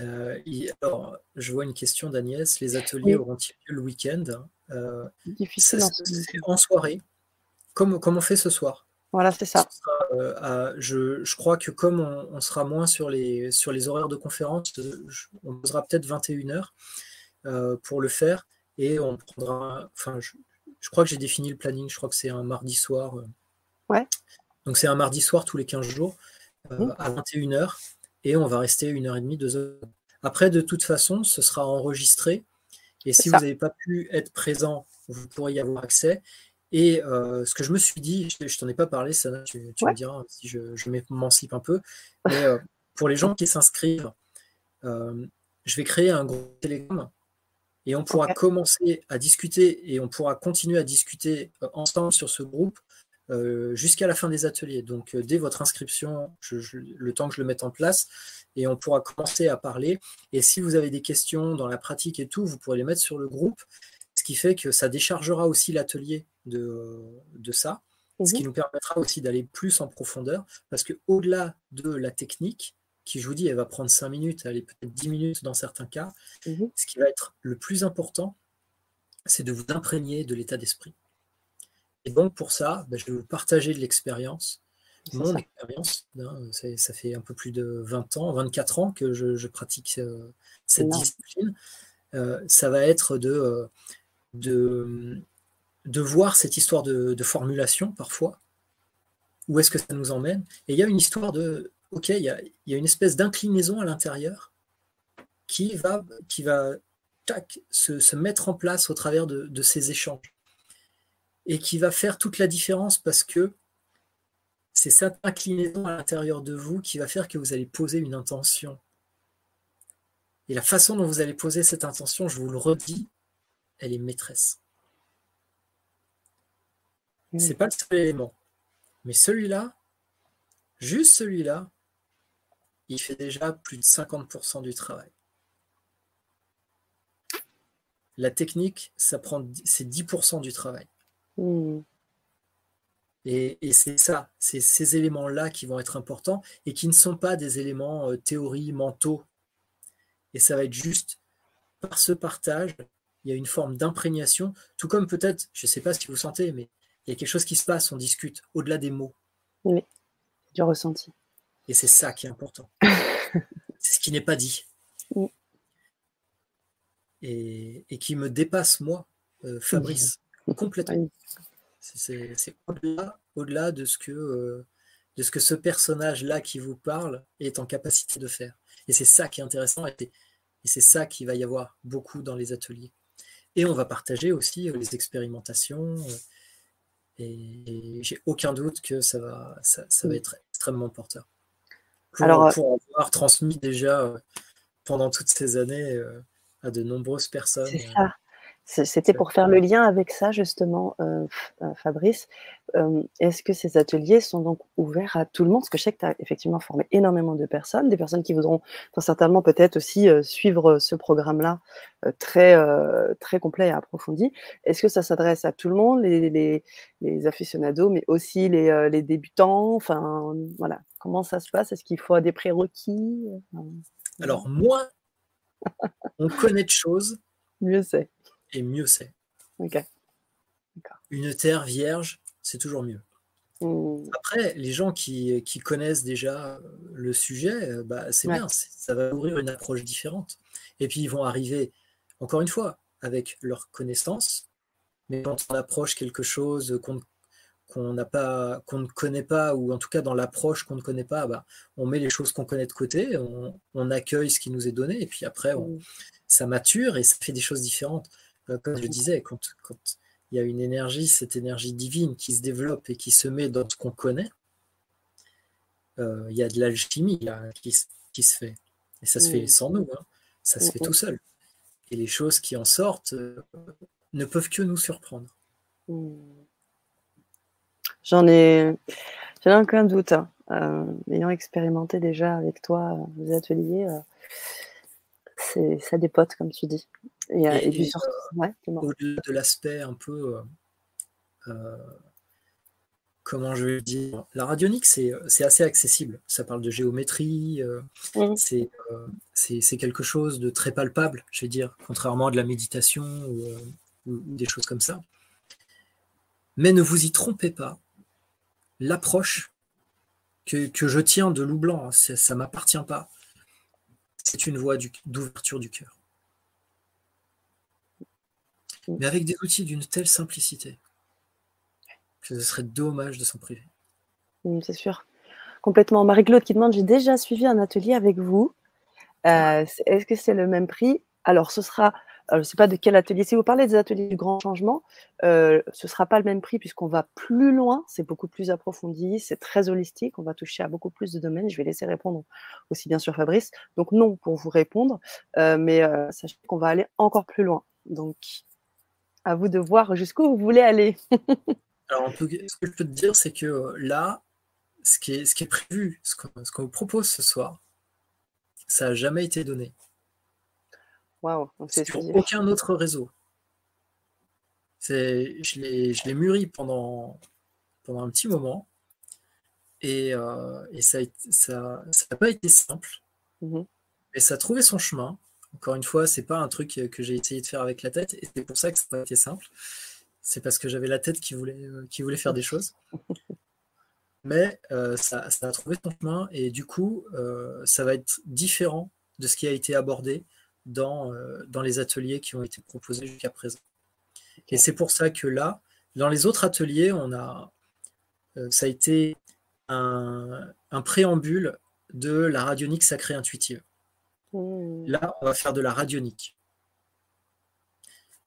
Euh, alors, je vois une question d'Agnès. Les ateliers auront-ils lieu le week-end? Euh, Difficile en, soirée, comme, comme on fait ce soir. Voilà, c'est ça. Euh, je, crois que comme on, sera moins sur les, sur les horaires de conférence, on posera peut-être 21h pour le faire et on prendra. Enfin, je, je crois que j'ai défini le planning. Je crois que c'est un mardi soir. Ouais. Donc c'est un mardi soir tous les 15 jours mmh. à 21h et on va rester une heure et demie, deux heures. Après, de toute façon, ce sera enregistré. Et si vous n'avez pas pu être présent, vous pourrez y avoir accès. Et euh, ce que je me suis dit, je, ne t'en ai pas parlé, ça, tu, me diras si je, je m'émancipe un peu. Mais euh, pour les gens qui s'inscrivent, euh, je vais créer un groupe Telegram et on pourra commencer à discuter et on pourra continuer à discuter ensemble sur ce groupe euh, jusqu'à la fin des ateliers. Donc, euh, dès votre inscription, le temps que je le mette en place, et on pourra commencer à parler. Et si vous avez des questions dans la pratique et tout, vous pourrez les mettre sur le groupe, ce qui fait que ça déchargera aussi l'atelier de, de, ça, ce qui mhm. nous permettra aussi d'aller plus en profondeur, parce que au-delà de la technique, qui je vous dis, elle va prendre 5 minutes, elle est peut-être 10 minutes dans certains cas, mhm. ce qui va être le plus important, c'est de vous imprégner de l'état d'esprit. Et donc pour ça, ben, je vais vous partager de l'expérience, mon expérience. Hein, ça fait un peu plus de 20 ans, 24 ans que je, pratique euh, cette discipline. Euh, ça va être de, euh, de, de, voir cette histoire de, formulation parfois. Où est-ce que ça nous emmène Et il y a une histoire de, ok, il y a, il y a une espèce d'inclinaison à l'intérieur qui va, qui va tac, se, se, mettre en place au travers de, de ces échanges et qui va faire toute la différence parce que c'est cette inclinaison à l'intérieur de vous qui va faire que vous allez poser une intention. Et la façon dont vous allez poser cette intention, je vous le redis, elle est maîtresse. Ce C'est pas le seul élément. Mais celui-là, juste celui-là, il fait déjà plus de 50% du travail. La technique, ça prend c'est 10% du travail. Mmh. Et, c'est ça, c'est ces éléments-là qui vont être importants et qui ne sont pas des éléments euh, théorie, mentaux. Et ça va être juste par ce partage, il y a une forme d'imprégnation, tout comme peut-être, je ne sais pas si vous sentez, mais il y a quelque chose qui se passe, on discute au-delà des mots. Oui, du ressenti. Et c'est ça qui est important. c'est ce qui n'est pas dit. Et, qui me dépasse, moi, euh, Fabrice. Complètement. C'est au-delà de, ce que, euh, de ce que ce personnage-là qui vous parle est en capacité de faire. Et c'est ça qui est intéressant et, c'est ça qui va y avoir beaucoup dans les ateliers. Et on va partager aussi euh, les expérimentations. Et, j'ai aucun doute que ça va, ça, va être extrêmement porteur. Pour, Alors, pour avoir transmis déjà pendant toutes ces années à de nombreuses personnes. C'est ça. C'était pour faire le lien avec ça, justement, euh, euh, Fabrice. Euh, est-ce que ces ateliers sont donc ouverts à tout le monde? Parce que je sais que tu as effectivement formé énormément de personnes, des personnes qui voudront certainement peut-être aussi suivre ce programme-là très, très complet et approfondi. Est-ce que ça s'adresse à tout le monde, les, les, les aficionados, mais aussi les, les, débutants? Enfin, voilà. Comment ça se passe? Est-ce qu'il faut des prérequis? Alors, moins on connaît de choses, mieux c'est et mieux c'est. Une terre vierge, c'est toujours mieux. Mmh. Après, les gens qui, connaissent déjà le sujet, euh, bah, c'est bien, ça va ouvrir une approche différente. Et puis ils vont arriver, encore une fois, avec leur connaissance, mais quand on approche quelque chose qu'on n'a pas, qu'on ne connaît pas, ou en tout cas dans l'approche qu'on ne connaît pas, bah, on met les choses qu'on connaît de côté, on, accueille ce qui nous est donné, et puis après, mmh. ça mature et ça fait des choses différentes. Euh, comme je disais, quand, il y a une énergie, cette énergie divine qui se développe et qui se met dans ce qu'on connaît, euh, il y a de l'alchimie qui, qui, se fait. Et ça se fait sans nous, hein. ça se fait tout seul. Et les choses qui en sortent euh, ne peuvent que nous surprendre. J'en ai, j'en ai aucun doute. Hein. ayant expérimenté déjà avec toi les ateliers, c'est ça dépote, comme tu dis. Et, Au-delà de l'aspect un peu comment je vais dire La radionique, c'est assez accessible. Ça parle de géométrie, mmh. c'est quelque chose de très palpable, je vais dire, contrairement à de la méditation ou, des choses comme ça. Mais ne vous y trompez pas. L'approche que, je tiens de loup blanc, hein, ça ne m'appartient pas. C'est une voie d'ouverture du cœur. Mmh. Mais avec des outils d'une telle simplicité que ce serait dommage de s'en priver. Mmh, c'est sûr. Complètement. Marie-Claude qui demande, j'ai déjà suivi un atelier avec vous. Euh, est-ce que c'est le même prix? Alors, ce sera, je ne sais pas de quel atelier. Si vous parlez des ateliers du grand changement, euh, ce ne sera pas le même prix puisqu'on va plus loin, c'est beaucoup plus approfondi, c'est très holistique, on va toucher à beaucoup plus de domaines. Je vais laisser répondre aussi bien sûr Fabrice. Donc non pour vous répondre, euh, mais sachez qu'on va aller encore plus loin. Donc à vous de voir jusqu'où vous voulez aller. Alors, ce que je peux te dire, c'est que euh, là, ce qui est, ce qui est prévu, ce qu'on vous propose ce soir, ça n'a jamais été donné. Waouh, c'est sur aucun autre réseau. Je l'ai mûri pendant, pendant un petit moment et, euh, et ça n'a ça, pas été simple. Mmh et ça a trouvé son chemin. Encore une fois, c'est pas un truc que j'ai essayé de faire avec la tête et c'est pour ça que ça n'a pas été simple c'est parce que j'avais la tête qui voulait, euh, qui voulait faire des choses. Mais euh, ça, a trouvé son chemin et du coup, euh, ça va être différent de ce qui a été abordé dans, dans les ateliers qui ont été proposés jusqu'à présent. Et c'est pour ça que là, dans les autres ateliers, on a, ça a été un, un, préambule de la radionique sacrée intuitive. Mmh. Là, on va faire de la radionique.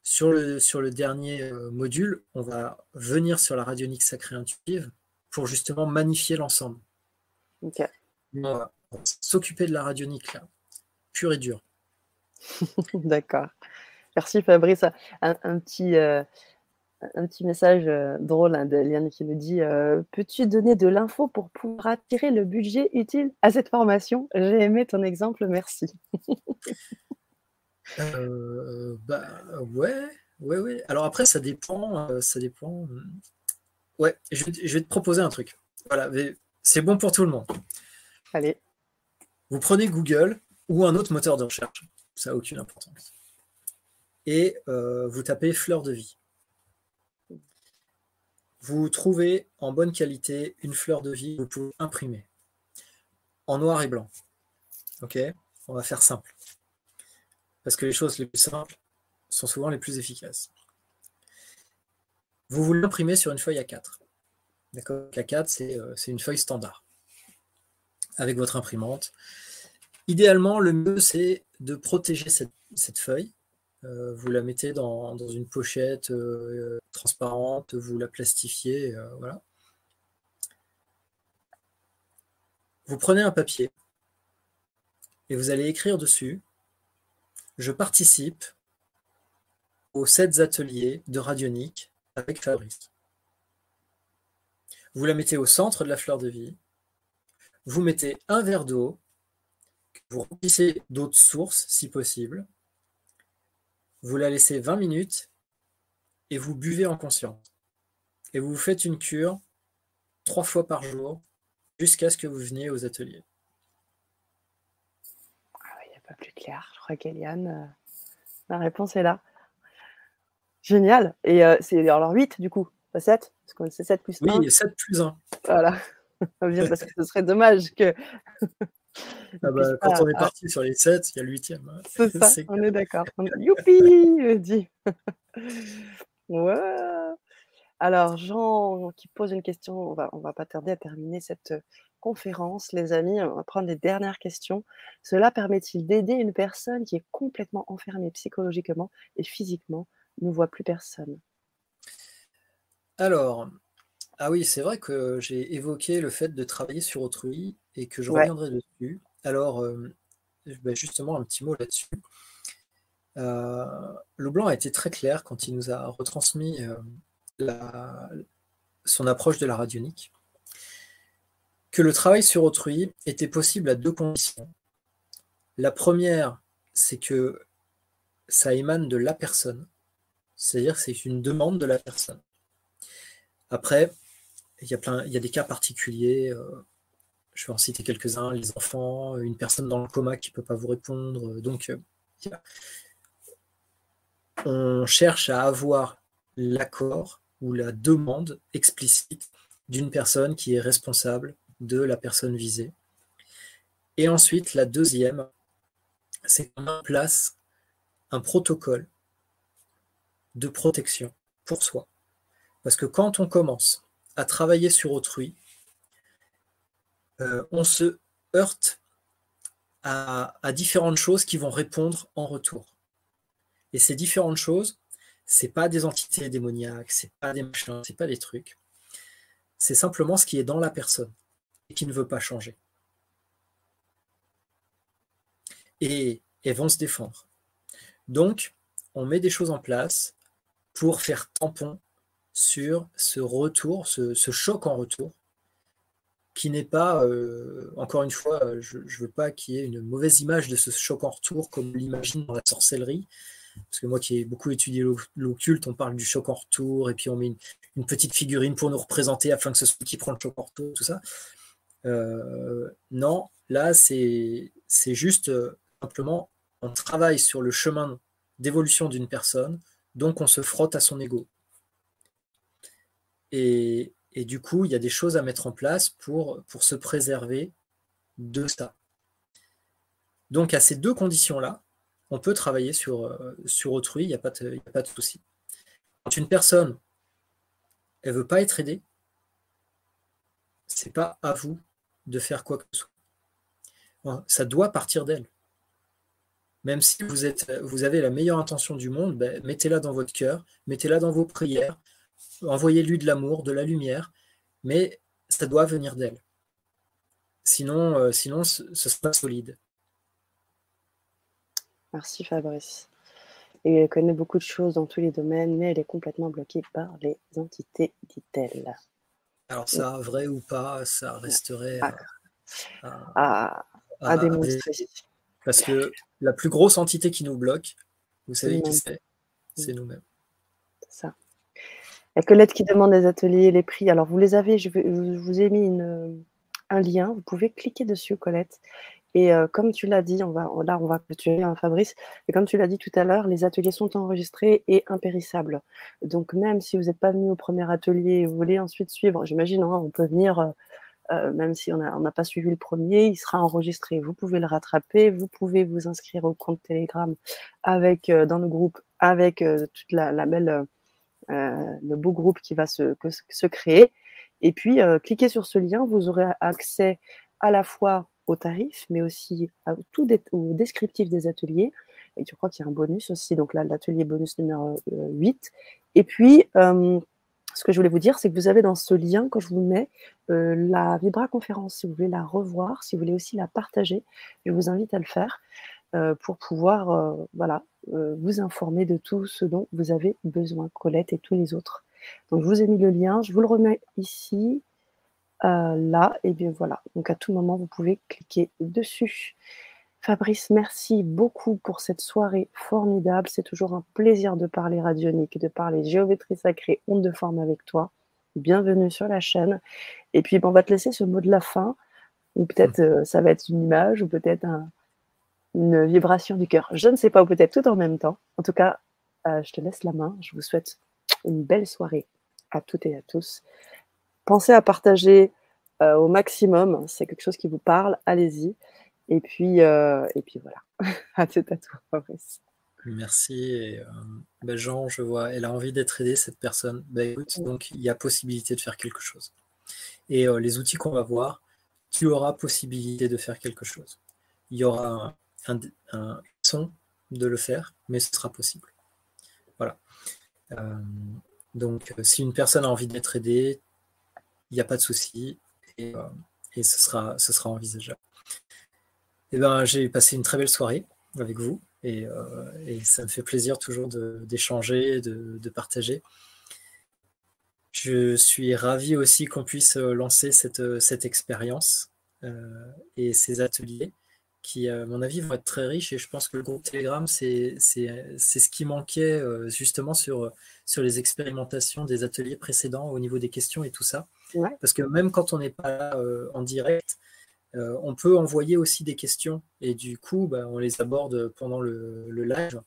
Sur le, sur le dernier euh, module, on va venir sur la radionique sacrée intuitive pour justement magnifier l'ensemble. On va s'occuper de la radionique là, pure et dure. D'accord. Merci Fabrice. Un, petit, euh, un petit message euh, drôle hein, de Liane qui nous dit Peux-tu donner de l'info pour pouvoir attirer le budget utile à cette formation? J'ai aimé ton exemple, merci. Euh, bah ouais, ouais, ouais. Alors après, ça dépend, euh, ça dépend. Ouais, je vais, te proposer un truc. Voilà, c'est bon pour tout le monde. Allez. Vous prenez Google ou un autre moteur de recherche, ça n'a aucune importance. Et euh, vous tapez fleur de vie. Vous trouvez en bonne qualité une fleur de vie que vous pouvez imprimer en noir et blanc. Ok? On va faire simple parce que les choses les plus simples sont souvent les plus efficaces. Vous vous l'imprimez sur une feuille A4. D'accord? A4, euh, c'est une feuille standard avec votre imprimante. Idéalement, le mieux, c'est de protéger cette, feuille. Euh, vous la mettez dans, une pochette euh, transparente, vous la plastifiez, voilà. Vous prenez un papier et vous allez écrire dessus je participe aux sept ateliers de radionique avec Fabrice. Vous la mettez au centre de la fleur de vie. Vous mettez un verre d'eau. Vous remplissez d'autres sources si possible. Vous la laissez 20 minutes et vous buvez en conscience. Et vous faites une cure trois fois par jour jusqu'à ce que vous veniez aux ateliers. Ah il n'y a pas plus clair crois qu'Eliane, euh, la réponse est là. Génial. Et euh, c'est alors 8 du coup, pas 7 Parce que c'est 7 plus 1. Oui, 7 plus 1. Voilà. parce que ce serait dommage que. Ah bah, quand on est parti sur les 7, il y a le 8e. Hein. C'est ça, on est d'accord. Youpi ouais. Alors, Jean qui pose une question, on va, on va pas tarder à terminer cette conférence, les amis, on va prendre les dernières questions. Cela permet-il d'aider une personne qui est complètement enfermée psychologiquement et physiquement, ne voit plus personne? Alors, ah oui, c'est vrai que j'ai évoqué le fait de travailler sur autrui et que je reviendrai dessus. Alors, euh, justement, un petit mot là-dessus. Euh, a été très clair quand il nous a retransmis euh, son approche de la radionique que le travail sur autrui était possible à deux conditions. La première, c'est que ça émane de la personne, c'est-à-dire que c'est une demande de la personne. Après, il y a, plein, il y a des cas particuliers. je vais en citer quelques-uns. Les enfants, une personne dans le coma qui ne peut pas vous répondre. Donc, on cherche à avoir l'accord ou la demande explicite d'une personne qui est responsable de la personne visée. Et ensuite, la deuxième, c'est qu'on en place un protocole de protection pour soi. Parce que quand on commence à travailler sur autrui, euh, on se heurte à, différentes choses qui vont répondre en retour. Et ces différentes choses, c'est pas des entités démoniaques, c'est pas des machins, c'est pas des trucs. C'est simplement ce qui est dans la personne et qui ne veut pas changer. Et elles vont se défendre. Donc, on met des choses en place pour faire tampon sur ce retour, ce, choc en retour, qui n'est pas, euh, encore une fois, je ne veux pas qu'il y ait une mauvaise image de ce choc en retour comme l'imagine dans la sorcellerie, parce que moi qui ai beaucoup étudié l'occulte, on parle du choc en retour, et puis on met une, petite figurine pour nous représenter afin que ce soit qui prend le choc en retour, tout ça. Euh, non, là, c'est juste euh, simplement, on travaille sur le chemin d'évolution d'une personne, donc on se frotte à son ego. Et, du coup, il y a des choses à mettre en place pour, pour se préserver de ça. Donc à ces deux conditions-là, on peut travailler sur, euh, sur autrui, il n'y a, pas de, a pas de souci. Quand une personne, elle ne veut pas être aidée, c'est pas à vous de faire quoi que ce soit. Ça doit partir d'elle. Même si vous, êtes, vous avez la meilleure intention du monde, ben, mettez-la dans votre cœur, mettez-la dans vos prières, envoyez-lui de l'amour, de la lumière, mais ça doit venir d'elle. Sinon, euh, sinon ce, ce sera solide. Merci Fabrice. Et elle connaît beaucoup de choses dans tous les domaines, mais elle est complètement bloquée par les entités, dit-elle. Alors ça, vrai ou pas, ça resterait à, à, démontrer. Parce que la plus grosse entité qui nous bloque, vous savez qui c'est? C'est nous-mêmes. C'est ça. Il y a Colette qui demande les ateliers, les prix. Alors vous les avez, je, vous ai mis un lien, vous pouvez cliquer dessus, Colette, et euh, comme tu l'as dit, là, on va clôturer, hein, Fabrice. Et comme tu l'as dit tout à l'heure, les ateliers sont enregistrés et impérissables. Donc, même si vous n'êtes pas venu au premier atelier et vous voulez ensuite suivre, j'imagine, hein, on peut venir, euh, euh, même si on n'a pas suivi le premier, il sera enregistré. Vous pouvez le rattraper. Vous pouvez vous inscrire au compte Telegram avec, dans le groupe avec toute la, belle, le beau groupe qui va se, se créer. Et puis, cliquez sur ce lien. Vous aurez accès à la fois au tarif, mais aussi à tout au descriptif des ateliers. Et tu crois qu'il y a un bonus aussi, donc là, l'atelier bonus numéro 8. Euh, Et puis, euh, ce que je voulais vous dire, c'est que vous avez dans ce lien, quand je vous mets, euh, la Vibra conférence, si vous voulez la revoir, si vous voulez aussi la partager, je vous invite à le faire pour pouvoir voilà, vous informer de tout ce dont vous avez besoin, Colette et tous les autres. Donc, je vous ai mis le lien, je vous le remets ici. Euh, là, et bien voilà. Donc à tout moment, vous pouvez cliquer dessus. Fabrice, merci beaucoup pour cette soirée formidable. C'est toujours un plaisir de parler radionique, de parler géométrie sacrée, onde de forme avec toi. Bienvenue sur la chaîne. Et puis, on va te laisser ce mot de la fin, ou peut-être euh, ça va être une image, ou peut-être une vibration du cœur. Je ne sais pas, ou peut-être tout en même temps. En tout cas, euh, je te laisse la main. Je vous souhaite une belle soirée à toutes et à tous pensez à partager euh, au maximum. C'est quelque chose qui vous parle, allez-y. Et puis, euh, et puis voilà. à tout à tout, Fabrice. Merci. Ben, Jean, je vois, elle a envie d'être aidée, cette personne. Ben, écoute, donc il y a possibilité de faire quelque chose. Et les outils qu'on va voir, tu auras possibilité de faire quelque chose. Il y aura un, son de le faire, mais ce sera possible. Voilà. donc, si une personne a envie d'être aidée, il n'y a pas de souci et, euh, ce, sera, envisageable. Eh ben, j'ai passé une très belle soirée avec vous et, euh, ça me fait plaisir toujours d'échanger, de, partager. Je suis ravi aussi qu'on puisse lancer cette, expérience euh, et ces ateliers qui, à mon avis, vont être très riches. Et je pense que le groupe Telegram, c'est ce qui manquait euh, justement sur, sur les expérimentations des ateliers précédents au niveau des questions et tout ça. Parce que même quand on n'est pas là euh, en direct, euh, on peut envoyer aussi des questions. Et du coup, bah, on les aborde pendant le, le live.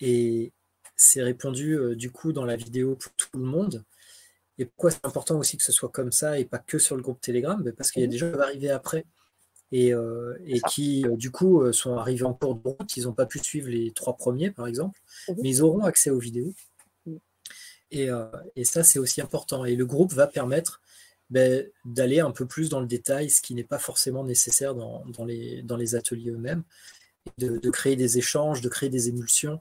Et c'est répondu du coup dans la vidéo pour tout le monde. Et pourquoi c'est important aussi que ce soit comme ça et pas que sur le groupe Telegram? Bah, Parce qu'il y a mmh des gens qui vont arriver après et, euh, qui, euh, du coup, euh, sont arrivés en cours de route. Ils n'ont pas pu suivre les trois premiers, par exemple, mhm. mais ils auront accès aux vidéos. Et, et, ça, c'est aussi important. Et le groupe va permettre ben, d'aller un peu plus dans le détail, ce qui n'est pas forcément nécessaire dans, dans, les, dans les, ateliers eux-mêmes, de, de, créer des échanges, de créer des émulsions.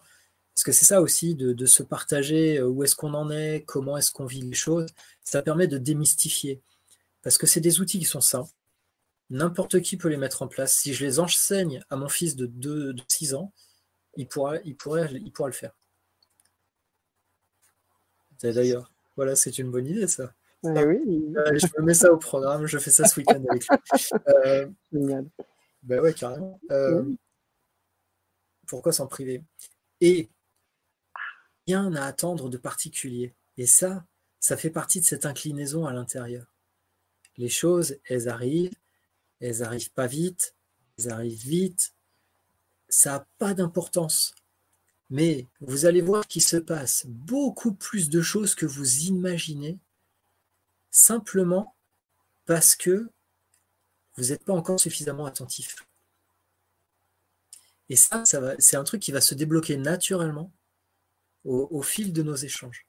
Parce que c'est ça aussi, de, de, se partager où est-ce qu'on en est, comment est-ce qu'on vit les choses. Ça permet de démystifier. Parce que c'est des outils qui sont simples N'importe qui peut les mettre en place. Si je les enseigne à mon fils de, 2, de 6 ans, il pourra, il, il pourra le faire. D'ailleurs, voilà, c'est une bonne idée, ça. oui. Euh, je me mets ça au programme, je fais ça ce week-end avec lui. Euh, ben ouais, carrément. Euh, pourquoi s'en priver? Et rien à attendre de particulier. Et ça, ça fait partie de cette inclinaison à l'intérieur. Les choses, elles arrivent, elles n'arrivent pas vite, elles arrivent vite, ça n'a pas d'importance. Mais vous allez voir qu'il se passe beaucoup plus de choses que vous imaginez, simplement parce que vous n'êtes pas encore suffisamment attentif. Et ça, ça c'est un truc qui va se débloquer naturellement au, fil de nos échanges.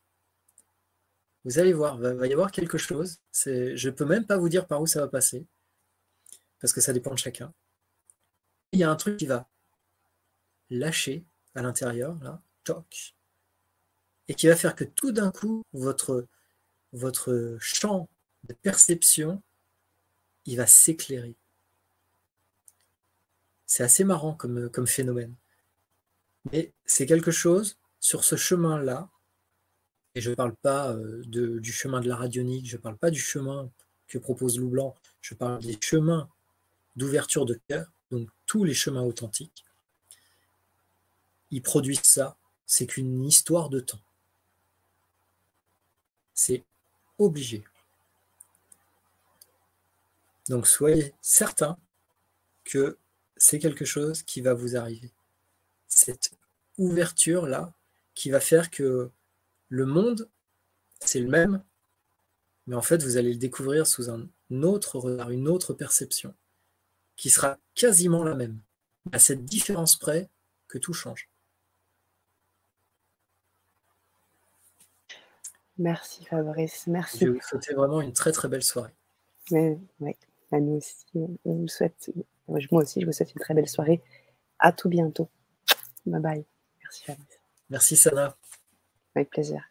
Vous allez voir, il va, va, y avoir quelque chose. Je ne peux même pas vous dire par où ça va passer parce que ça dépend de chacun. Il y a un truc qui va lâcher à l'intérieur, là, et qui va faire que tout d'un coup, votre, votre champ de perception, il va s'éclairer. C'est assez marrant comme, comme phénomène. Mais c'est quelque chose sur ce chemin-là, et je ne parle pas euh, de, du chemin de la radionique, je ne parle pas du chemin que propose Loup Blanc, je parle des chemins d'ouverture de cœur, donc tous les chemins authentiques, ils produisent ça, c'est qu'une histoire de temps. C'est obligé. Donc soyez certains que c'est quelque chose qui va vous arriver. Cette ouverture-là qui va faire que le monde, c'est le même, mais en fait, vous allez le découvrir sous un autre regard, une autre perception qui sera quasiment la même, à cette différence près que tout change. Merci Fabrice, merci. Je vous souhaite vraiment une très très belle soirée. Oui, bah, nous aussi, on vous souhaite, moi aussi, je vous souhaite une très belle soirée. À tout bientôt. Bye bye. Merci Fabrice. Merci Sana. Avec plaisir.